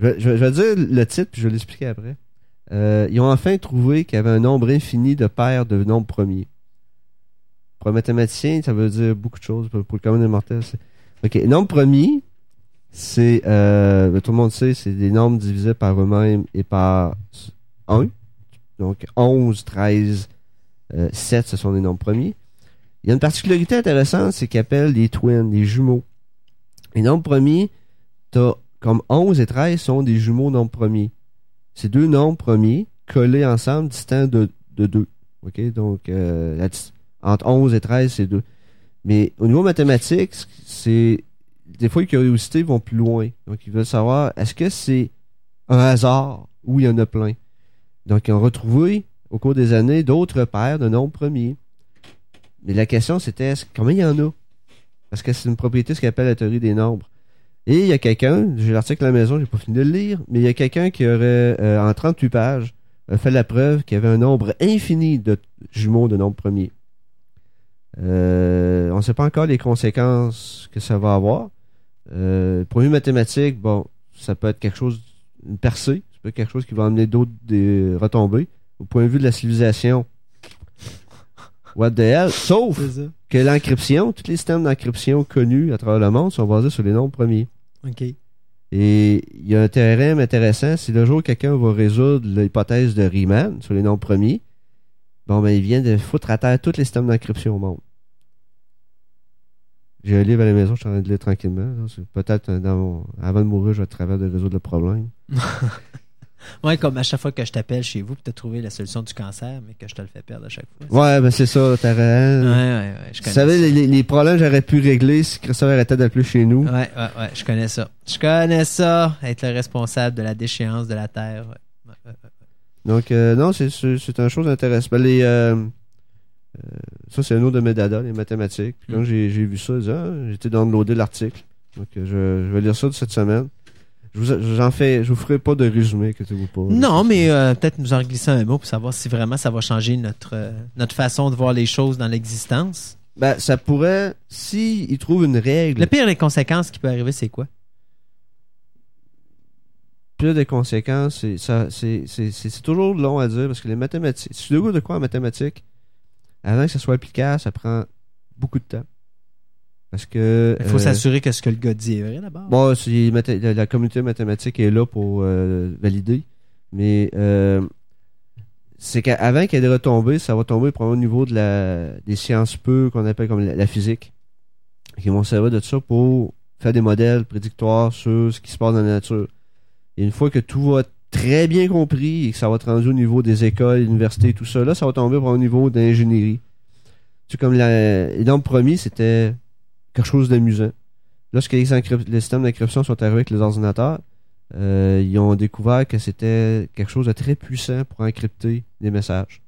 je, je vais- dire le titre, puis je vais l'expliquer après. Euh, ils ont enfin trouvé qu'il y avait un nombre infini de paires de nombres premiers. Pour un mathématicien, ça veut dire beaucoup de choses. Pour, pour le commun des mortels, c'est... OK. Nombre premier, c'est... Euh, ben, tout le monde sait, c'est des nombres divisés par eux-mêmes et par 1. Donc, 11, 13, euh, 7, ce sont des nombres premiers. Il y a une particularité intéressante, c'est qu'ils appellent les twins, les jumeaux. Les nombres premiers, t'as comme 11 et 13 sont des jumeaux nombres premiers. Ces deux nombres premiers, collés ensemble, distants de, de 2. OK? Donc, euh, entre 11 et 13, c'est 2. Mais au niveau mathématique, c'est des fois les curiosités vont plus loin. Donc ils veulent savoir est-ce que c'est un hasard ou il y en a plein? Donc ils ont retrouvé au cours des années d'autres paires de nombres premiers. mais la question, c'était combien il y en a? Parce que c'est une propriété, ce qu'on appelle la théorie des nombres. Et il y a quelqu'un, j'ai l'article à la maison, j'ai pas fini de le lire, mais il y a quelqu'un qui aurait, euh, en 38 pages, a fait la preuve qu'il y avait un nombre infini de jumeaux de nombres premiers. Euh, on ne sait pas encore les conséquences que ça va avoir. Euh, pour une mathématique, bon, ça peut être quelque chose, une percée, ça peut être quelque chose qui va amener d'autres retombées. Au point de vue de la civilisation, what the hell? Sauf que l'encryption, tous les systèmes d'encryption connus à travers le monde sont basés sur les nombres premiers. OK. Et il y a un théorème intéressant, si le jour quelqu'un va résoudre l'hypothèse de Riemann sur les nombres premiers, bon ben il vient de foutre à terre tous les systèmes d'encryption au monde. J'ai un livre à la maison, je suis en train de le lire tranquillement. Peut-être avant de mourir, je vais travers de résoudre le problème. (laughs) Ouais, comme à chaque fois que je t'appelle chez vous pour te trouver la solution du cancer, mais que je te le fais perdre à chaque fois. Ouais, ben c'est ça, t'as Ouais, raison. ouais, ouais. Je Vous connais savez, ça. les, les problèmes j'aurais pu régler si Christophe arrêtait d'appeler chez nous. Ouais, ouais, ouais. Je connais ça. Je connais ça. Être le responsable de la déchéance de la Terre. ouais. Ouais, ouais, ouais. Donc, euh, non, c'est c'est une chose intéressante. Ben, les, euh, euh, ça, c'est un autre de mes dada, les mathématiques. Puis quand Mm. j'ai j'ai vu ça, j'ai ah, j'ai été downloader l'article. Donc, je, je vais lire ça de cette semaine. Je vous, j'en fais, je vous ferai pas de résumé, que vous pas. Non, mais euh, peut-être nous en glisser un mot pour savoir si vraiment ça va changer notre, euh, notre façon de voir les choses dans l'existence. Ben, ça pourrait, si ils trouvent une règle, Le pire, les conséquences qui peut arriver, c'est quoi? plus de conséquences, c'est ça, c'est c'est- c'est- c'est toujours long à dire parce que les mathématiques, si tu veux de quoi en mathématiques, avant que ça soit applicable, ça prend beaucoup de temps. Parce que. Il faut euh, s'assurer que ce que le gars dit est vrai d'abord. Bon, c'est- la, la communauté mathématique est là pour euh, valider, mais euh, c'est qu'avant qu'il y ait ça va tomber pour au niveau de la, des sciences peu qu'on appelle comme la, la physique, qui vont servir de ça pour faire des modèles prédictoires sur ce qui se passe dans la nature. Et une fois que tout va très bien compris et que ça va être rendu au niveau des écoles, universités, tout ça, là, ça va tomber pour au niveau d'ingénierie. Sais, comme nombres premiers, c'était quelque chose d'amusant. Lorsque les, systèmes d'encryption sont arrivés avec les ordinateurs, euh, ils ont découvert que c'était quelque chose de très puissant pour encrypter des messages.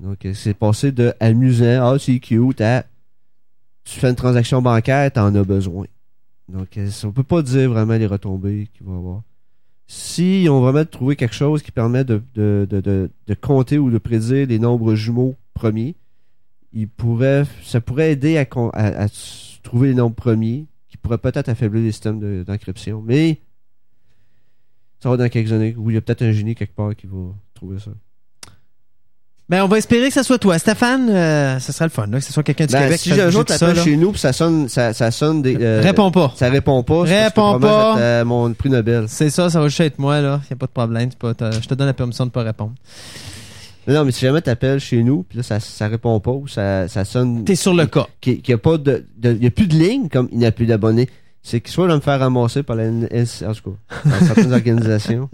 Donc, euh, c'est passé de amusant, ah, c'est cute, à tu fais une transaction bancaire, t'en as besoin. Donc, euh, on peut pas dire vraiment les retombées qu'il va y avoir. Si on vraiment trouvé quelque chose qui permet de, de compter ou de prédire les nombres jumeaux premiers, il pourrait, ça pourrait aider à, à, trouver les nombres premiers, qui pourraient peut-être affaiblir les systèmes de- d'encryption. Mais ça va dans quelques années où il y a peut-être un génie quelque part qui va trouver ça. Ben, on va espérer que ce soit toi. Stéphane, euh, ce serait le fun, là, que ce soit quelqu'un du Ben, Québec si un jour t'appelles ça, chez nous puis ça sonne, ça, ça sonne des, euh, Réponds pas. ça répond pas, Réponds pas. être à mon prix Nobel. C'est ça, ça va juste être moi, là. Y a pas de problème. Pas, je te donne la permission de pas répondre. Non, mais si jamais t'appelles chez nous puis là ça, ça répond pas ou ça, ça sonne T'es sur le cas. qu'il n'y a pas de, de- y a plus de ligne comme il n'y a plus d'abonnés. C'est que soit vais me faire ramasser par la NS, en tout cas, dans (laughs) certaines organisations.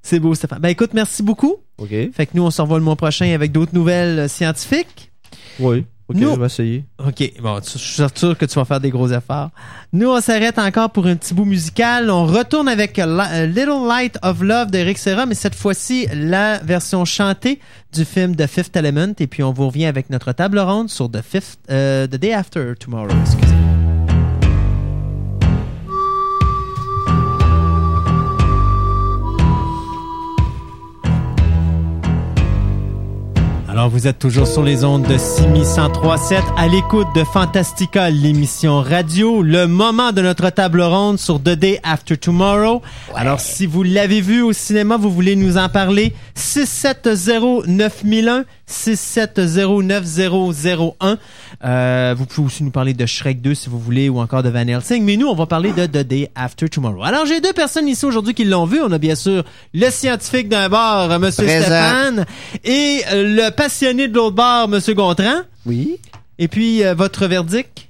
C'est beau, Stéphane. Ben, écoute, merci beaucoup. OK. Fait que nous, on se revoit le mois prochain avec d'autres nouvelles scientifiques. Oui. OK, Nous- je vais essayer. OK. Bon, je suis sûr que tu vas faire des gros efforts. Nous, on s'arrête encore pour un petit bout musical. On retourne avec euh, euh, Little Light of Love d'Eric Serra, mais cette fois-ci, la version chantée du film The Fifth Element. Et puis, on vous revient avec notre table ronde sur The, Fifth, euh, The Day After Tomorrow. Excusez. Alors, vous êtes toujours sur les ondes de 6103.7 à l'écoute de Fantastica, l'émission radio, le moment de notre table ronde sur The Day After Tomorrow. Alors, si vous l'avez vu au cinéma, vous voulez nous en parler, 670-9001, 670-9001. Euh, vous pouvez aussi nous parler de Shrek 2 si vous voulez, ou encore de Van Helsing. Mais nous, on va parler de The Day After Tomorrow. Alors, j'ai deux personnes ici aujourd'hui qui l'ont vu. On a bien sûr le scientifique d'un bord, euh, Monsieur Présent. Stéphane, et euh, le passionné de l'autre bord, Monsieur Gontran. Oui. Et puis, euh, votre verdict?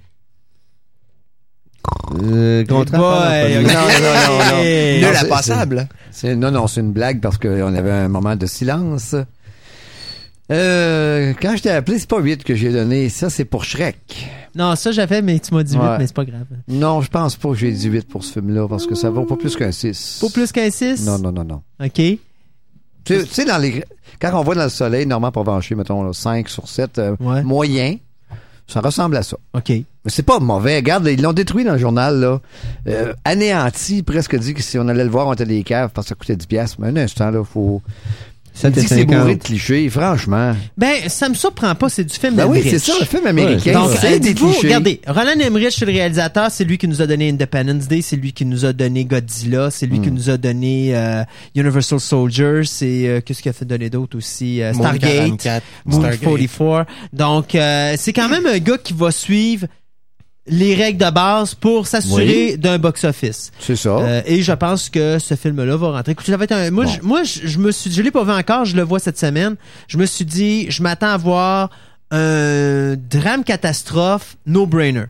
Euh, contrat boy. Non, non, non, non. (laughs) Nul à passable. Non, non, c'est une blague parce qu'on avait un moment de silence. Euh, quand je t'ai appelé, c'est pas 8 que j'ai donné. Ça, c'est pour Shrek. Non, ça j'avais, mais tu m'as dit 8, Ouais. mais c'est pas grave. Non, je pense pas que j'ai dit 8 pour ce film-là parce que ça vaut pas plus qu'un 6. Pas plus qu'un 6? Non, non, non, non. OK. Tu sais- tu sais, dans les, quand on voit dans le soleil, Normand Provencher, mettons, là, 5 sur 7, euh, Ouais. moyen, ça ressemble à ça. OK. Mais c'est pas mauvais. Regarde, ils l'ont détruit dans le journal, là. Euh, anéanti, presque dit que si on allait le voir, on était des caves parce que ça coûtait 10 piastres. Mais un instant, là, faut... 7 dit que c'est bourré 50. de clichés, franchement. Ben, ça me surprend pas, c'est du film Ben oui, c'est ça, le film américain. Donc, c'est euh, des clichés. regardez, Roland Emmerich, c'est le réalisateur, c'est lui qui nous a donné Independence Day, c'est lui qui nous a donné Godzilla, c'est lui qui Hmm. nous a donné euh, Universal Soldier, c'est euh, qu'est-ce qu'il a fait donner d'autre aussi euh, Moon Stargate, 44, Moon Stargate. 44. Donc euh, c'est quand même un gars qui va suivre les règles de base pour s'assurer d'un box-office. C'est ça. Euh, et je pense que ce film-là va rentrer. Écoute, ça va être un. Moi, Bon. je, moi, je, je me suis, je l'ai pas vu encore. Je le vois cette semaine. Je me suis dit, je m'attends à voir un drame catastrophe, no-brainer.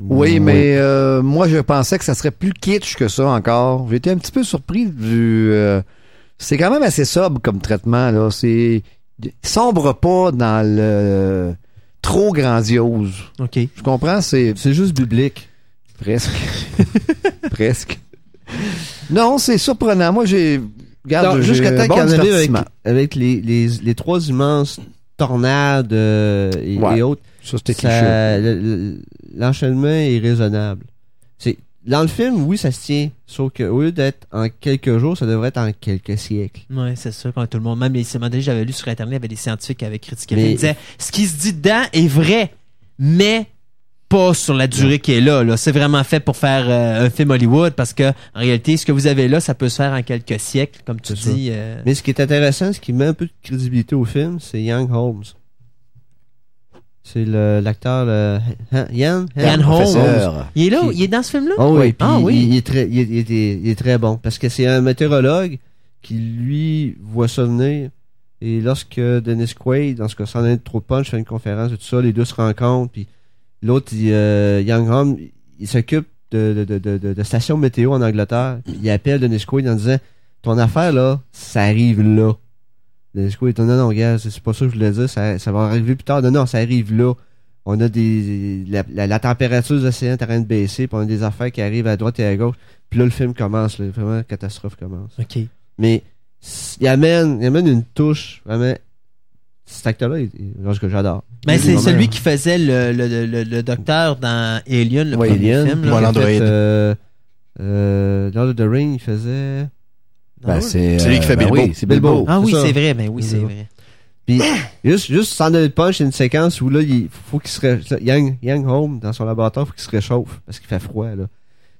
Oui, mais euh, moi, je pensais que ça serait plus kitsch que ça encore. J'étais un petit peu surpris du... euh, c'est quand même assez sobre comme traitement, là. C'est... sombre pas dans le trop grandiose. Ok. Je comprends, c'est C'est juste biblique. presque. (laughs) presque. Non, c'est surprenant. Moi, j'ai... Regarde, Jusqu'à temps bon qu'il y en avec, les, les, les trois immenses tornades euh, et, Ouais. et autres. Ça, c'était L'enchaînement est raisonnable. Dans le film, oui, ça se tient. Sauf que au lieu d'être en quelques jours, ça devrait être en quelques siècles. Ouais, c'est sûr. Quand tout le monde, même les semaines j'avais lu sur Internet, il y avait des scientifiques qui avaient critiqué. Mais- Ils disaient, ce qui se dit dedans est vrai, mais pas sur la durée qui est là. là. C'est vraiment fait pour faire euh, un film Hollywood parce que en réalité, ce que vous avez là, ça peut se faire en quelques siècles, comme tu dis. euh, Mais ce qui est intéressant, ce qui met un peu de crédibilité au film, c'est Young Holmes. C'est le- l'acteur le, Ian, Ian Professeur. Il est là, Qui- il est dans ce film-là? Oh oui, Ah il- oui. Il, il est très, il, est- il est- il est très bon parce que c'est un météorologue qui lui voit ça venir et lorsque Dennis Quaid, dans ce cas, s'en est trop de punch, fait une conférence et tout ça, les deux se rencontrent puis l'autre, il, euh, Young Holmes, il s'occupe de, de, de, de, de- de stations météo en Angleterre. Il appelle Dennis Quaid en disant ton affaire là, ça arrive là. Dit non non gars, c'est c'est pas ça que je voulais dire, ça, ça va arriver plus tard. Non non, ça arrive là. On a des la, la, la température des océans est en train de baisser, puis on a des affaires qui arrivent à droite et à gauche. Puis là le film commence, là, vraiment la catastrophe commence. OK. Mais il amène, il amène une touche vraiment. Cet acteur-là, il- il- moi, ce que j'adore. Ben, est c'est celui qui faisait le, le, le, le- le docteur dans Alien, le Ouais, premier Alien, film. là. fait, euh, euh, Lord of the Ring, il faisait. Ben, c'est lui qui fait ben Bilbo. oui, c'est Bilbo. Ah oui, C'est vrai, ben oui, c'est vrai. Puis, juste, juste sans donner de punch, il y a une séquence où là, il faut qu'il se ré... Young, Young Home, dans son laboratoire, faut qu'il se réchauffe parce qu'il fait froid, là.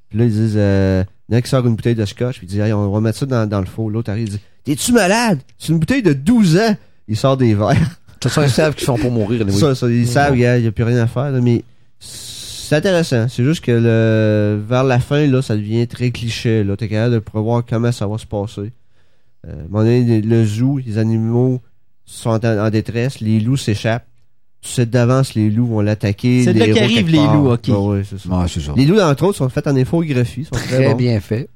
Puis là, ils disent, euh, il y en a qui sort une bouteille de scotch, puis il dit, Hey, on va mettre ça dans, dans le four. L'autre arrive, il dit, t'es-tu malade? C'est une bouteille de 12 ans. Il sort des verres. De toute façon, ils savent qu'ils sont pour mourir. (laughs) anyway. Ça, ça, ils savent, il n'y a plus rien à faire, là, mais c'est intéressant. C'est juste que le, vers la fin, là, ça devient très cliché, là. T'es capable de prévoir comment ça va se passer. Euh, à un moment donné, le zoo, les animaux sont en, en détresse, les loups s'échappent. Tu sais d'avance, les loups vont l'attaquer. C'est de là qu'arrivent les loups, ok. Ouais, ouais, c'est ça. Ouais, c'est ça. Les loups, entre autres, sont faits en infographie. Sont très, Très bons. bien fait.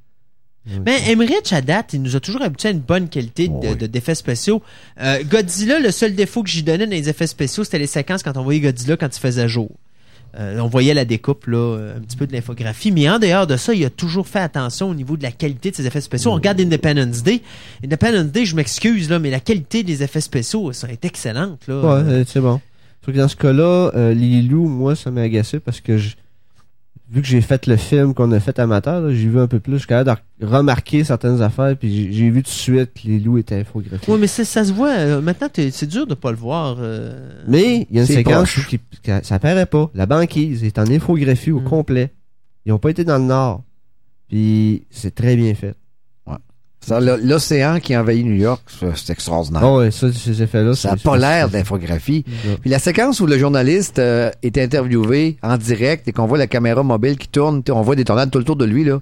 Ben, Emmerich, à date, il nous a toujours habitué à une bonne qualité de- Oui. de- d'effets spéciaux. Euh, Godzilla, le seul défaut que j'y donnais dans les effets spéciaux, c'était les séquences quand on voyait Godzilla quand il faisait jour. Euh, on voyait la découpe, là, euh, un petit peu de l'infographie. Mais en dehors de ça, il a toujours fait attention au niveau de la qualité de ses effets spéciaux. On regarde Independence Day. Independence Day, je m'excuse, là, mais la qualité des effets spéciaux, ça est excellente, là. Ouais, euh, c'est bon. Sauf que dans ce cas-là, euh, les loups, moi, ça m'a agacé parce que je- vu que j'ai fait le film qu'on a fait amateur, j'ai vu un peu plus, je suis capable de remarquer certaines affaires, puis j'ai- vu tout de suite que les loups étaient infographiés. Ouais, mais ça se voit. euh, maintenant, c'est dur de pas le voir. euh. Mais il y a une séquence où qui, ça apparaît pas. La banquise est en infographie au Mm. complet. Ils ont pas été dans le nord. Puis c'est très bien fait. Ça, le- L'océan qui envahit New York, c'est extraordinaire. Ah ouais, ça, ces effets-là. ça n'a pas l'air d'infographie. Puis la séquence où le journaliste euh, est interviewé en direct et qu'on voit la caméra mobile qui tourne, tu sais, on voit des tornades tout le tour de lui, là.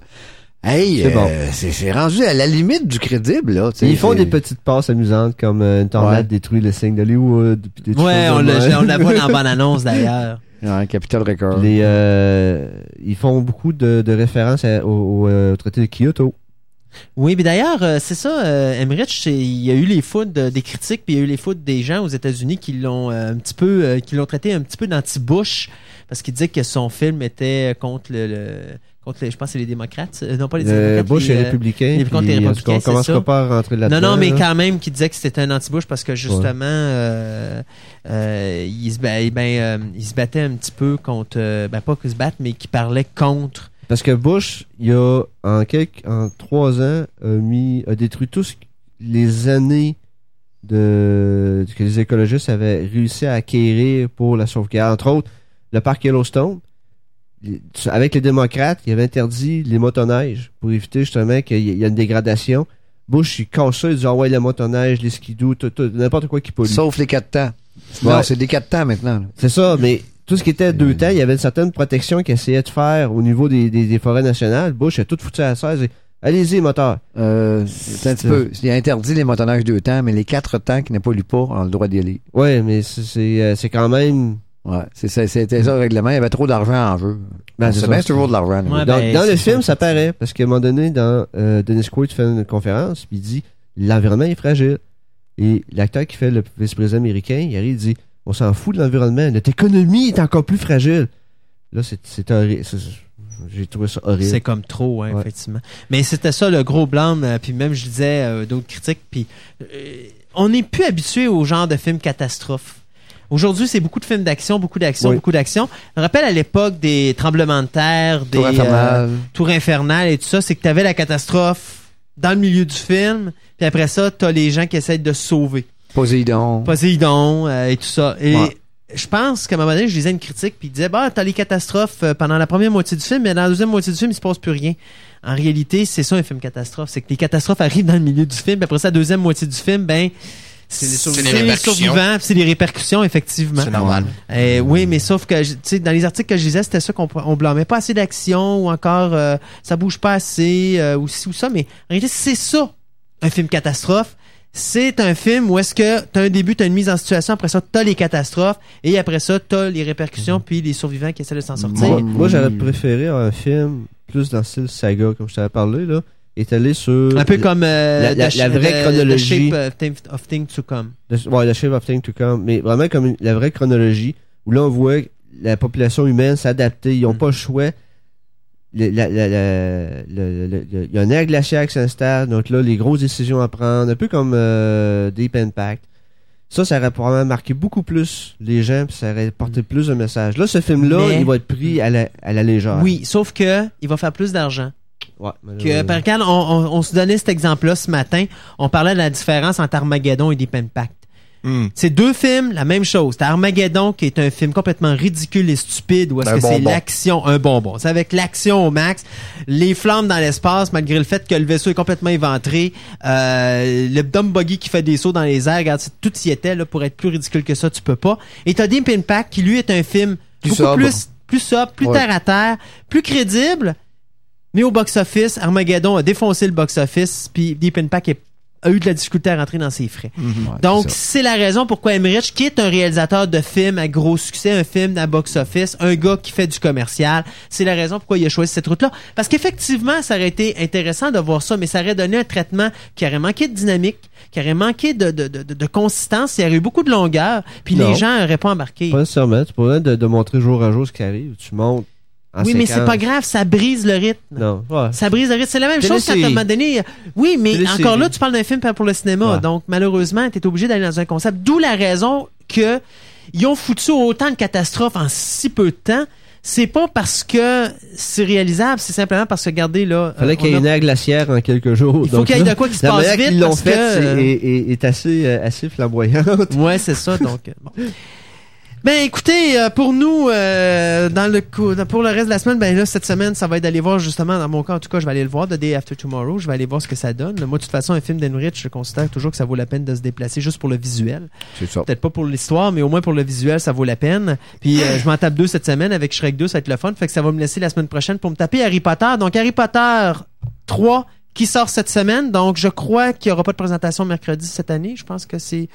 Hey, C'est euh, bon. c'est c'est rendu à la limite du crédible, là. tu sais, Ils font des petites passes amusantes comme euh, une tornade Ouais. détruit le signe d'Hollywood. des Ouais, on, de la- même. on la voit dans la (laughs) bande-annonce, d'ailleurs. Ouais, Capital Record. Les, euh, ils font beaucoup de, de références à- au, au, au traité de Kyoto. Oui, mais d'ailleurs, euh, c'est ça, euh, Emmerich, il y a eu les foudres de- des critiques, puis il y a eu les foudres des gens aux États-Unis qui l'ont euh, un petit peu, euh, qui l'ont traité un petit peu d'anti-Bush, parce qu'il disait que son film était contre le, le- contre les, je pense que c'est les démocrates, non pas les démocrates. Bush les, est républicain. les- contre les républicains, on ça. pas à rentrer là-dedans. Non, non, mais là. quand même, qui disait que c'était un anti-Bush parce que justement, euh, il, se, ba- ben, euh, il se battait un petit peu contre, ben pas qu'il se batte, mais qui parlait contre. Parce que Bush, il a, en quelques, en trois ans, a mis, a détruit tous les années de, que les écologistes avaient réussi à acquérir pour la sauvegarde. Entre autres, le parc Yellowstone. Avec les démocrates, il avait interdit les motoneiges pour éviter justement qu'il y ait- une dégradation. Bush, il casse ça, il dit, ah ouais, les motoneiges, les skidoo, n'importe quoi qui pollue. Sauf les quatre temps. Ouais. Non, c'est des quatre temps maintenant. C'est ça, mais tout ce qui était deux temps, il y avait une certaine protection qu'il essayait de faire au niveau des, des, des forêts nationales. Bush a tout foutu à la 16 et allez-y, moteur. Euh, c'est un petit peu. Il a interdit les motonnages deux temps, mais les quatre temps qui ne polluent pas ont le droit d'y aller. Ouais, mais c'est- c'est euh, c'est quand même. Ouais, c'est ça, c'était ça le règlement. Il y avait trop d'argent en jeu. Ben, c'est bien, toujours de l'argent. Ouais, dans ben, dans le film, ça, paraît, parce qu'à un moment donné, dans euh, Dennis Quaid fait une conférence, puis il dit l'environnement est fragile. Et l'acteur qui fait le vice-président américain, il arrive, il dit on s'en fout de l'environnement, notre économie est encore plus fragile. Là, c'est horrible. J'ai trouvé ça horrible. C'est comme trop, hein, Ouais. effectivement. Mais c'était ça le gros blâme. euh, puis même, je disais euh, d'autres critiques. Puis euh, on n'est plus habitué au genre de films catastrophes. Aujourd'hui, c'est beaucoup de films d'action, beaucoup d'action, Oui. beaucoup d'action. Je me rappelle à l'époque des tremblements de terre, des euh, infernal. tours infernales et tout ça, c'est que tu avais la catastrophe dans le milieu du film. Puis après ça, tu as les gens qui essayent de se sauver. Poséidon. Poséidon euh, et tout ça. Et Ouais. je pense qu'à un moment donné, je lisais une critique puis il disait bah t'as les catastrophes euh, pendant la première moitié du film, mais dans la deuxième moitié du film il se passe plus rien. En réalité, c'est ça un film catastrophe, c'est que les catastrophes arrivent dans le milieu du film, puis après ça, la deuxième moitié du film, ben C'est les survivants. les répercussions. c'est les répercussions effectivement. C'est normal. Euh, oui, mais sauf que tu sais dans les articles que je lisais, c'était ça qu'on on blâmait pas assez d'action ou encore euh, ça bouge pas assez euh, ou ci ou ça, mais en réalité c'est ça un film catastrophe. C'est un film où est-ce que t'as un début, t'as une mise en situation, après ça t'as les catastrophes et après ça t'as les répercussions puis les survivants qui essaient de s'en sortir. Moi, j'aurais préféré un film plus dans le style saga, comme je t'avais parlé, là, est allé sur. Un peu comme euh, la- la- The- la vraie chronologie. The Shape of Things to Come. The, ouais, The Shape of Things to Come, mais vraiment comme une- la vraie chronologie, où là, on voit la population humaine s'adapter, ils n'ont Mm. pas le choix. Il y a un air glaciaire qui s'installe, donc là, les grosses décisions à prendre, un peu comme euh, Deep Impact. Ça, ça aurait probablement marqué beaucoup plus les gens, puis ça aurait porté plus de messages. Là, ce film-là, Mais- il va être pris à la, à la légère. Oui, sauf que il va faire plus d'argent. Ouais, Que, par exemple, on, on- on se donnait cet exemple-là ce matin. On parlait de la différence entre Armageddon et Deep Impact. Hmm. C'est deux films, la même chose. T'as Armageddon qui est un film complètement ridicule et stupide où est-ce que c'est l'action, un bonbon. C'est avec l'action au max, les flammes dans l'espace malgré le fait que le vaisseau est complètement éventré, euh, le dumb buggy qui fait des sauts dans les airs, regarde, tout y était là pour être plus ridicule que ça, tu peux pas. Et t'as Deep Impact qui lui est un film Plus beaucoup sobre. plus plus sobre, plus Ouais. terre à terre, plus crédible. Mais au box-office, Armageddon a défoncé le box-office, puis Deep Impact est- a eu de la difficulté à rentrer dans ses frais. Ouais, Donc, c'est la raison pourquoi Emmerich, qui est un réalisateur de films à gros succès, un film à box-office, un gars qui fait du commercial, c'est la raison pourquoi il a choisi cette route-là. Parce qu'effectivement, ça aurait été intéressant de voir ça, mais ça aurait donné un traitement qui aurait manqué de dynamique, qui aurait manqué de, de, de, de- consistance, il y aurait eu beaucoup de longueur, puis Non. les gens n'auraient pas embarqué. Pas nécessairement. Tu pourrais de, de montrer jour à jour ce qui arrive. Tu montes en oui, mais c'est pas grave, ça brise le rythme. Non, ouais. Ça brise le rythme. C'est la même chose quand à un moment donné. Oui, mais encore là, tu parles d'un film pour le cinéma. Ouais. Donc, malheureusement, tu es obligé d'aller dans un concept. D'où la raison que ils ont foutu autant de catastrophes en si peu de temps. C'est pas parce que c'est réalisable, c'est simplement parce que, regardez, là. Fallait euh, qu'il y ait a- une ère glaciaire en quelques jours. Il faut qu'il y ait de quoi qui se la passe vite qu'ils l'ont parce fait que, euh, est, est- est assez, euh, assez flamboyante. Ouais, c'est ça. Donc, euh, bon. (laughs) Ben écoutez, euh, pour nous, euh, dans le dans- pour le reste de la semaine, ben là cette semaine, ça va être d'aller voir justement, dans mon cas en tout cas, je vais aller le voir, The Day After Tomorrow. Je vais aller voir ce que ça donne. Moi, de toute façon, un film d'Enrich, je considère toujours que ça vaut la peine de se déplacer juste pour le visuel. C'est ça. Peut-être pas pour l'histoire, mais au moins pour le visuel, ça vaut la peine. Puis euh, je m'en tape deux cette semaine avec Shrek 2, ça va être le fun. Fait que ça va me laisser la semaine prochaine pour me taper Harry Potter. Donc Harry Potter 3 qui sort cette semaine. Donc je crois qu'il n'y aura pas de présentation mercredi cette année. Je pense que c'est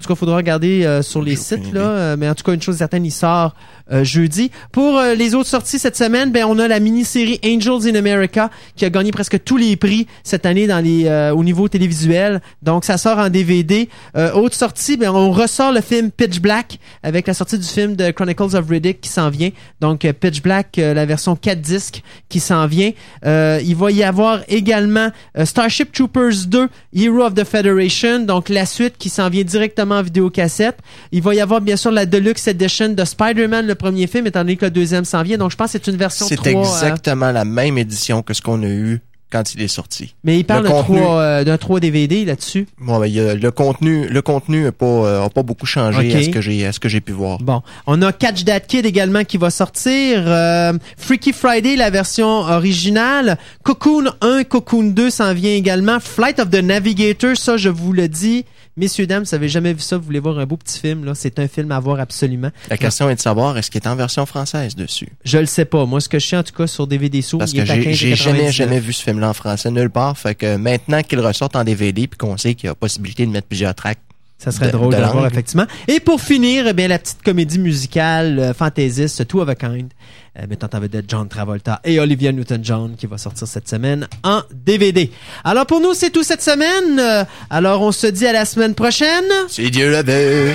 tout cas, il faudra regarder euh, sur les sites, là. Euh, mais en tout cas, une chose certaine, il sort euh, jeudi. Pour euh, les autres sorties cette semaine, ben, on a la mini-série Angels in America qui a gagné presque tous les prix cette année dans les, euh, au niveau télévisuel. Donc, ça sort en DVD. Euh, autre sortie, ben, on ressort le film Pitch Black avec la sortie du film de Chronicles of Riddick qui s'en vient. Donc, Pitch Black, euh, la version 4 disques qui s'en vient. Euh, il va y avoir également euh, Starship Troopers 2, Hero of the Federation, donc la suite qui s'en vient directement en vidéocassette. Il va y avoir bien sûr la Deluxe Edition de Spider-Man, le premier film, étant donné que le deuxième s'en vient. Donc je pense que c'est une version 3. C'est euh, exactement la même édition que ce qu'on a eu quand il est sorti. mais il parle le de contenu- trois, euh, d'un 3 DVD là-dessus. Bon, ben, y a- le contenu, le contenu a pas, euh, pas beaucoup changé Ok. à ce que j'ai, à ce que j'ai pu voir. Bon, on a Catch That Kid également qui va sortir. euh, Freaky Friday, la version originale. Cocoon 1, Cocoon 2 s'en vient également. Flight of the Navigator, ça je vous le dis. Messieurs, dames, si vous avez jamais vu ça, vous voulez voir un beau petit film, là, c'est un film à voir absolument. La question est de savoir est-ce qu'il est en version française dessus? Je le sais pas. Moi, ce que je sais, en tout cas, sur DVD Sourd, Parce il que j'ai, j'ai 15,99. jamais, jamais vu ce film-là en français nulle part. Fait que maintenant qu'il ressorte en DVD puis qu'on sait qu'il y a possibilité de mettre plusieurs tracks, Ça serait de- drôle de, voir, effectivement. Et pour finir, eh bien, la petite comédie musicale euh, fantaisiste Two of a Kind, euh, mettant en vedette John Travolta et Olivia Newton-John, qui va sortir cette semaine en DVD. Alors, pour nous, c'est tout cette semaine. Euh, alors, on se dit à la semaine prochaine. si Dieu le veut.